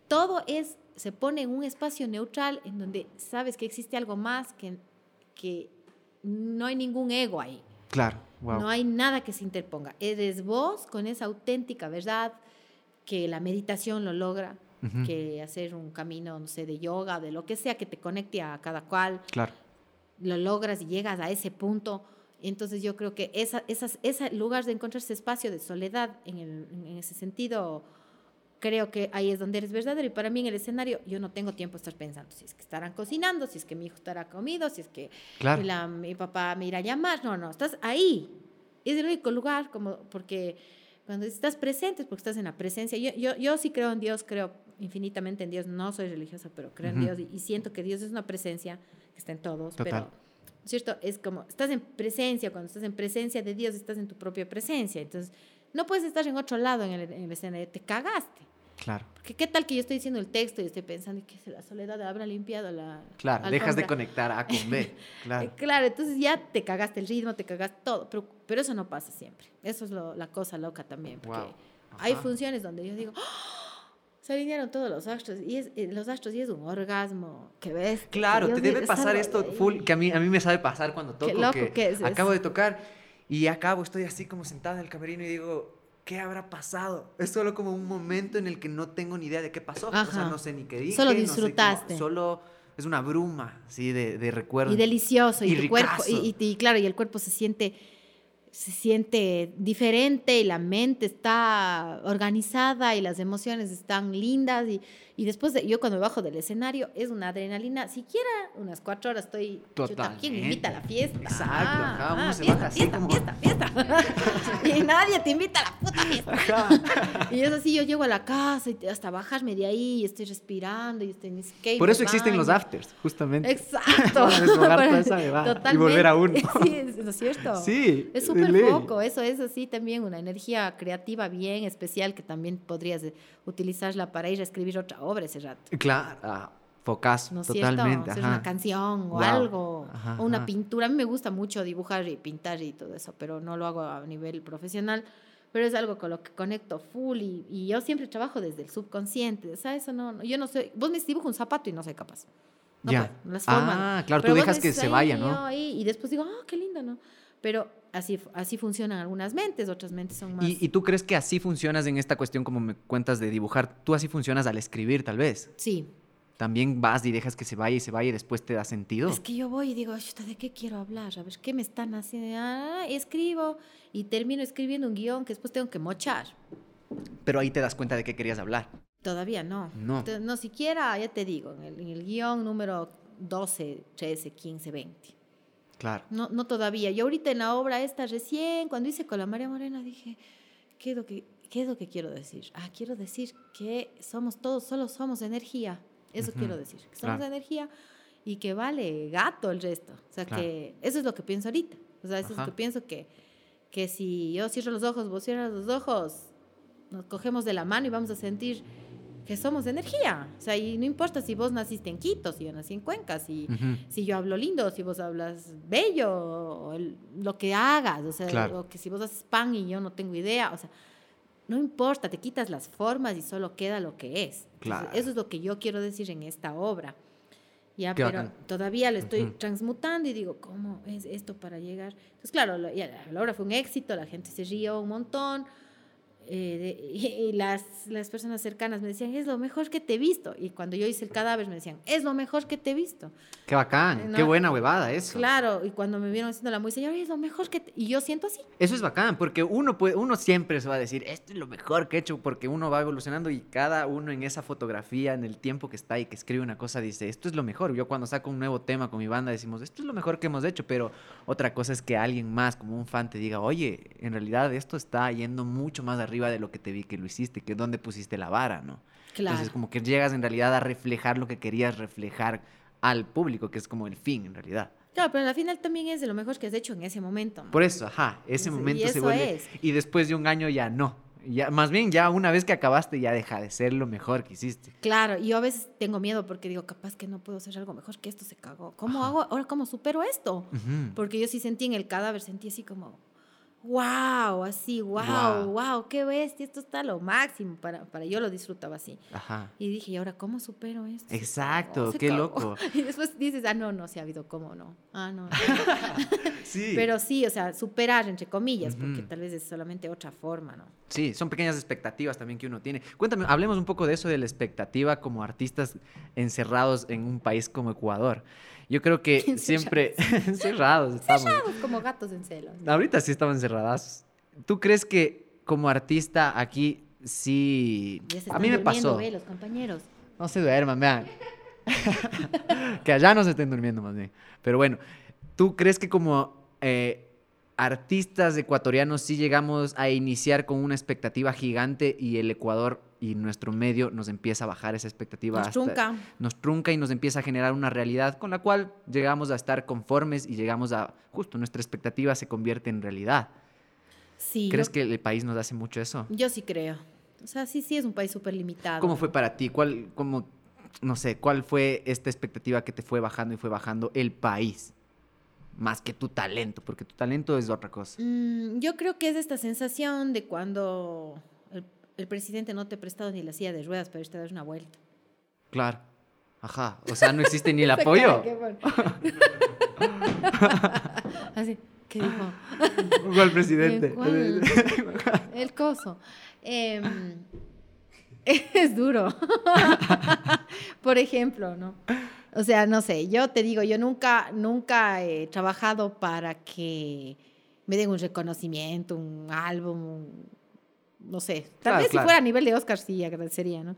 todo es, se pone en un espacio neutral en donde sabes que existe algo más, que, que no hay ningún ego ahí. Claro. Wow. No hay nada que se interponga. Eres vos con esa auténtica verdad que la meditación lo logra, que hacer un camino, no sé, de yoga, de lo que sea que te conecte a cada cual, Claro. lo logras y llegas a ese punto. Entonces yo creo que esa, esas, ese lugar de encontrar ese espacio de soledad, en, el- en ese sentido, creo que ahí es donde eres verdadero. Y para mí en el escenario yo no tengo tiempo de estar pensando si es que estarán cocinando, si es que mi hijo estará comido, si es que Claro. la- mi papá me irá a llamar. No, no, estás ahí. Es el único lugar como porque cuando estás presente es porque estás en la presencia. Yo, yo, yo sí creo en Dios, creo infinitamente en Dios. No soy religiosa, pero creo en Dios y, y siento que Dios es una presencia que está en todos. Total. Pero, ¿cierto? Es como, estás en presencia, cuando estás en presencia de Dios, estás en tu propia presencia. Entonces, no puedes estar en otro lado en el, en el escenario, te cagaste. Claro. Porque qué tal que yo estoy diciendo el texto y estoy pensando que la soledad habrá limpiado la Claro. Dejas de conectar A con B. Eh, Claro. Claro, entonces ya te cagaste el ritmo, te cagaste todo, pero, pero eso no pasa siempre. Eso es lo- la cosa loca también, porque Wow. hay funciones donde yo digo, ¡Ah! se alinearon todos los astros y es eh, los astros y es un orgasmo que ves. Claro, Dios te debe pasar esto de full, que a mí, a mí me sabe pasar cuando toco. Qué loco que que es acabo eso. de tocar y acabo, estoy así como sentada en el camerino y digo, ¿qué habrá pasado? Es solo como un momento en el que no tengo ni idea de qué pasó. O sea, no sé ni qué dije. Solo no sé cómo- disfrutaste. solo es una bruma, sí, de, de recuerdos. Y delicioso, y, Y tu cuerpo, y, ricazo. y- y claro, y el cuerpo se siente, se siente diferente y la mente está organizada y las emociones están lindas y, y después de, yo cuando me bajo del escenario es una adrenalina, siquiera unas cuatro horas estoy, chuta, ¿quién me invita a la fiesta? Exacto, Ah, uno ah, se fiesta, baja así fiesta, como- fiesta, fiesta. y nadie te invita a la puta fiesta. Ajá. Y es así, yo llego a la casa y hasta bajarme de ahí y estoy respirando y estoy en skate. Por eso existen los afters, justamente. Exacto. Bebada y Totalmente. volver a uno. Sí, es, ¿no es cierto? Sí, Es súper poco. Eso es así también una energía creativa bien especial que también podrías utilizarla para ir a escribir otra obra ese rato. Claro, ah, focazo, ¿No totalmente. Hacer ajá. una canción o Wow. algo. Ajá, o una ajá. pintura. A mí me gusta mucho dibujar y pintar y todo eso, pero no lo hago a nivel profesional. Pero es algo con lo que conecto full y, y yo siempre trabajo desde el subconsciente. O sea, eso no, no- yo no soy. Vos me dibujo un zapato y no soy capaz. No Ya. puedo, las formas. Ah, claro, tú Pero vos dejas que se vaya, ¿no? ahí, y después digo, ah, qué lindo, ¿no? Pero así, así funcionan algunas mentes, otras mentes son más... ¿Y, y tú crees que así funcionas en esta cuestión como me cuentas de dibujar? ¿Tú así funcionas al escribir tal vez? Sí, ¿También vas y dejas que se vaya y se vaya y después te da sentido? es que yo voy y digo, "Chuta, ¿de qué quiero hablar? A ver, ¿qué me están haciendo? Ah, escribo y termino escribiendo un guion que después tengo que mochar. Pero ahí te das cuenta de qué querías hablar. Todavía no. No. No siquiera, ya te digo, en el, en el guion número 12, 13, 15, 20. Claro. No, no todavía. Yo ahorita en la obra esta recién, cuando hice con la María Morena, dije, ¿qué es lo que, qué es lo que quiero decir? Ah, quiero decir que somos todos, solo somos energía. Eso quiero decir. Que somos claro. energía y que vale gato el resto. O sea, Claro. que eso es lo que pienso ahorita. O sea, eso Ajá. es lo que pienso que, que si yo cierro los ojos, vos cierras los ojos, nos cogemos de la mano y vamos a sentir que somos energía. O sea, y no importa si vos naciste en Quito, si yo nací en Cuenca, si, Ujú. si yo hablo lindo, si vos hablas bello, o el- lo que hagas, o sea, Claro. o que si vos haces pan y yo no tengo idea, o sea, no importa, te quitas las formas y solo queda lo que es. Entonces, Claro. Eso es lo que yo quiero decir en esta obra. Ya, Qué pero bacán. todavía lo estoy Ujú. transmutando y digo, ¿cómo es esto para llegar? Entonces, claro, ya, la obra fue un éxito, la gente se rió un montón. Eh, de- y, y las, las personas cercanas me decían, es lo mejor que te he visto. Y cuando yo hice el cadáver me decían, es lo mejor que te he visto. Qué bacán, No, qué buena huevada eso. Claro, y cuando me vieron haciendo la muy señora, es lo mejor que... te-". Y yo siento así. Eso es bacán, porque uno, puede, uno siempre se va a decir, esto es lo mejor que he hecho, porque uno va evolucionando y cada uno en esa fotografía, en el tiempo que está y que escribe una cosa, dice, esto es lo mejor. Yo cuando saco un nuevo tema con mi banda decimos, esto es lo mejor que hemos hecho, pero otra cosa es que alguien más, como un fan, te diga, oye, en realidad esto está yendo mucho más arriba de lo que te vi que lo hiciste, que dónde pusiste la vara, ¿no? Claro. Entonces como que llegas en realidad a reflejar lo que querías reflejar al público, que es como el fin en realidad. Claro, pero al final también es de lo mejor que has hecho en ese momento. ¿no? Por eso, ajá, ese Eso- y momento se vuelve. es. Y después de un año ya no. Ya, más bien, ya una vez que acabaste, ya deja de ser lo mejor que hiciste. Claro, y yo a veces tengo miedo porque digo, capaz que no puedo hacer algo mejor que esto se cagó. ¿Cómo hago? Ahora, ¿cómo supero esto? Ujú. Porque yo sí sentí en el cadáver, sentí así como, wow, así, wow, Guau. wow, qué bestia, esto está lo máximo. Para, para yo lo disfrutaba así. Ajá. Y dije, ¿y ahora cómo supero esto? Exacto, se qué cagó". loco. Y después dices, ah, no, no, se ha habido cómo no. Ah, no. no. Sí. Pero sí, o sea, superar, entre comillas, porque Ujú. tal vez es solamente otra forma, ¿no? Sí, son pequeñas expectativas también que uno tiene. Cuéntame, hablemos un poco de eso, de la expectativa como artistas encerrados en un país como Ecuador. Yo creo que siempre encerrados estamos. Estamos como gatos en celo. Ahorita sí estamos encerradas. ¿Tú crees que como artista aquí sí... Ya se A mí me pasó. ve, los compañeros. No se duerman, vean. que allá no se estén durmiendo más bien. Pero bueno, ¿tú crees que como eh, artistas ecuatorianos sí llegamos a iniciar con una expectativa gigante y el Ecuador y nuestro medio nos empieza a bajar esa expectativa? Nos hasta- trunca. Nos trunca y nos empieza a generar una realidad con la cual llegamos a estar conformes y llegamos a, justo, nuestra expectativa se convierte en realidad. Sí. ¿Crees yo, que el país nos hace mucho eso? yo sí creo. O sea, sí, sí es un país súper limitado. ¿Cómo fue para ti? ¿Cuál, cómo, no sé, cuál fue esta expectativa que te fue bajando y fue bajando el país? Más que tu talento, porque tu talento es otra cosa. Mm, yo creo que es esta sensación de cuando el, presidente no te ha prestado ni la silla de ruedas para irte a dar una vuelta. Claro. Ajá. O sea, no existe ni el apoyo. Así, ¿qué dijo? ¿Cuál presidente? ¿Cuál? El coso. Em, es duro. Por ejemplo, ¿no? O sea, no sé, yo te digo, yo nunca, nunca he trabajado para que me den un reconocimiento, un álbum, un- no sé. Tal Claro, vez claro. si fuera a nivel de Oscar sí agradecería, ¿no?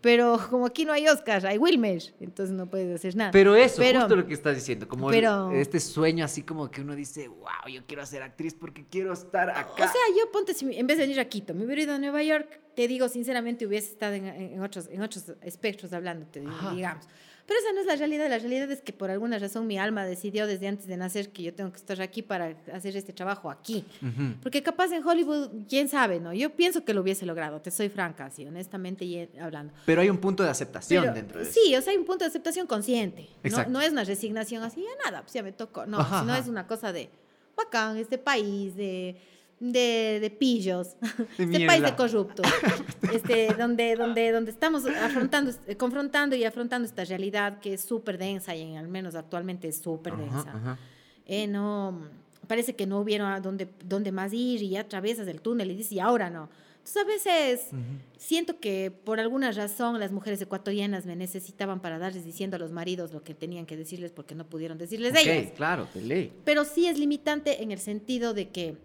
Pero como aquí no hay Oscar, hay Wilmer, entonces no puedes hacer nada. Pero eso, Pero- justo lo que estás diciendo, como el- pero- este sueño así como que uno dice, wow, yo quiero ser actriz porque quiero estar acá. O sea, yo ponte, si en vez de venir a Quito, me hubiera ido a Nueva York, te digo sinceramente, hubiese estado en, en otros, en otros espectros hablándote, Ajá. Pero esa no es la realidad. La realidad es que por alguna razón mi alma decidió desde antes de nacer que yo tengo que estar aquí para hacer este trabajo aquí. Porque capaz en Hollywood, quién sabe, ¿no? Yo pienso que lo hubiese logrado, te soy franca, así, honestamente y- hablando. Pero hay un punto de aceptación Pero, dentro de eso. sí, o sea, hay un punto de aceptación consciente. No, Exacto. no es una resignación así, ya nada, pues ya me tocó. No, Ajá, sino ajá. es una cosa de bacán, este país, de de, de pillos, De este país de corruptos, este, donde, donde, donde estamos afrontando, confrontando y afrontando esta realidad que es súper densa y al menos actualmente es súper Ajá, densa. ajá. Eh, no, parece que no hubieron a dónde, dónde más ir y ya atraviesas el túnel y dices, y ahora no. Entonces a veces Ujú. siento que por alguna razón las mujeres ecuatorianas me necesitaban para darles diciendo a los maridos lo que tenían que decirles porque no pudieron decirles Ok, ellas. claro, de ley. Pero sí es limitante en el sentido de que,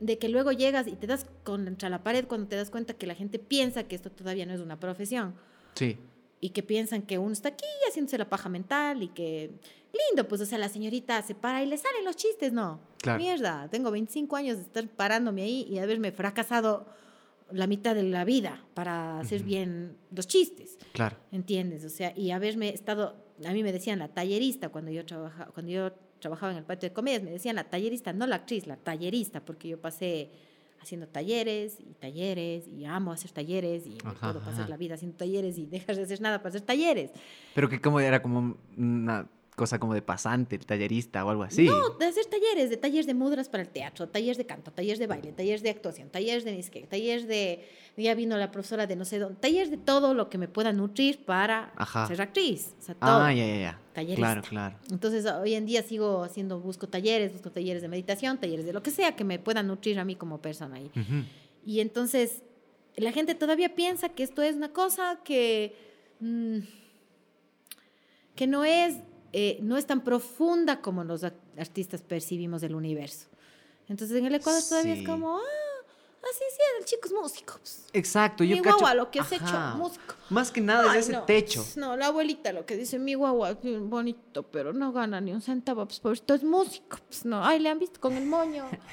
de que luego llegas y te das contra la pared cuando te das cuenta que la gente piensa que esto todavía no es una profesión Sí. y que piensan que uno está aquí haciéndose la paja mental y que lindo, pues o sea, la señorita se para y le salen los chistes, no. Claro. Mierda, tengo 25 años de estar parándome ahí y haberme fracasado la mitad de la vida para hacer Ujú. bien los chistes. Claro. ¿Entiendes? O sea, y haberme estado, a mí me decían la tallerista cuando yo trabajaba, cuando yo trabajaba en el patio de comedias, me decían la tallerista, no la actriz, la tallerista, porque yo pasé haciendo talleres y talleres y amo hacer talleres y Ajá, puedo pasar ajá. la vida haciendo talleres y dejar de hacer nada para hacer talleres. Pero que como era como una cosa como de pasante, tallerista o algo así. No, de hacer talleres, de talleres de mudras para el teatro, talleres de canto, talleres de baile, talleres de actuación, talleres de nisque, talleres de, ya vino la profesora de no sé dónde, talleres de todo lo que me pueda nutrir para Ajá. ser actriz. O sea, todo. ah, ya, ya, ya. Tallerista. Claro, claro. Entonces, hoy en día sigo haciendo, busco talleres, busco talleres de meditación, talleres de lo que sea que me puedan nutrir a mí como persona. Y, y entonces, la gente todavía piensa que esto es una cosa que, mm, que no, es, eh, no es tan profunda como los artistas percibimos el universo. Entonces, en el Ecuador todavía es como, ah, así sí, el chico es músico. pues. Exacto, yo Mi cacho- guagua, lo que has hecho, músico. Más que nada Ay, es ese no, techo. No, la abuelita lo que dice, mi guagua es bonito, pero no gana ni un centavo, pues por esto es músico. Pues no, ay, le han visto con el moño.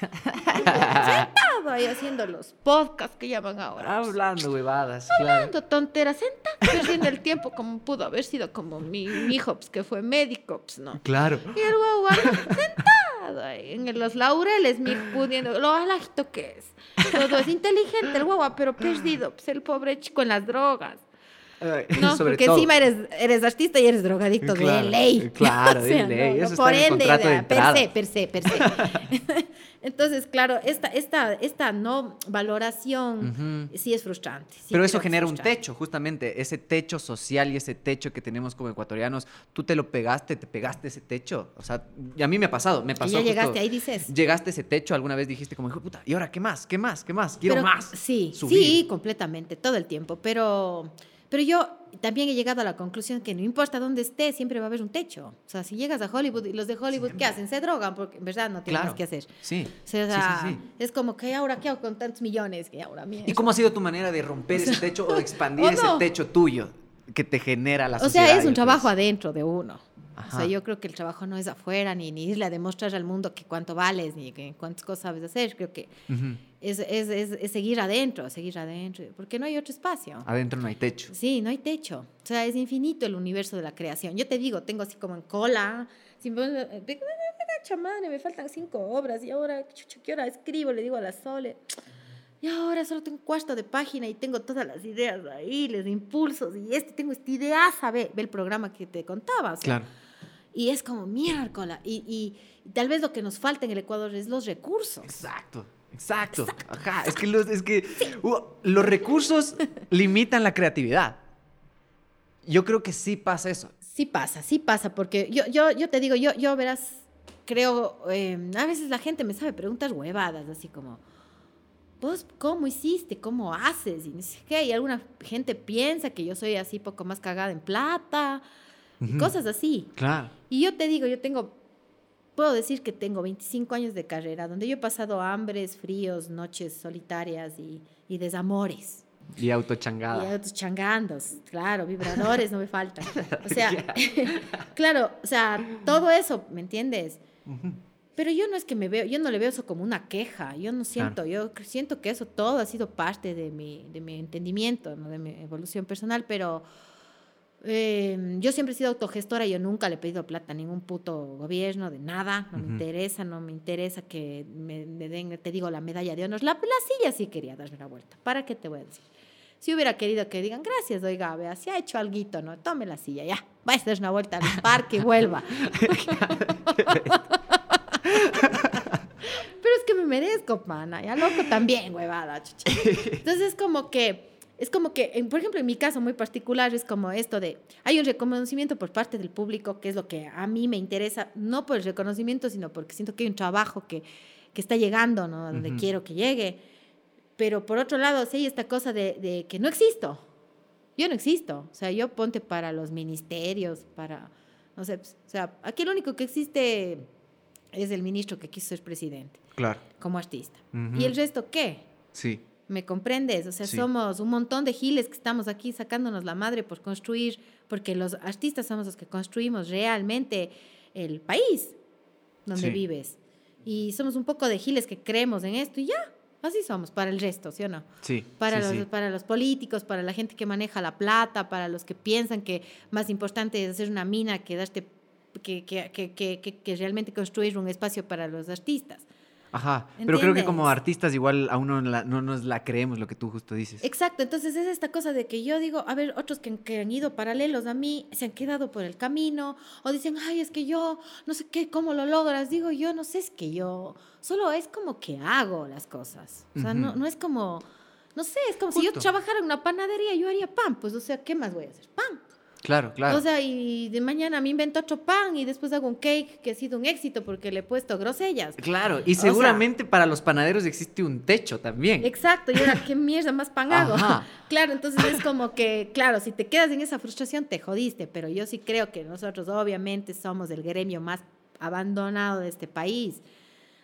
Sentado ahí haciendo los podcasts que llaman ahora. pues. Hablando huevadas, claro. Hablando tonteras, sentado, perdiendo el tiempo como pudo haber sido como mi, mi hijo, pues que fue médico, pues no. Claro. Y el guagua sentado en los laureles, mi pudiendo, lo alajito que es. Todo es inteligente el guagua, pero perdido, pues el pobre chico en las drogas. No, sobre porque todo. encima eres, eres artista y eres drogadicto Claro, de ley. claro, de O sea, ley, eso está por en el ende, contrato de per entrada. se, per se, per se. Entonces, claro, esta, esta, esta no valoración Ujú. sí es frustrante. sí Pero eso que es genera un techo, justamente, ese techo social y ese techo que tenemos como ecuatorianos. Tú te lo pegaste, te pegaste ese techo. O sea, y a mí me ha pasado, me Y pasó. ya justo- llegaste ahí, dices. Llegaste a ese techo, alguna vez dijiste como, hijo de puta, ¿y ahora qué más? ¿Qué más? ¿Qué más? Quiero Pero- más. Sí, Subir. sí, completamente, todo el tiempo. Pero, pero yo también he llegado a la conclusión que no importa dónde estés, siempre va a haber un techo. O sea, si llegas a Hollywood y los de Hollywood, ¿qué hacen? Se drogan porque en verdad no tienen Claro. más que hacer. Sí. O sea, Sí, sí, sí. es como que ahora qué hago con tantos millones, que ahora mierda. ¿Y cómo ha sido tu manera de romper ese techo o de expandir ¿O ese no? techo tuyo que te genera la O sociedad? sea, es un trabajo adentro de uno. O Ajá. sea, yo creo que el trabajo no es afuera, ni, ni irle a demostrar al mundo que cuánto vales, ni que cuántas cosas sabes hacer. Creo que Ujú. Es, es, es, es seguir adentro, seguir adentro, porque no hay otro espacio. Adentro no hay techo. Sí, no hay techo. O sea, es infinito el universo de la creación. Yo te digo, tengo así como en cola, sin gacha madre, me faltan cinco obras y ahora, ¿qué hora escribo? Le digo a la Sole. Y ahora solo tengo un cuarto de página y tengo todas las ideas ahí, los impulsos y este, tengo esta idea, ¿sabe? Ve el programa que te contaba. o sea, Claro. Y es como miércoles. Y, y, y tal vez lo que nos falta en el Ecuador es los recursos. Exacto. Exacto. Ajá. Es que, los, es que uh, los recursos limitan la creatividad. Yo creo que sí pasa eso. Sí pasa, sí pasa, porque yo, yo, yo te digo, yo, yo verás, creo, eh, a veces la gente me sabe preguntas huevadas, así como, vos cómo hiciste, cómo haces, y no sé qué, y alguna gente piensa que yo soy así poco más cagada en plata, y cosas así. Claro. Y yo te digo, yo tengo, puedo decir que tengo 25 años de carrera, donde yo he pasado hambres, fríos, noches solitarias y, y desamores. Y Y autochangada. otros changandos, claro, vibradores no me faltan. O sea, claro, o sea, todo eso, ¿me entiendes? Pero yo no es que me veo, yo no le veo eso como una queja, yo no siento, yo siento que eso todo ha sido parte de mi, de mi entendimiento, ¿no? de mi evolución personal, pero eh, yo siempre he sido autogestora, yo nunca le he pedido plata a ningún puto gobierno, de nada, no me interesa, no me interesa que me, me den, te digo, la medalla de honor. La, la silla sí quería darme la vuelta, ¿para qué te voy a decir? Si hubiera querido que digan, gracias, oiga, vea, si ha hecho algo, ¿no? Tome la silla, ya, vaya a dar una vuelta al parque y vuelva. Pero es que me merezco, pana. Ya loco también, huevada, chucha. Entonces es como que, es como que, en- por ejemplo, en mi caso muy particular es como esto de, hay un reconocimiento por parte del público, que es lo que a mí me interesa, no por el reconocimiento, sino porque siento que hay un trabajo que, que está llegando, ¿no? Donde Ujú. quiero que llegue. Pero por otro lado, sí hay esta cosa de, de que no existo. Yo no existo. O sea, yo ponte para los ministerios, para, no sé, pues, o sea, aquí lo único que existe es el ministro que quiso ser presidente Claro. como artista. Ujú. ¿Y el resto qué? Sí. ¿Me comprendes? O sea, Sí. somos un montón de giles que estamos aquí sacándonos la madre por construir, porque los artistas somos los que construimos realmente el país donde Sí. vives. Y somos un poco de giles que creemos en esto y ya, así somos para el resto, ¿sí o no? Sí. Para, sí, los, para los políticos, para la gente que maneja la plata, para los que piensan que más importante es hacer una mina que darte que, que, que- que realmente construir un espacio para los artistas. Ajá. Pero creo que como artistas igual aún no, la- no nos la creemos lo que tú justo dices. Exacto, entonces es esta cosa de que yo digo, a ver, otros que, que han ido paralelos a mí se han quedado por el camino o dicen, ay, es que yo no sé qué, cómo lo logras. Digo, yo no sé, es que yo solo es como que hago las cosas. O sea, no, no es como, no sé, es como si yo trabajara en una panadería, yo haría pan, pues, o sea, ¿qué más voy a hacer? Pan. Claro, claro. O sea, y de mañana me invento otro pan y después hago un cake que ha sido un éxito porque le he puesto grosellas. claro. Y o sea- seguramente para los panaderos existe un techo también. Exacto, y ahora, ¿qué mierda más pan hago? Ajá. Claro, entonces es como que, claro, si te quedas en esa frustración, te jodiste, pero yo sí creo que nosotros obviamente somos el gremio más abandonado de este país.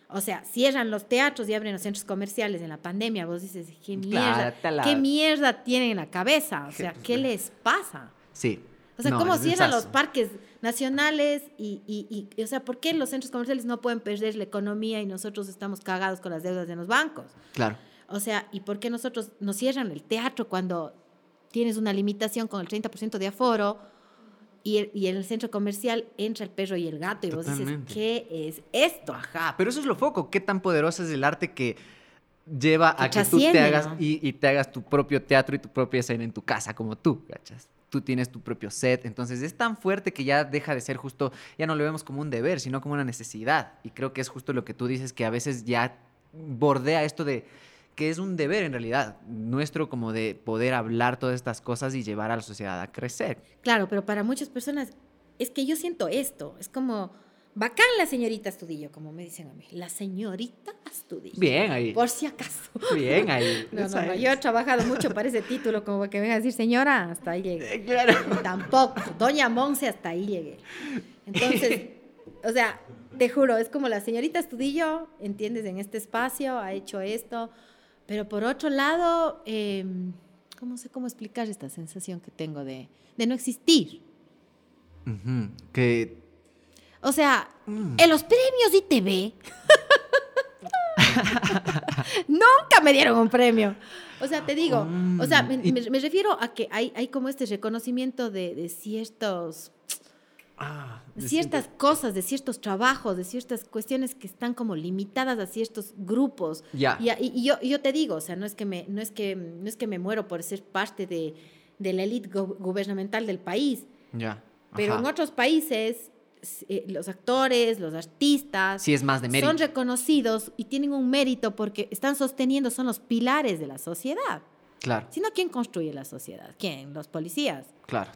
O sea, cierran los teatros y abren los centros comerciales en la pandemia. Vos dices, ¿qué mierda? ¿Qué mierda tienen en la cabeza? O sea, ¿qué les pasa? Sí. O sea, No, ¿cómo cierran los parques nacionales? Y, y, y, o sea, ¿por qué los centros comerciales no pueden perder la economía y nosotros estamos cagados con las deudas de los bancos? Claro. O sea, ¿y por qué nosotros nos cierran el teatro cuando tienes una limitación con el 30% de aforo y, el- y en el centro comercial entra el perro y el gato y vos dices, ¿qué es esto? Ajá, pero eso es lo foco. ¿Qué tan poderoso es el arte que lleva a Que tú te hagas y, y te hagas tu propio teatro y tu propia escena en tu casa, como tú, ¿cachas? Tú tienes tu propio set, entonces es tan fuerte que ya deja de ser justo, ya no lo vemos como un deber, sino como una necesidad. Y creo que es justo lo que tú dices, que a veces ya bordea esto de que es un deber en realidad nuestro como de poder hablar todas estas cosas y llevar a la sociedad a crecer. Claro, pero para muchas personas es que yo siento esto. Es como, bacán la señorita Astudillo, como me dicen a mí. La señorita Astudillo. Bien ahí. Por si acaso. Bien ahí. No, no, no. Yo he trabajado mucho para ese título, como que me venga a decir señora, hasta ahí llegué. Eh, Claro. Tampoco. Doña Monse, hasta ahí llegué. Entonces, o sea, te juro, es como la señorita Estudillo, ¿entiendes? En este espacio ha hecho esto. Pero por otro lado, eh, ¿cómo sé cómo explicar esta sensación que tengo de, de no existir? Ujú, Que O sea, Mm. en los premios ITV nunca me dieron un premio. O sea, te digo, o sea, me, Mm, y- me- me refiero a que hay, hay como este reconocimiento de, de ciertos, Ah, de es- ciertas cosas, de ciertos trabajos, de ciertas cuestiones que están como limitadas a ciertos grupos. Ya. Y, y- y yo, y yo te digo, o sea, no es que me, no es que, no es que me muero por ser parte de, de la élite gu- gubernamental del país, Ya. pero en otros países eh, los actores, los artistas Sí es más de mérito. son reconocidos y tienen un mérito porque están sosteniendo, son los pilares de la sociedad. Claro, Si no, ¿quién construye la sociedad? ¿Quién? Los policías. claro.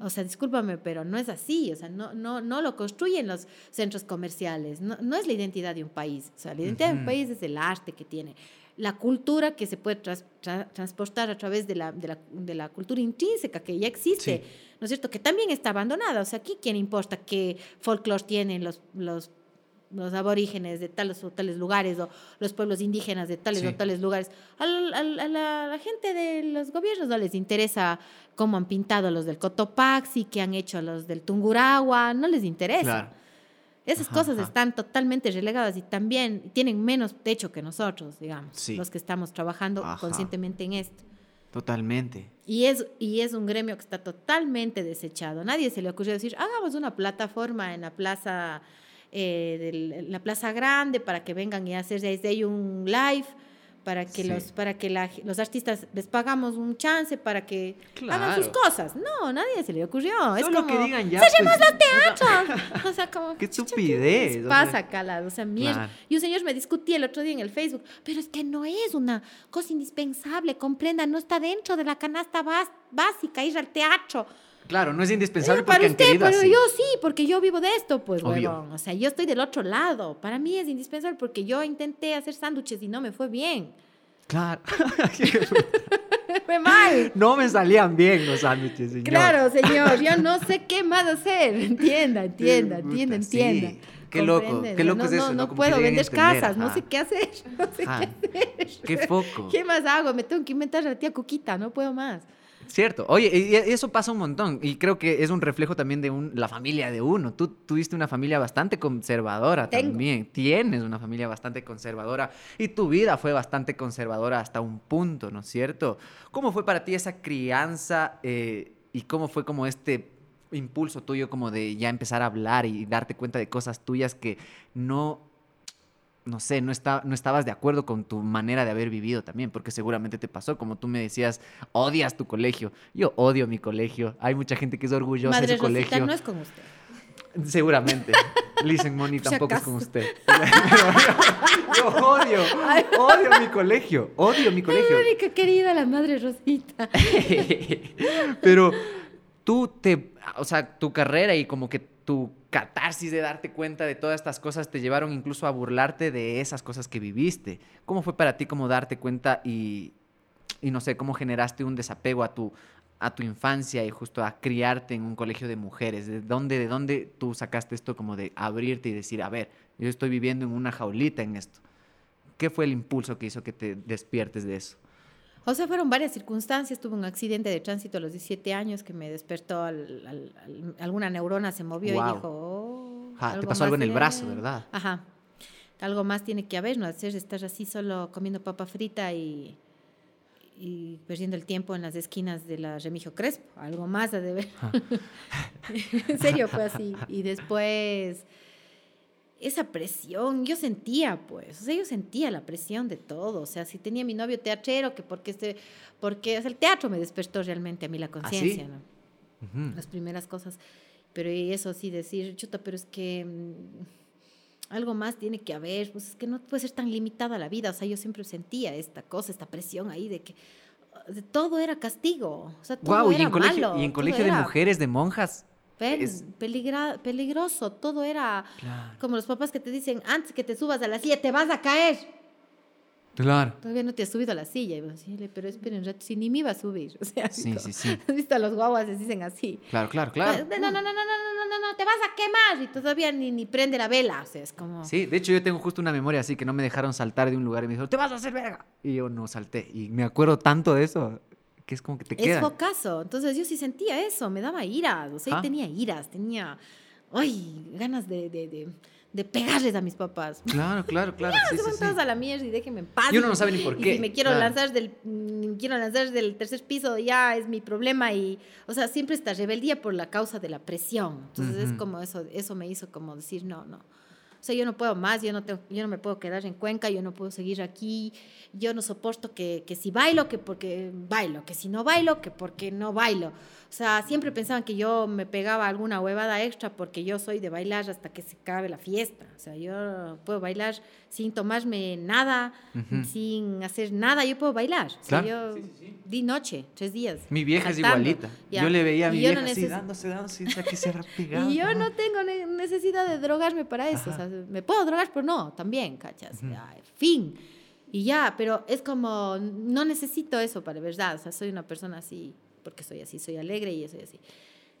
O sea, discúlpame, pero no es así. O sea, no, no, no lo construyen los centros comerciales. No, no es la identidad de un país. O sea, la identidad de un país es el arte que tiene. La cultura que se puede tras- tra- transportar a través de la, de, la, de la cultura intrínseca que ya existe, Sí. ¿no es cierto? Que también está abandonada. O sea, aquí quién importa qué folclore tienen los, los, los aborígenes de tales o tales lugares o los pueblos indígenas de tales Sí. o tales lugares. Al- al- a la, la gente de los gobiernos no les interesa cómo han pintado los del Cotopaxi, qué han hecho los del Tungurahua, no les interesa. Claro. Esas Ajá, cosas ajá. están totalmente relegadas y también tienen menos techo que nosotros, digamos, Sí. los que estamos trabajando Ajá. conscientemente en esto. Totalmente. Y es, y es un gremio que está totalmente desechado. Nadie se le ocurrió decir, hagamos una plataforma en la plaza, eh, del- en la plaza grande para que vengan y hacer desde ahí un live, para que Sí. los para que la- los artistas les pagamos un chance para que hagan sus Claro. cosas. No, nadie se le ocurrió. es como, que digan ya. ¡Cerremos pues, los teatros! O sea, como... Qué estupidez, o pasa, sea. Cala? O sea, mierda. Claro. Y un señor me discutía el otro día en el Facebook, pero es que no es una cosa indispensable, comprenda, no está dentro de la canasta básica ir al teatro. Claro, no es indispensable Eh, para usted, pero yo sí, porque yo vivo de esto, pues, huevón. O sea, yo estoy del otro lado. Para mí es indispensable porque yo intenté hacer sándwiches y no me fue bien. Claro. Fue mal. no me salían bien los sándwiches, señor. Claro, señor, yo no sé qué más hacer. Entienda, entienda, entienda, sí. entienda. Qué loco, qué loco no, es eso, No, ¿no? puedo vender entender, casas, no sé qué hacer. No sé Ajá. qué hacer. Qué foco. ¿Qué más hago? Me tengo que inventar a la tía Cuquita, no puedo más. Cierto. Oye, y eso pasa un montón. Y creo que es un reflejo también de un- la familia de uno. Tú tuviste una familia bastante conservadora Tengo. también. Tienes una familia bastante conservadora. Y tu vida fue bastante conservadora hasta un punto, ¿no es cierto? ¿Cómo fue para ti esa crianza eh, y cómo fue como este impulso tuyo como de ya empezar a hablar y darte cuenta de cosas tuyas que no no sé, no, está, no estabas de acuerdo con tu manera de haber vivido también, porque seguramente te pasó, como tú me decías, odias tu colegio. Yo odio mi colegio. Hay mucha gente que es orgullosa Madre de su Rosita, colegio. no es con usted. Seguramente. Listen Money tampoco es con usted. yo odio, odio mi colegio, odio mi colegio. Mónica querida, la madre Rosita. Pero tú te, o sea, tu carrera y como que tu catarsis de darte cuenta de todas estas cosas te llevaron incluso a burlarte de esas cosas que viviste. ¿Cómo fue para ti como darte cuenta y, y no sé, cómo generaste un desapego a tu, a tu infancia y justo a criarte en un colegio de mujeres? ¿De dónde, ¿De dónde tú sacaste esto como de abrirte y decir, a ver, yo estoy viviendo en una jaulita en esto? ¿Qué fue el impulso que hizo que te despiertes de eso? O sea, fueron varias circunstancias. Tuve un accidente de tránsito a los 17 años que me despertó, al- al- al- alguna neurona se movió Guau. y dijo, oh, te pasó algo en el brazo, ¿verdad? Ajá. Algo más tiene que haber, no hacer estar así solo comiendo papa frita y, y perdiendo el tiempo en las esquinas de la Remigio Crespo. Algo más ha de ver. en serio fue así. Y después esa presión, yo sentía, pues, o sea, yo sentía la presión de todo, o sea, si tenía mi novio teatrero, que porque este, porque o sea, el teatro me despertó realmente a mí la conciencia, ¿no? Las primeras cosas, pero y eso sí, decir, chuta, pero es que mm, algo más tiene que haber, pues es que no puede ser tan limitada la vida, o sea, yo siempre sentía esta cosa, esta presión ahí de que de todo era castigo, o sea, todo y era en colegio, malo, y en colegio de era mujeres, de monjas. Ven, es... peligra peligroso, todo era como los papás que te dicen, antes que te subas a la silla te vas a caer. Claro. Todavía no te has subido a la silla. Y me decía, pero esperen un rato, si ni me iba a subir. O sea, sí, sí, sí. ¿Has visto a los guaguas? Les dicen así. Claro, claro, claro. Ah, no, no, no, no, no, no, no, no, te vas a quemar. Y todavía ni, ni prende la vela. O sea, es como... Sí, de hecho yo tengo justo una memoria así que no me dejaron saltar de un lugar y me dijeron, te vas a hacer verga. Y yo no salté. Y me acuerdo tanto de eso que es como que te Es queda. focazo. Entonces yo sí sentía eso, me daba iras. O sea, Ajá. tenía iras, tenía, ay, ganas de, de, de, de pegarles a mis papás. Claro, claro, claro. Ya, sí, se sí, van sí. todos a la mierda y déjenme en paz. Y uno no sabe ni por Y qué, si me quiero claro. lanzar del mm, quiero lanzar del tercer piso ya es mi problema y o sea, siempre esta rebeldía por la causa de la presión. Entonces es Ujú. como eso eso me hizo como decir, no, no. O sea, yo no puedo más, yo no, tengo- yo no me puedo quedar en Cuenca, yo no puedo seguir aquí, yo no soporto que, que si bailo, que porque bailo, que si no bailo, que porque no bailo. O sea, siempre pensaban que yo me pegaba alguna huevada extra porque yo soy de bailar hasta que se acabe la fiesta. O sea, yo puedo bailar sin tomarme nada, sin hacer nada, yo puedo bailar. O sea, Claro. yo di noche, tres días. Mi vieja es igualita. Ya. Yo le veía a mi vieja no así dándose, dándose, sea, que se ha pegado. y yo no tengo ne- necesidad de drogarme para eso. O sea, me puedo drogar, pero no, también, ¿cachas? Ya, fin. Y ya, pero es como, no necesito eso para verdad. O sea, soy una persona así, porque soy así, soy alegre y soy así.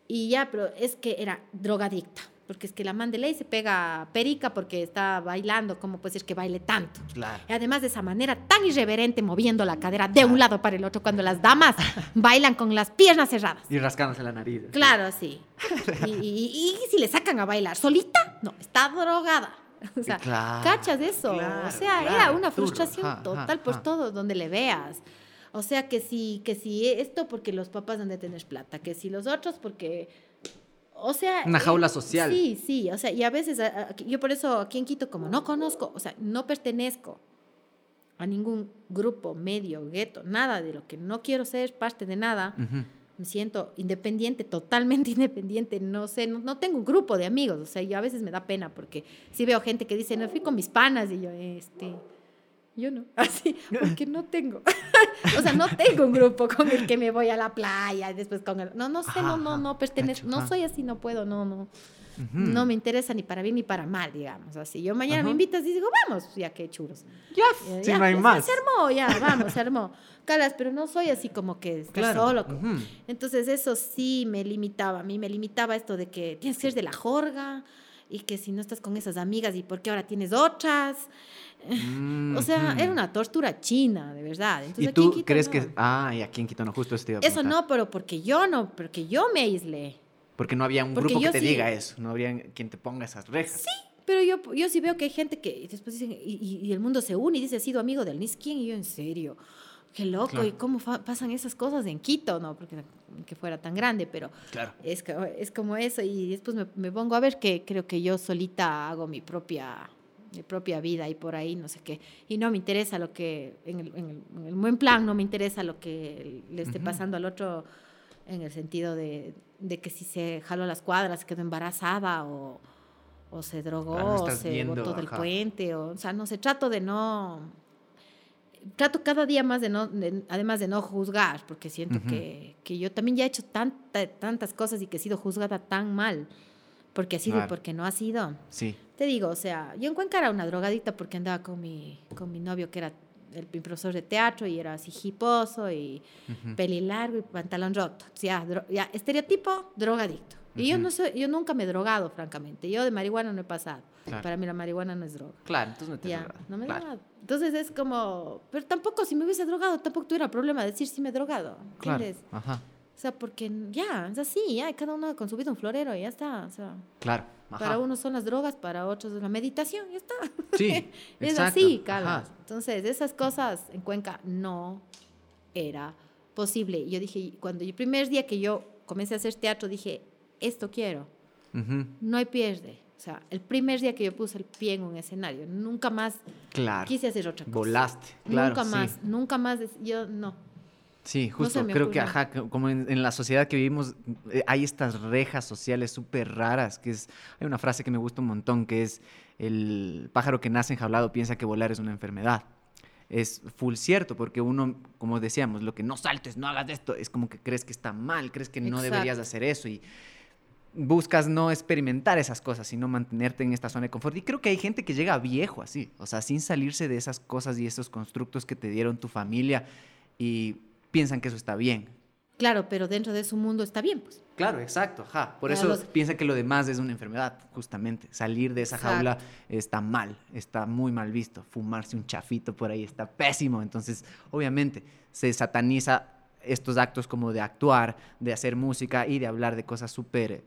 Y ya, pero es que era drogadicta. Porque es que la man de ley se pega perica porque está bailando. ¿Cómo puede ser que baile tanto? Claro. Y además de esa manera tan irreverente, moviendo la cadera de un lado para el otro, cuando las damas bailan con las piernas cerradas. Y rascándose la nariz. Claro, sí. Y, y- y si le sacan a bailar solita, no, está drogada. O sea, Claro, ¿cachas eso? claro, o sea, era claro, una turro, frustración ajá, total por todo donde le veas. O sea, que si, que si esto porque los papás han de tener plata, que si los otros porque... O sea... Una eh, jaula social. Sí, sí, o sea, y a veces, a- a- yo por eso aquí en Quito, como no conozco, o sea, no pertenezco a ningún grupo, medio, gueto, nada de lo que no quiero ser parte de nada. Me siento independiente, totalmente independiente. No sé, no, no tengo un grupo de amigos. O sea, yo a veces me da pena porque sí veo gente que dice, no fui con mis panas y yo, este, yo no. Así, porque no tengo. o sea, no tengo un grupo con el que me voy a la playa y después con el. No, no sé, no, no, no pertenezco. No soy así, no puedo, no, no. No me interesa ni para bien ni para mal, digamos. Así, yo mañana me invitas y digo, vamos, ya que churros. Ya, no hay ya, más. Se armó, ya, vamos, se armó. Calas, pero no soy así como que estar Claro. solo. como-. Entonces eso sí me limitaba, a mí me limitaba esto de que tienes que ser de la jorga y que si no estás con esas amigas y por qué ahora tienes otras. O sea, era una tortura china, de verdad. Entonces, ¿Y aquí en tú crees no. que.? Ah, y aquí en Quito no, justo eso te iba a Eso no, pero porque yo no, porque yo me aislé. Porque no había un Porque grupo que te sí- diga eso, no habría quien te ponga esas rejas. Sí. Pero yo, yo sí veo que hay gente que después dicen, y, y- y el mundo se une y dice, ha sido amigo del Nis quién, y yo, en serio, qué loco, Claro. y cómo pasan esas cosas en Quito, no, porque que fuera tan grande, pero Claro. es, es como eso, y después me, me pongo a ver que creo que yo solita hago mi propia, mi propia vida y por ahí no sé qué, y no me interesa lo que, en el, en el- en el buen plan, no me interesa lo que le esté pasando al otro en el sentido de, de que si se jaló las cuadras, quedó embarazada o, o se drogó, Ah, o se viendo, botó del puente, o, o sea, no sé, trato de no, trato cada día más de no, de- además de no juzgar, porque siento que, que yo también ya he hecho tanta, tantas cosas y que he sido juzgada tan mal, porque ha sido y porque no ha sido. Sí. Te digo, o sea, yo en Cuenca era una drogadita porque andaba con mi, con mi novio que era el, mi profesor de teatro y era así hiposo y Ujú. peli largo y pantalón roto. O sea, dro- ya, estereotipo, drogadicto. Y yo, no soy, yo nunca me he drogado, francamente. Yo de marihuana no he pasado. Claro. Para mí la marihuana no es droga. Claro, entonces no te Ya, drogado. no me he Claro, drogado. Entonces es como, pero tampoco si me hubiese drogado, tampoco tuviera problema de decir si me he drogado. Claro. ¿Entiendes? Ajá. O sea, porque ya, es así, ya, cada uno con su vida un florero y ya está. O sea, Claro. Ajá. para unos son las drogas, para otros es la meditación, ya está. Sí. Es exacto. así. Carlos. Entonces, esas cosas en Cuenca no era posible. Yo dije, cuando el primer día que yo comencé a hacer teatro, dije, esto quiero, Ujú. no hay pierde. O sea, el primer día que yo puse el pie en un escenario, nunca más Claro. quise hacer otra cosa. Volaste. Claro. nunca sí. más, nunca más. Yo no. Sí, No justo. me Creo que, ajá, como en, en la sociedad que vivimos, eh, hay estas rejas sociales súper raras, que es, hay una frase que me gusta un montón, que es, el pájaro que nace enjaulado piensa que volar es una enfermedad. Es full cierto, porque uno, como decíamos, lo que no saltes, no hagas esto, es como que crees que está mal, crees que no deberías Exacto. hacer eso y buscas no experimentar esas cosas, sino mantenerte en esta zona de confort. Y creo que hay gente que llega viejo así, o sea, sin salirse de esas cosas y esos constructos que te dieron tu familia y piensan que eso está bien. Claro, pero dentro de su mundo está bien, pues. Claro, exacto, ajá. Por eso los- piensa que lo demás es una enfermedad, justamente. Salir de esa jaula está mal, está muy mal visto. Fumarse un chafito por ahí está pésimo. Entonces, obviamente, se sataniza estos actos como de actuar, de hacer música y de hablar de cosas súper...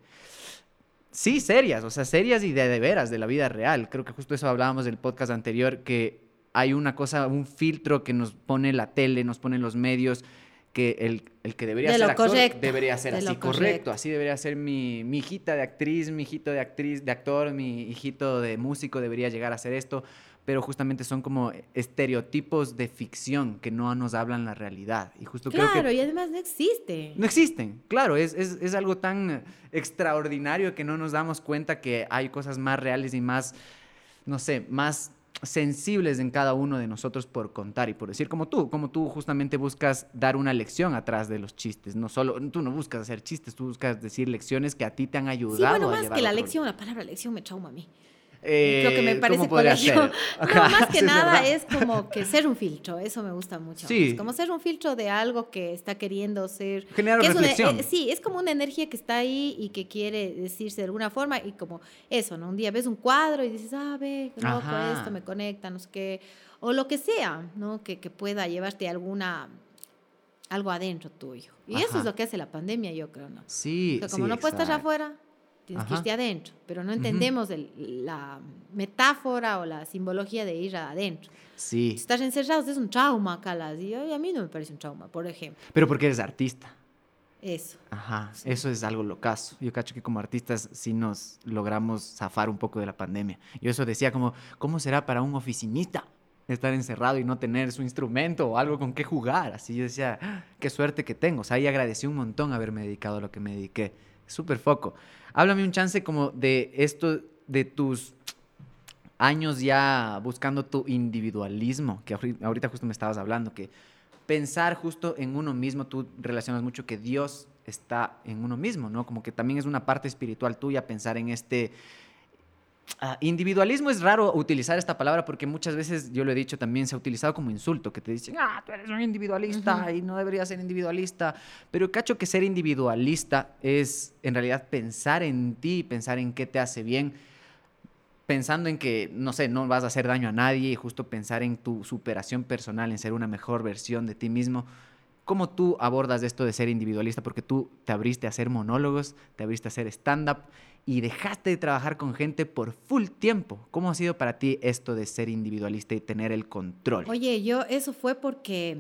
Sí, serias, o sea, serias y de, de veras, de la vida real. Creo que justo eso hablábamos del podcast anterior, que hay una cosa, un filtro que nos pone la tele, nos ponen los medios, que el, el que debería De ser lo actor correcto, debería ser de así, correcto. correcto. Así debería ser mi, mi hijita de actriz, mi hijito de actriz, de actor, mi hijito de músico debería llegar a hacer esto. Pero justamente son como estereotipos de ficción que no nos hablan la realidad. Y justo creo que Claro, y además no existe. no existen, claro, es, es, es algo tan extraordinario que no nos damos cuenta que hay cosas más reales y más, no sé, más sensibles en cada uno de nosotros por contar y por decir, como tú, como tú justamente buscas dar una lección atrás de los chistes, no solo, tú no buscas hacer chistes, tú buscas decir lecciones que a ti te han ayudado. Sí, bueno, a más llevar que la lección, la palabra lección me trauma a mí. Eh, Creo que me parece ¿cómo podría colegio. No, más que sí, nada es como que ser un filtro, eso me gusta mucho. Sí. Es como ser un filtro de algo que está queriendo ser. Generar que una- reflexión. eh, sí, es como una energía que está ahí y que quiere decirse de alguna forma y como eso, ¿no? Un día ves un cuadro y dices, ah, ve, loco Ajá. esto, me conecta, no sé qué. O lo que sea, ¿no? Que, que pueda llevarte alguna algo adentro tuyo. Y eso es lo que hace la pandemia, yo creo, ¿no? Sí, O sea, como sí, no puedes estar afuera, tienes que Ajá. irte adentro, pero no entendemos el- la metáfora o la simbología de ir adentro. Sí, Estar encerrados es un trauma, Calas, y a mí no me parece un trauma, por ejemplo. pero porque eres artista. Eso. Ajá, Sí. eso es algo locazo. Yo cacho que como artistas sí nos logramos zafar un poco de la pandemia. Yo eso decía como, ¿cómo será para un oficinista? estar encerrado y no tener su instrumento o algo con qué jugar. Así yo decía, "Ah, qué suerte que tengo. O sea, ahí agradecí un montón haberme dedicado a lo que me dediqué. Súper foco. Háblame un chance como de esto, de tus años ya buscando tu individualismo, que ahori- ahorita justo me estabas hablando, que pensar justo en uno mismo, tú relacionas mucho que Dios está en uno mismo, ¿no? Como que también es una parte espiritual tuya pensar en este... ah, individualismo es raro utilizar esta palabra porque muchas veces, yo lo he dicho también, se ha utilizado como insulto, que te dicen, ah, tú eres un individualista Ujú. y no deberías ser individualista. Pero cacho que ser individualista es en realidad pensar en ti, pensar en qué te hace bien, pensando en que, no sé, no vas a hacer daño a nadie y justo pensar en tu superación personal, en ser una mejor versión de ti mismo. ¿Cómo tú abordas esto de ser individualista? Porque tú te abriste a hacer monólogos, te abriste a hacer stand-up y dejaste de trabajar con gente por full tiempo. ¿Cómo ha sido para ti esto de ser individualista y tener el control? Oye, yo eso fue porque,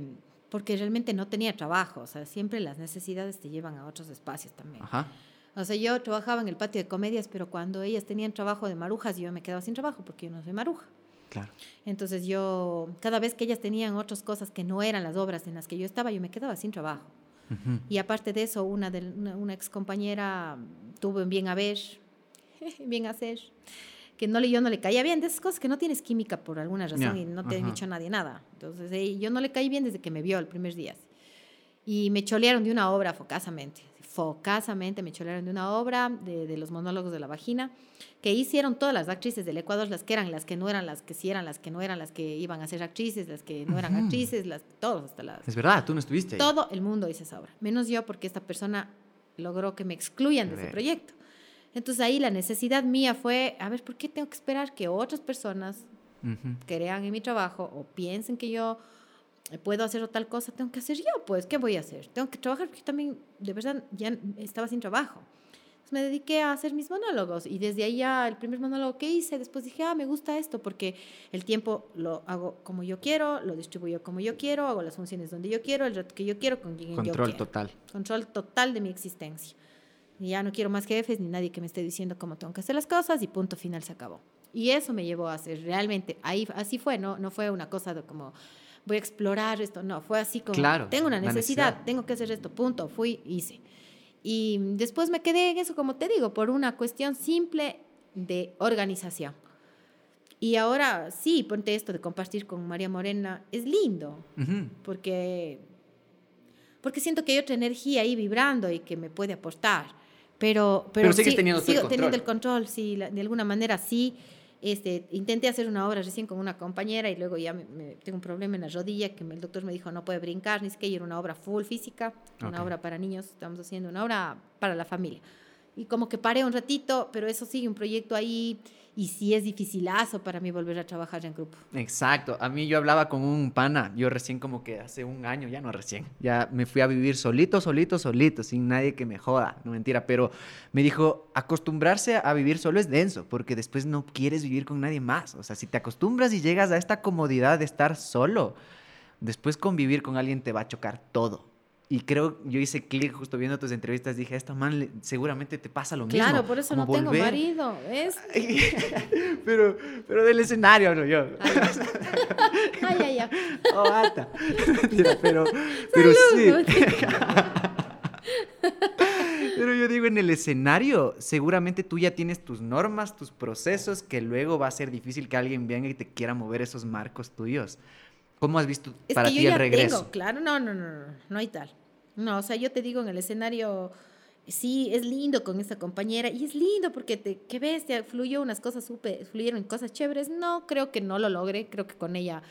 porque realmente no tenía trabajo, o sea, siempre las necesidades te llevan a otros espacios también. Ajá. O sea, yo trabajaba en el patio de comedias, pero cuando ellas tenían trabajo de marujas, yo me quedaba sin trabajo porque yo no soy maruja. Claro. Entonces yo, cada vez que ellas tenían otras cosas que no eran las obras en las que yo estaba, yo me quedaba sin trabajo. Ujú. Y aparte de eso, una, de, una, una ex compañera tuvo un bien a ver, bien hacer, que no le, yo no le caía bien, de esas cosas que no tienes química por alguna razón Ya, y no te ha ajá. dicho nadie nada. Entonces yo no le caí bien desde que me vio el primer día. Y me cholearon de una obra focasamente, focasamente me cholearon de una obra de, de los monólogos de la vagina, que hicieron todas las actrices del Ecuador, las que eran, las que no eran, las que sí eran, las que no eran, las que iban a ser actrices, las que no eran actrices, las, todos hasta las... Es verdad, tú no estuviste ahí. Todo el mundo hizo esa obra, menos yo porque esta persona logró que me excluyan de ese proyecto. Entonces ahí la necesidad mía fue, a ver, ¿por qué tengo que esperar que otras personas crean en mi trabajo o piensen que yo puedo hacer o tal cosa? Tengo que hacer yo, pues, ¿qué voy a hacer? Tengo que trabajar porque yo también, de verdad, ya estaba sin trabajo. Entonces me dediqué a hacer mis monólogos y desde ahí ya el primer monólogo que hice, después dije, ah, me gusta esto porque el tiempo lo hago como yo quiero, lo distribuyo como yo quiero, hago las funciones donde yo quiero, el rato que yo quiero, con quien yo Control quiero total. control total de mi existencia. Y ya no quiero más jefes ni nadie que me esté diciendo cómo tengo que hacer las cosas y punto final se acabó. Y eso me llevó a hacer realmente, ahí así fue, no, no fue una cosa de como voy a explorar esto, no, fue así como Claro, tengo una necesidad, necesidad. tengo que hacer esto, punto, fui, hice. Y después me quedé en eso, como te digo, por una cuestión simple de organización. Y ahora sí, ponte esto de compartir con María Morena, es lindo, Ujú. porque, porque siento que hay otra energía ahí vibrando y que me puede aportar. Pero, pero, Pero sigues sí, teniendo tú el sigo control. teniendo el control, sí, la- de alguna manera sí. Este, intenté hacer una obra recién con una compañera y luego ya me, me- tengo un problema en la rodilla que me- el doctor me dijo no puede brincar, ni siquiera era una obra full física, una obra para niños, estamos haciendo una obra para la familia. Y como que paré un ratito, pero eso sigue un proyecto ahí y sí es dificilazo para mí volver a trabajar en grupo. Exacto. A mí yo hablaba con un pana, yo recién como que hace un año, ya no recién, ya me fui a vivir solito, solito, solito, sin nadie que me joda, no mentira, pero me dijo, acostumbrarse a vivir solo es denso, porque después no quieres vivir con nadie más. O sea, si te acostumbras y llegas a esta comodidad de estar solo, después convivir con alguien te va a chocar todo. Y creo, yo hice clic justo viendo tus entrevistas, dije, a esta man seguramente te pasa lo mismo. Claro, por eso no tengo volver". marido, ¿ves? pero, pero del escenario hablo yo. Ay, ay, ay. Oh. Mentira, pero, pero sí. Pero yo digo, en el escenario, seguramente tú ya tienes tus normas, tus procesos, que luego va a ser difícil que alguien venga y te quiera mover esos marcos tuyos. ¿Cómo has visto Es para ti el regreso? tengo, claro, no, no, no, no, no hay tal. No, o sea, yo te digo en el escenario, sí, es lindo con esta compañera y es lindo porque te, qué bestia, fluyó unas cosas súper, fluyeron cosas chéveres. No, creo que no lo logré, creo que con ella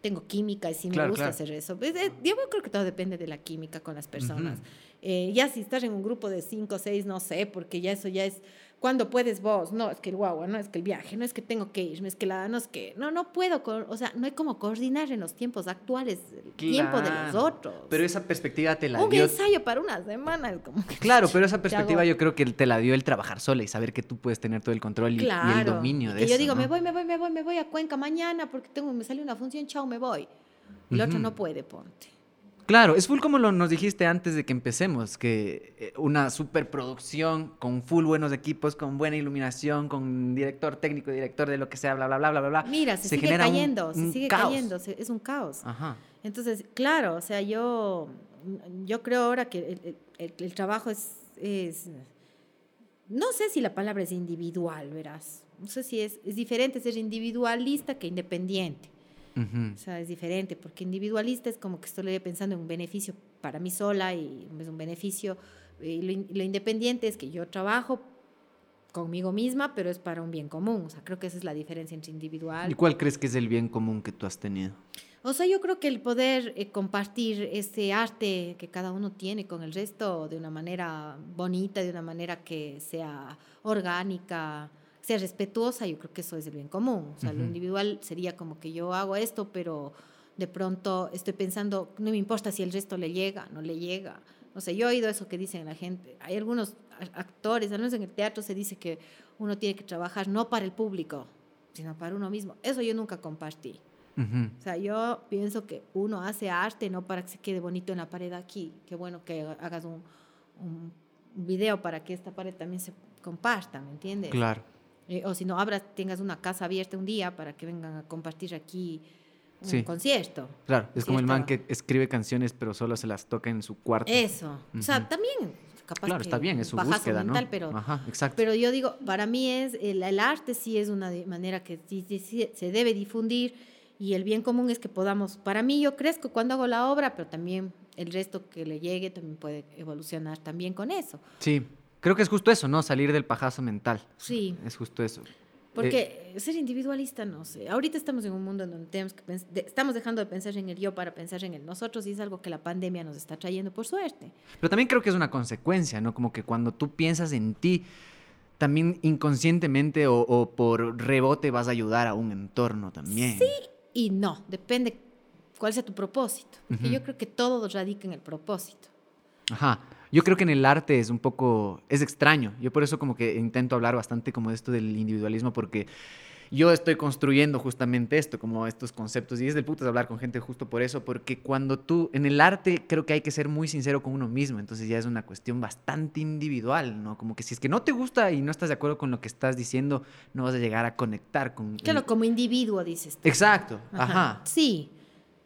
tengo química y sí me gusta claro. hacer eso. Pues, eh, yo creo que todo depende de la química con las personas. Eh, ya si estás en un grupo de cinco o seis, no sé, porque ya eso ya es cuando puedes vos, no, es que el guagua, no es que el viaje, no es que tengo que irme, es que la, no es que, no, no puedo, o sea, no hay como coordinar en los tiempos actuales el tiempo de los otros. Pero esa perspectiva te la un dio. ensayo para una semana es como que- Claro, pero esa perspectiva yo creo que te la dio el trabajar sola y saber que tú puedes tener todo el control y, y el dominio y de que eso. yo digo, ¿no? me voy, me voy, me voy, me voy a Cuenca mañana porque tengo, me salió una función, chao, me voy. Y el otro no puede, ponte. Claro, es full como lo nos dijiste antes de que empecemos, que eh, una superproducción con full buenos equipos, con buena iluminación, con director técnico, director de lo que sea, bla, bla, bla, bla, bla. bla, Mira, se, sigue genera un- cayendo, se sigue caos. cayendo, se- es un caos. Ajá. Entonces, claro, o sea, yo, yo creo ahora que el, el- el- el trabajo es, es, no sé si la palabra es individual, verás. No sé si es, es diferente ser individualista que independiente. Ujú. O sea, es diferente, porque individualista es como que estoy pensando en un beneficio para mí sola y es un beneficio. Y lo, lo independiente es que yo trabajo conmigo misma, pero es para un bien común. O sea, creo que esa es la diferencia entre individual ¿Y cuál crees que es el bien común que tú has tenido? o sea, yo creo que el poder eh, compartir ese arte que cada uno tiene con el resto de una manera bonita, de una manera que sea orgánica, sea respetuosa, yo creo que eso es el bien común. O sea, lo Ujú. individual sería como que yo hago esto, pero de pronto estoy pensando, no me importa si el resto le llega, no le llega. No sé, yo he oído eso que dicen la gente. Hay algunos actores, al menos en el teatro se dice que uno tiene que trabajar no para el público, sino para uno mismo. Eso yo nunca compartí. Ujú. O sea, yo pienso que uno hace arte no para que se quede bonito en la pared aquí. Qué bueno que hagas un, un video para que esta pared también se comparta, ¿me entiendes? Claro. Eh, o si no, abras, tengas una casa abierta un día para que vengan a compartir aquí un Sí. concierto. Claro, es como el man Cierto. que escribe canciones pero solo se las toca en su cuarto. Eso. O sea, también, capaz claro, que está bien, es su búsqueda, mental, ¿no? pero, Ajá, exacto. pero yo digo, para mí es, el, el arte sí es una manera que sí- sí se debe difundir y el bien común es que podamos, para mí yo crezco cuando hago la obra, pero también el resto que le llegue también puede evolucionar también con eso. Sí, creo que es justo eso, ¿no? Salir del pajazo mental. Sí, Es justo eso. porque ser individualista, no sé, ahorita estamos en un mundo en donde tenemos que de- estamos dejando de pensar en el yo para pensar en el nosotros y es algo que la pandemia nos está trayendo por suerte. Pero también creo que es una consecuencia, ¿no? Como que cuando tú piensas en ti, también inconscientemente o, o por rebote vas a ayudar a un entorno también. Sí. Y no, depende cuál sea tu propósito. Porque Ujú. yo creo que todo radica en el propósito. Ajá. Yo creo que en el arte es un poco, es extraño. Yo por eso como que intento hablar bastante como de esto del individualismo porque yo estoy construyendo justamente esto, como estos conceptos. Y es del putas hablar con gente justo por eso, porque cuando tú, en el arte creo que hay que ser muy sincero con uno mismo, entonces ya es una cuestión bastante individual, ¿no? Como que si es que no te gusta y no estás de acuerdo con lo que estás diciendo, no vas a llegar a conectar con... el- Claro, como individuo, dices tú. Exacto, ajá. Sí,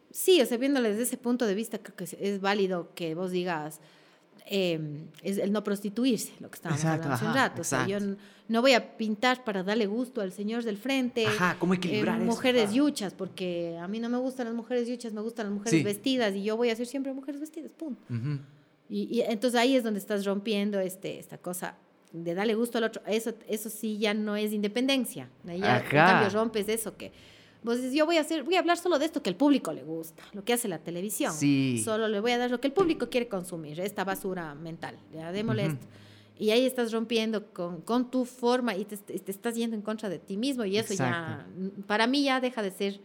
sí, o sea, viéndolo desde ese punto de vista, creo que es válido que vos digas, eh, es el no prostituirse, lo que estábamos Exacto, hablando hace un ajá, rato. O sea, yo no voy a pintar para darle gusto al señor del frente. Ajá, ¿cómo equilibrar eh, eso? mujeres Ajá. yuchas, porque a mí no me gustan las mujeres yuchas, me gustan las mujeres Sí. vestidas y yo voy a ser siempre mujeres vestidas, punto. Ujú. Y, y entonces ahí es donde estás rompiendo este, esta cosa de darle gusto al otro. Eso, eso sí ya no es independencia. Ya, en Ajá. cambio rompes eso que vos dices, yo voy a hacer, voy a hablar solo de esto que al público le gusta, lo que hace la televisión. Sí. Solo le voy a dar lo que el público quiere consumir, esta basura mental. Ya démosle Ujú. esto. Y ahí estás rompiendo con, con tu forma y te, te estás yendo en contra de ti mismo y eso ya, para mí ya deja de ser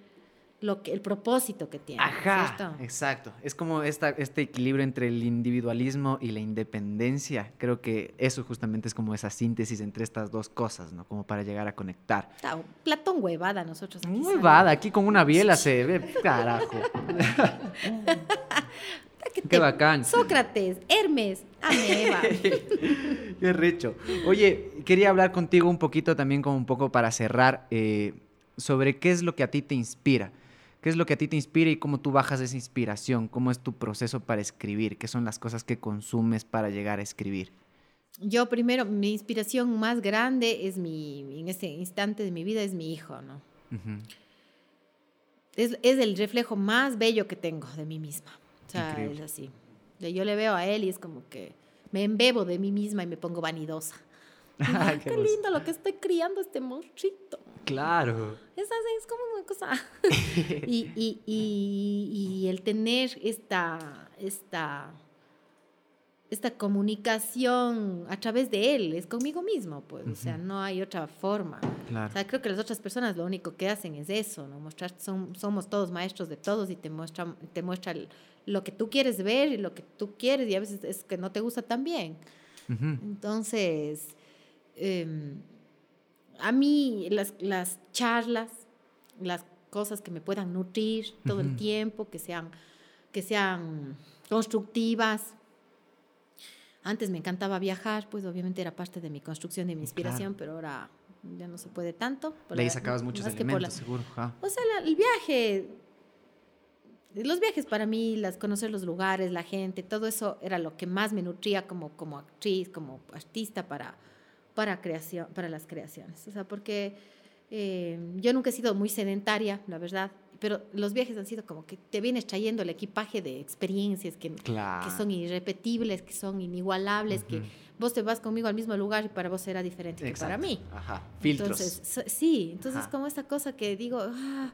lo que, el propósito que tiene. Ajá, exacto. Es como esta, este equilibrio entre el individualismo y la independencia. Creo que eso justamente es como esa síntesis entre estas dos cosas, ¿no? Como para llegar a conectar. Está un Platón huevada nosotros. aquí Muy sale. vada, aquí con una biela se ve, carajo. ¿Qué Qué te- bacán. Sócrates, Hermes, Ameba. Qué rico. Oye, quería hablar contigo un poquito también, como un poco para cerrar, eh, sobre qué es lo que a ti te inspira. ¿Qué es lo que a ti te inspira y cómo tú bajas esa inspiración? ¿Cómo es tu proceso para escribir? ¿Qué son las cosas que consumes para llegar a escribir? Yo primero, mi inspiración más grande es mi, en este instante de mi vida, es mi hijo, ¿no? Es, es el reflejo más bello que tengo de mí misma. O sea, Increíble. es así. Yo le veo a él y es como que me embebo de mí misma y me pongo vanidosa. Digo, Ay, "Ay, qué lindo lo que estoy criando este monstruito. Claro. Es así, es como una cosa. y, y, y, y el tener esta, esta, esta comunicación a través de él, es conmigo mismo, pues, o sea, no hay otra forma. Claro. O sea, creo que las otras personas lo único que hacen es eso, ¿no? Mostrar, son, somos todos maestros de todos y te muestra, te muestra lo que tú quieres ver y lo que tú quieres y a veces es que no te gusta también. Ujú. Entonces, em, a mí las, las charlas, las cosas que me puedan nutrir todo el Ujú. tiempo, que sean que sean constructivas. Antes me encantaba viajar, pues obviamente era parte de mi construcción, de mi inspiración, pero ahora ya no se puede tanto. De ahí sacabas muchos elementos, seguro. O sea, el viaje, los viajes para mí, las, conocer los lugares, la gente, todo eso era lo que más me nutría como, como actriz, como artista para, para, creación, para las creaciones. O sea, porque eh, yo nunca he sido muy sedentaria, la verdad, pero los viajes han sido como que te vienes trayendo el equipaje de experiencias que, que son irrepetibles, que son inigualables, que vos te vas conmigo al mismo lugar y para vos será diferente que para mí. Ajá, filtros. Entonces, sí, entonces como esta cosa que digo, ah,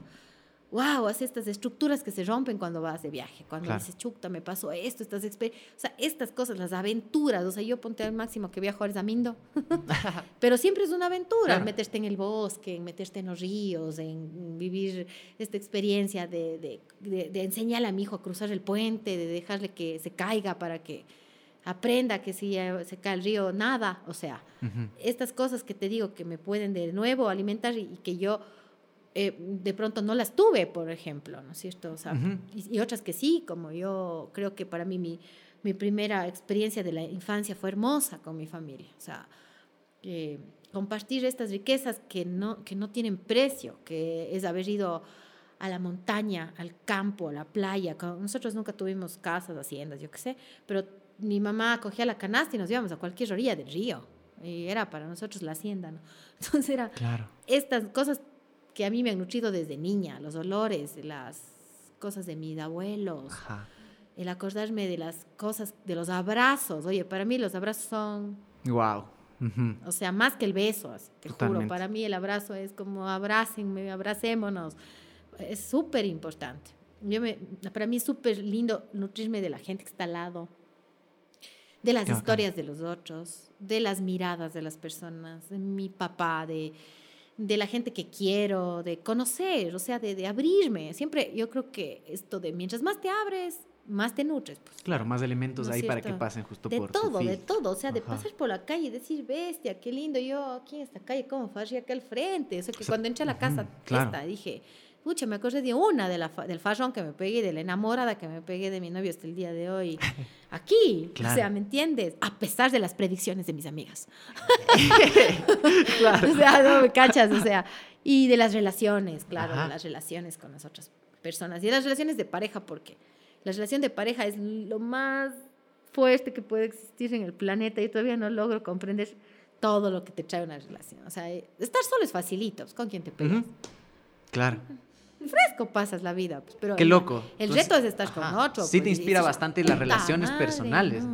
wow, hace estas estructuras que se rompen cuando vas de viaje, cuando dices, chuta, me pasó esto, estas experiencias, o sea, estas cosas, las aventuras, o sea, yo ponte al máximo que viajo a Arzamindo, pero siempre es una aventura, meterte en el bosque, meterte en los ríos, en vivir esta experiencia de, de, de, enseñarle a mi hijo a cruzar el puente, de dejarle que se caiga para que aprenda que si se cae el río, nada, o sea, estas cosas que te digo que me pueden de nuevo alimentar y que yo eh, de pronto no las tuve, por ejemplo, ¿no es cierto? O sea, y, otras que sí, como yo creo que para mí mi, mi, primera experiencia de la infancia fue hermosa con mi familia. O sea, eh, compartir estas riquezas que no, que no tienen precio, que es haber ido a la montaña, al campo, a la playa. Nosotros nunca tuvimos casas, haciendas, yo qué sé, pero mi mamá cogía la canasta y nos íbamos a cualquier orilla del río. Y era para nosotros la hacienda, ¿no? Entonces era claro. estas cosas que a mí me han nutrido desde niña, los olores, las cosas de mis abuelos, el acordarme de las cosas, de los abrazos. Oye, para mí los abrazos son... Wow. O sea, más que el beso, te juro. Para mí el abrazo es como abrácenme, abracémonos. Es súper importante. Yo me, para mí es súper lindo nutrirme de la gente que está al lado, de las historias de los otros, de las miradas de las personas, de mi papá, de de la gente que quiero, de conocer, o sea, de, de, abrirme. Siempre yo creo que esto de mientras más te abres, más te nutres. Pues. Claro, más elementos ahí para que pasen justo de por todo, De todo, o sea, de pasar por la calle y decir, bestia, qué lindo yo aquí en esta calle, cómo fue acá al frente. O sea, que cuando entré a la casa esta, dije, Pucha, me acordé de una de la, del fashion que me pegué, de la enamorada que me pegué de mi novio hasta el día de hoy. Aquí, o sea, ¿me entiendes? A pesar de las predicciones de mis amigas. claro. o sea, no me cachas, o sea. Y de las relaciones, claro, de las relaciones con las otras personas. Y de las relaciones de pareja, porque la relación de pareja es lo más fuerte que puede existir en el planeta y todavía no logro comprender todo lo que te trae una relación. O sea, estar solo es facilito, pues, ¿con quién te pegas? Claro fresco pasas la vida. Pues, pero Qué loco. El, reto es estar con otro. Sí, te pues, inspira bastante las relaciones personales.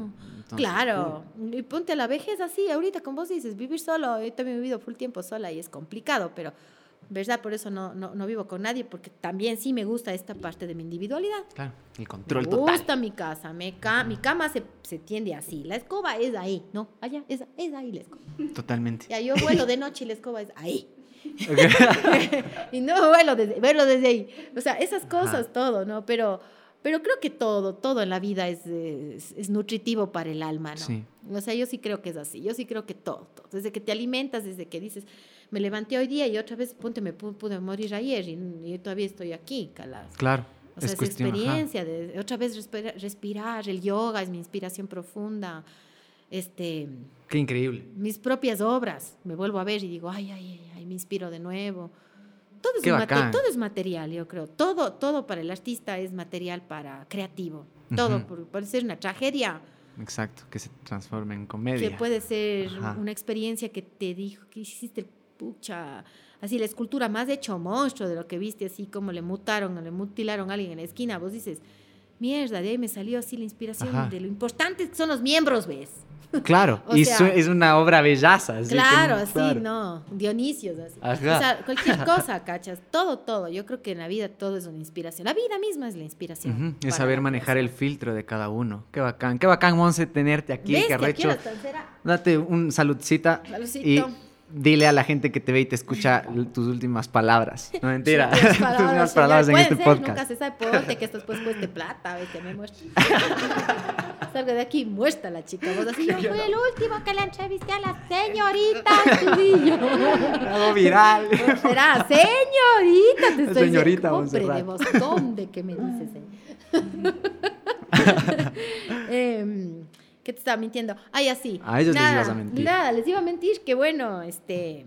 claro. Y ponte a la vejez así, ahorita como vos dices, vivir solo. Yo también he vivido full tiempo sola y es complicado, pero ¿verdad? Por eso no, no, no, vivo con nadie, porque también sí me gusta esta parte de mi individualidad. Claro, el control total. Me gusta mi casa, me mi cama se, se, tiende así, la escoba es ahí, ¿no? Allá, es, es ahí la escoba. Totalmente. Ya yo vuelo de noche y la escoba es ahí. y no verlo desde, verlo desde ahí. O sea, esas cosas, todo, ¿no? Pero, pero creo que todo, todo en la vida es, es, nutritivo para el alma, ¿no? O sea, yo sí creo que es así. Yo sí creo que todo, Desde que te alimentas, desde que dices, me levanté hoy día y otra vez, ponte, me pude, morir ayer y, todavía estoy aquí. Claro. O sea, es esa experiencia de otra vez respirar, el yoga es mi inspiración profunda este, Qué increíble. Mis propias obras, me vuelvo a ver y digo, ay, ay, ay, me inspiro de nuevo. Todo es, todo es material, yo creo. Todo, todo para el artista es material para creativo. Todo, puede ser una tragedia. Exacto, que se transforme en comedia. Que puede ser una experiencia que te dijo que hiciste, pucha, así la escultura más hecho monstruo de lo que viste, así como le mutaron o le mutilaron a alguien en la esquina. Vos dices, mierda, de ahí me salió así la inspiración de lo importante que son los miembros, ¿ves? Claro, y es una obra bellaza. claro, así, no, Dionisios, así. O sea, cualquier cosa, cachas, todo, todo. Yo creo que en la vida todo es una inspiración. La vida misma es la inspiración. Es saber manejar el filtro de cada uno. Qué bacán, qué bacán, Monse, tenerte aquí. ¿Ves qué arrecho. Date un saludcita. Saludcito. Y dile a la gente que te ve y te escucha tus últimas palabras. No mentira. tus últimas palabras en este podcast. Nunca se sabe que esto después cueste plata, a ver, me. salgo de aquí muerta la chica. Vos así, yo fui el último que le entrevisté a la señorita Estudillo. Hago viral. Será, señorita, te estoy Señorita diciendo. De ¿dónde que me dices? eh? Em, ¿Qué te estaba mintiendo? Ay, así. A ellos les nada, ibas a mentir. Nada, les iba a mentir que bueno, este,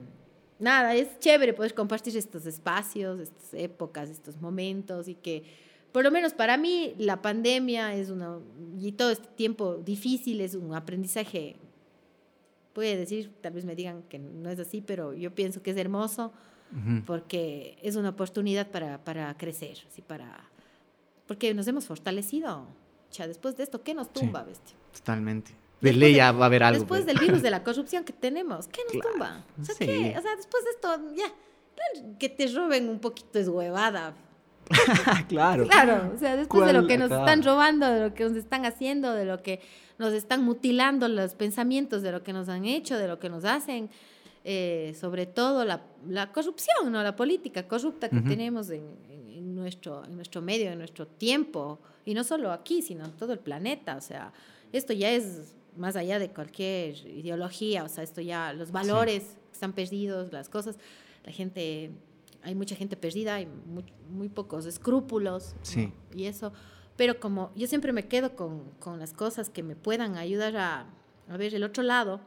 nada, es chévere poder compartir estos espacios, estas épocas, estos momentos y que por lo menos para mí la pandemia es una y todo este tiempo difícil es un aprendizaje. Puede decir, tal vez me digan que no es así, pero yo pienso que es hermoso porque es una oportunidad para, para crecer, así para porque nos hemos fortalecido. Ya después de esto, ¿qué nos tumba, bestia? Totalmente. De Después ley ya va a haber algo. Después pues. del virus de la corrupción que tenemos, ¿qué nos Claro, tumba? O sea, sí. ¿qué? O sea, después de esto, ya, que te roben un poquito es huevada. claro. Claro, o sea, después de lo que nos Ajá. están robando, de lo que nos están haciendo, de lo que nos están mutilando los pensamientos, de lo que nos han hecho, de lo que nos hacen, eh, sobre todo la, la corrupción, ¿no? La política corrupta que Ujú. tenemos en, en- nuestro, en nuestro medio, en nuestro tiempo, y no solo aquí, sino en todo el planeta. O sea, esto ya es más allá de cualquier ideología, o sea, esto ya, los valores están perdidos, las cosas, la gente, hay mucha gente perdida, hay muy, muy pocos escrúpulos, ¿no? Sí. y eso, pero como yo siempre me quedo con, con las cosas que me puedan ayudar a, a ver el otro lado,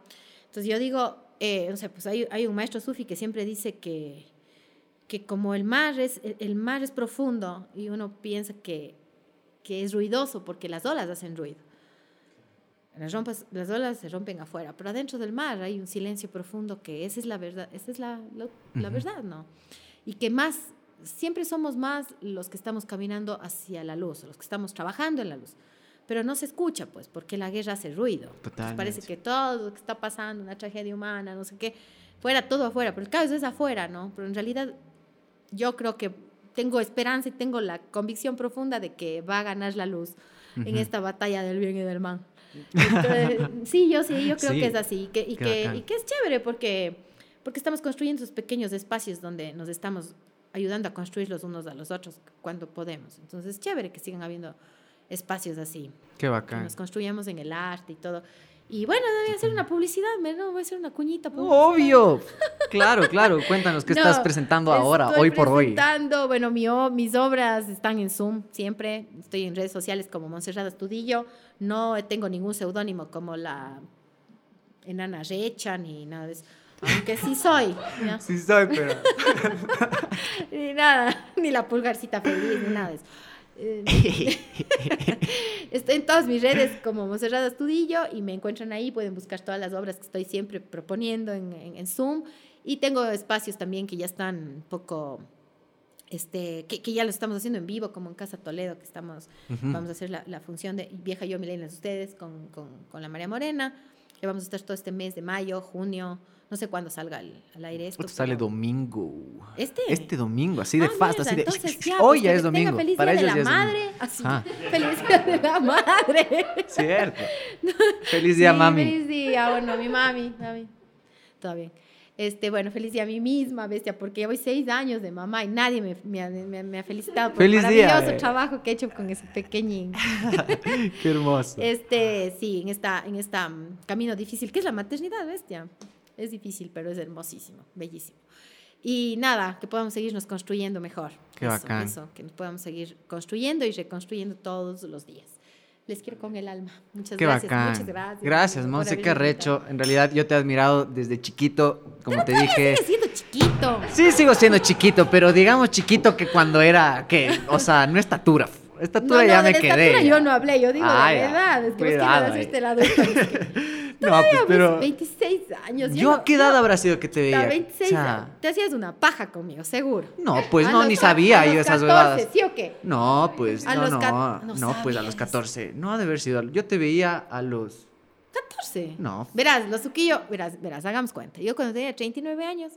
entonces yo digo, eh, o sea, pues hay, hay un maestro sufi que siempre dice que, que como el mar es, el, el mar es profundo y uno piensa que, que es ruidoso porque las olas hacen ruido. Las, rompas, las olas se rompen afuera, pero adentro del mar hay un silencio profundo que esa es la verdad, esa es la, la, la Ujú. verdad, ¿no? Y que más, siempre somos más los que estamos caminando hacia la luz, los que estamos trabajando en la luz. Pero no se escucha, pues, porque la guerra hace ruido. Entonces parece Totalmente. que todo lo que está pasando, una tragedia humana, no sé qué, fuera todo afuera, pero el caos es afuera, ¿no? Pero en realidad yo creo que tengo esperanza y tengo la convicción profunda de que va a ganar la luz en Ujú. esta batalla del bien y del mal. Entonces, sí, yo sí, yo creo Sí. que es así y que, y que, y que es chévere porque, porque estamos construyendo esos pequeños espacios donde nos estamos ayudando a construir los unos a los otros cuando podemos. Entonces, es chévere que sigan habiendo espacios así, Qué que bacán. nos construyamos en el arte y todo. Y bueno, debería hacer una publicidad, ¿no? Voy a hacer una cuñita. publicidad. Obvio. Claro, claro. Cuéntanos qué No, estás presentando ahora, hoy por hoy. presentando, bueno, mi, mis obras están en Zoom siempre. Estoy en redes sociales como Montserrat Estudillo. No tengo ningún seudónimo como la enana Recha ni nada de eso. Aunque sí soy. ¿ya? Sí soy, pero... Ni nada, ni la pulgarcita feliz, ni nada de eso. Eh, Estoy en todas mis redes como Monserrat Astudillo y me encuentran ahí. Pueden buscar todas las obras que estoy siempre proponiendo en, en- en Zoom. Y tengo espacios también que ya están un poco, este, que, que ya lo estamos haciendo en vivo, como en Casa Toledo, que estamos, vamos a hacer la, la función de Vieja Yo, Milenias Ustedes con, con, con la María Morena. Que vamos a estar todo este mes de mayo, junio. No sé cuándo salga al, al aire esto. Sale domingo. ¿Este? Este domingo, así de Ah, fast, mierda, así de... entonces ya, Hoy pues, ya es domingo. Feliz Para día ellos de la madre. Así, Ah. Feliz día de la madre. Cierto. Feliz día, Sí, mami. Feliz día, bueno, mi mami, mami. Todo bien. Este, bueno, feliz día a mí misma, bestia, porque ya voy seis años de mamá y nadie me, me ha, me ha- me ha felicitado por Feliz el maravilloso eh. trabajo que he hecho con ese pequeñín. Qué hermoso. Este, sí, en esta, en esta mm, camino difícil, que es la maternidad, bestia. Es difícil, pero es hermosísimo, bellísimo. Y nada, que podamos seguirnos construyendo mejor. Qué eso, bacán. Eso, que nos podamos seguir construyendo y reconstruyendo todos los días. Les quiero con el alma. Muchas Qué gracias. bacán. Muchas gracias. Gracias, Monse, qué arrecho. En realidad yo te he admirado desde chiquito, como te dije. Sigue siendo chiquito. Sí, sigo siendo chiquito, pero digamos chiquito que cuando era, ¿qué? O sea, no estatura. Estatura no, no, ya de me la quedé. estatura ya. yo no hablé, yo digo Ah, la ya. verdad. Es que vos Cuidado ahí. hacerte la adulta. No, pues, pero... 26 años. ¿Yo a qué edad habrá sido que te veía? a 26 O sea, te hacías una paja conmigo, seguro. no, pues A no, los ni sabía a yo los esas 14, huevadas. ¿Sí o qué? No, pues A no, los no, no, no pues a los sabías. 14. No ha de haber sido. Yo te veía a los 14. No. Verás, lo suquillo, verás, verás, hagamos cuenta. Yo cuando tenía 39 años,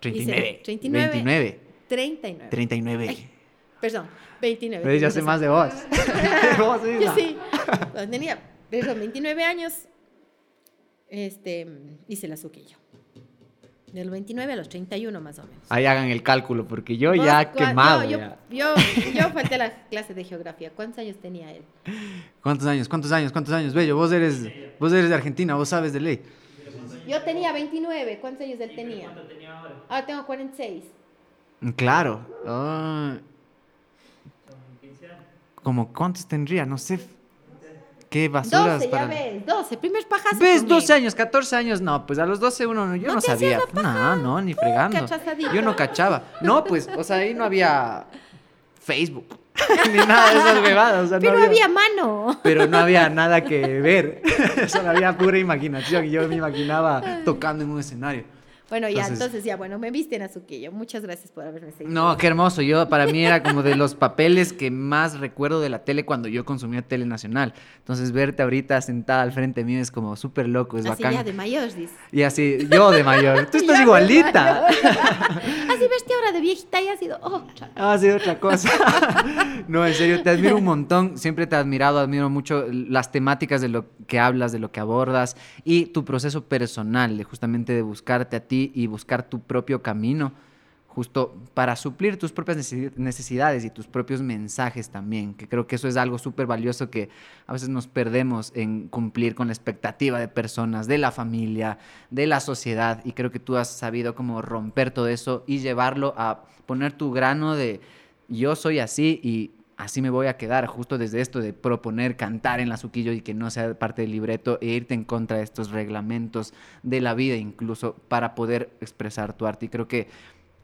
39. 39. 29. 39. 39. Ay, Perdón, 29. ¿Ves? Ya sé más de vos. Vos Yo sí. Tenía perdón, 29 años, este, hice la suquillo. Del 29 a los 31 más o menos. Ahí hagan el cálculo, porque yo ¿Vos ya quemado. no, yo, ya. yo, yo falté a la clase de geografía. ¿Cuántos años tenía él? ¿Cuántos años? ¿Cuántos años? ¿Cuántos años? Bello, vos eres, vos eres de Argentina, vos sabes de ley. Yo tenía 29. ¿Cuántos años él tenía? Ahora tengo 46. Mm, Claro. Ah. ¿Cómo cuántos tendría? No sé. Qué basuras 12, ya para... ves. 12. Primer pajazo. ¿Ves? conmigo. 12 años, 14 años, no, pues a los 12 uno, no- yo ¿No no, sabía. No, no, ni fregando. Yo no cachaba. No, pues, o sea, ahí no había Facebook, ni nada de esas bebadas. O sea, no Pero había mano. pero no había nada que ver. Solo había pura imaginación y yo me imaginaba tocando en un escenario. Bueno, ya, Entonces- entonces, ya, bueno, me viste en Azuquillo. Muchas gracias por haberme seguido. No, qué hermoso. Yo, para mí era como de los papeles que más recuerdo de la tele cuando yo consumía tele nacional. Entonces, verte ahorita sentada al frente mío es como súper loco, es Así bacán. ya de mayor, dices. Y así, yo de mayor. Tú estás igualita. Así verte ahora de viejita y ha sido otra. Ha sido otra cosa. no, en serio, te admiro un montón. Siempre te he admirado, admiro mucho las temáticas de lo que hablas, de lo que abordas y tu proceso personal, de justamente de buscarte a ti y buscar tu propio camino, justo para suplir tus propias necesi- necesidades y tus propios mensajes también, que creo que eso es algo súper valioso que a veces nos perdemos en cumplir con la expectativa de personas, de la familia, de la sociedad, y creo que tú has sabido como romper todo eso y llevarlo a poner tu grano de yo soy así y así me voy a quedar, justo desde esto de proponer cantar en la Suquillo y que no sea parte del libreto e irte en contra de estos reglamentos de la vida incluso para poder expresar tu arte. Y creo que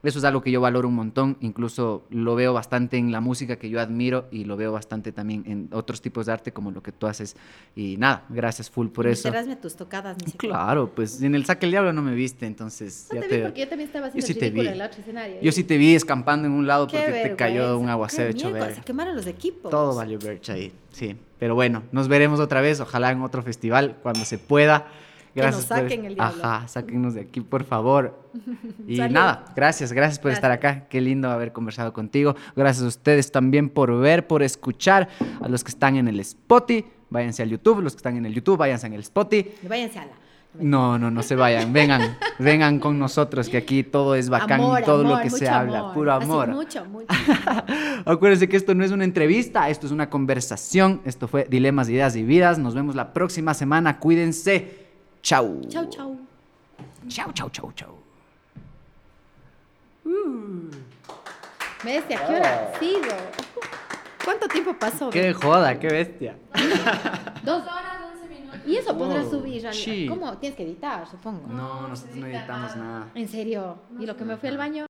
eso es algo que yo valoro un montón, incluso lo veo bastante en la música que yo admiro y lo veo bastante también en otros tipos de arte como lo que tú haces. Y nada, gracias full por eso. Meterásme tus tocadas, qué. Claro, pues en el Saque el Diablo no me viste, entonces No ya te vi porque yo también estaba haciendo sí te vi. en el otro escenario. Yo sí te vi escampando en un lado Qué porque te cayó un vergüenza, aguacero hecho verga. Se quemaron los equipos. Todo valió vercha ahí, sí. Pero bueno, nos veremos otra vez, ojalá en otro festival, cuando se pueda. Que nos por- saquen el diablo. Ajá, sáquennos de aquí, por favor. Y Salud. nada, gracias, gracias por estar acá. Qué lindo haber conversado contigo. Gracias a ustedes también por ver, por escuchar. A los que están en el Spotify, váyanse al YouTube. Los que están en el YouTube, váyanse en el Spotify. Y váyanse a la. No, no, no se vayan. Vengan, vengan con nosotros, que aquí todo es bacán, amor, todo amor, lo que se habla, amor. puro Así, amor. mucho, mucho. Acuérdense que esto no es una entrevista, esto es una conversación. Esto fue Dilemas, Ideas y Vidas. Nos vemos la próxima semana. Cuídense. Chau. chau, chau. Chau, chau, chau, chau. ¿Me ves a qué hora sigo? ¿Cuánto tiempo pasó? Qué joda, qué bestia. Dos horas, once minutos. Y eso podrás Wow, subir. Sí. ¿Cómo? Tienes que editar, supongo. No, nosotros no editamos nada. En serio. ¿Y lo que me fui al baño?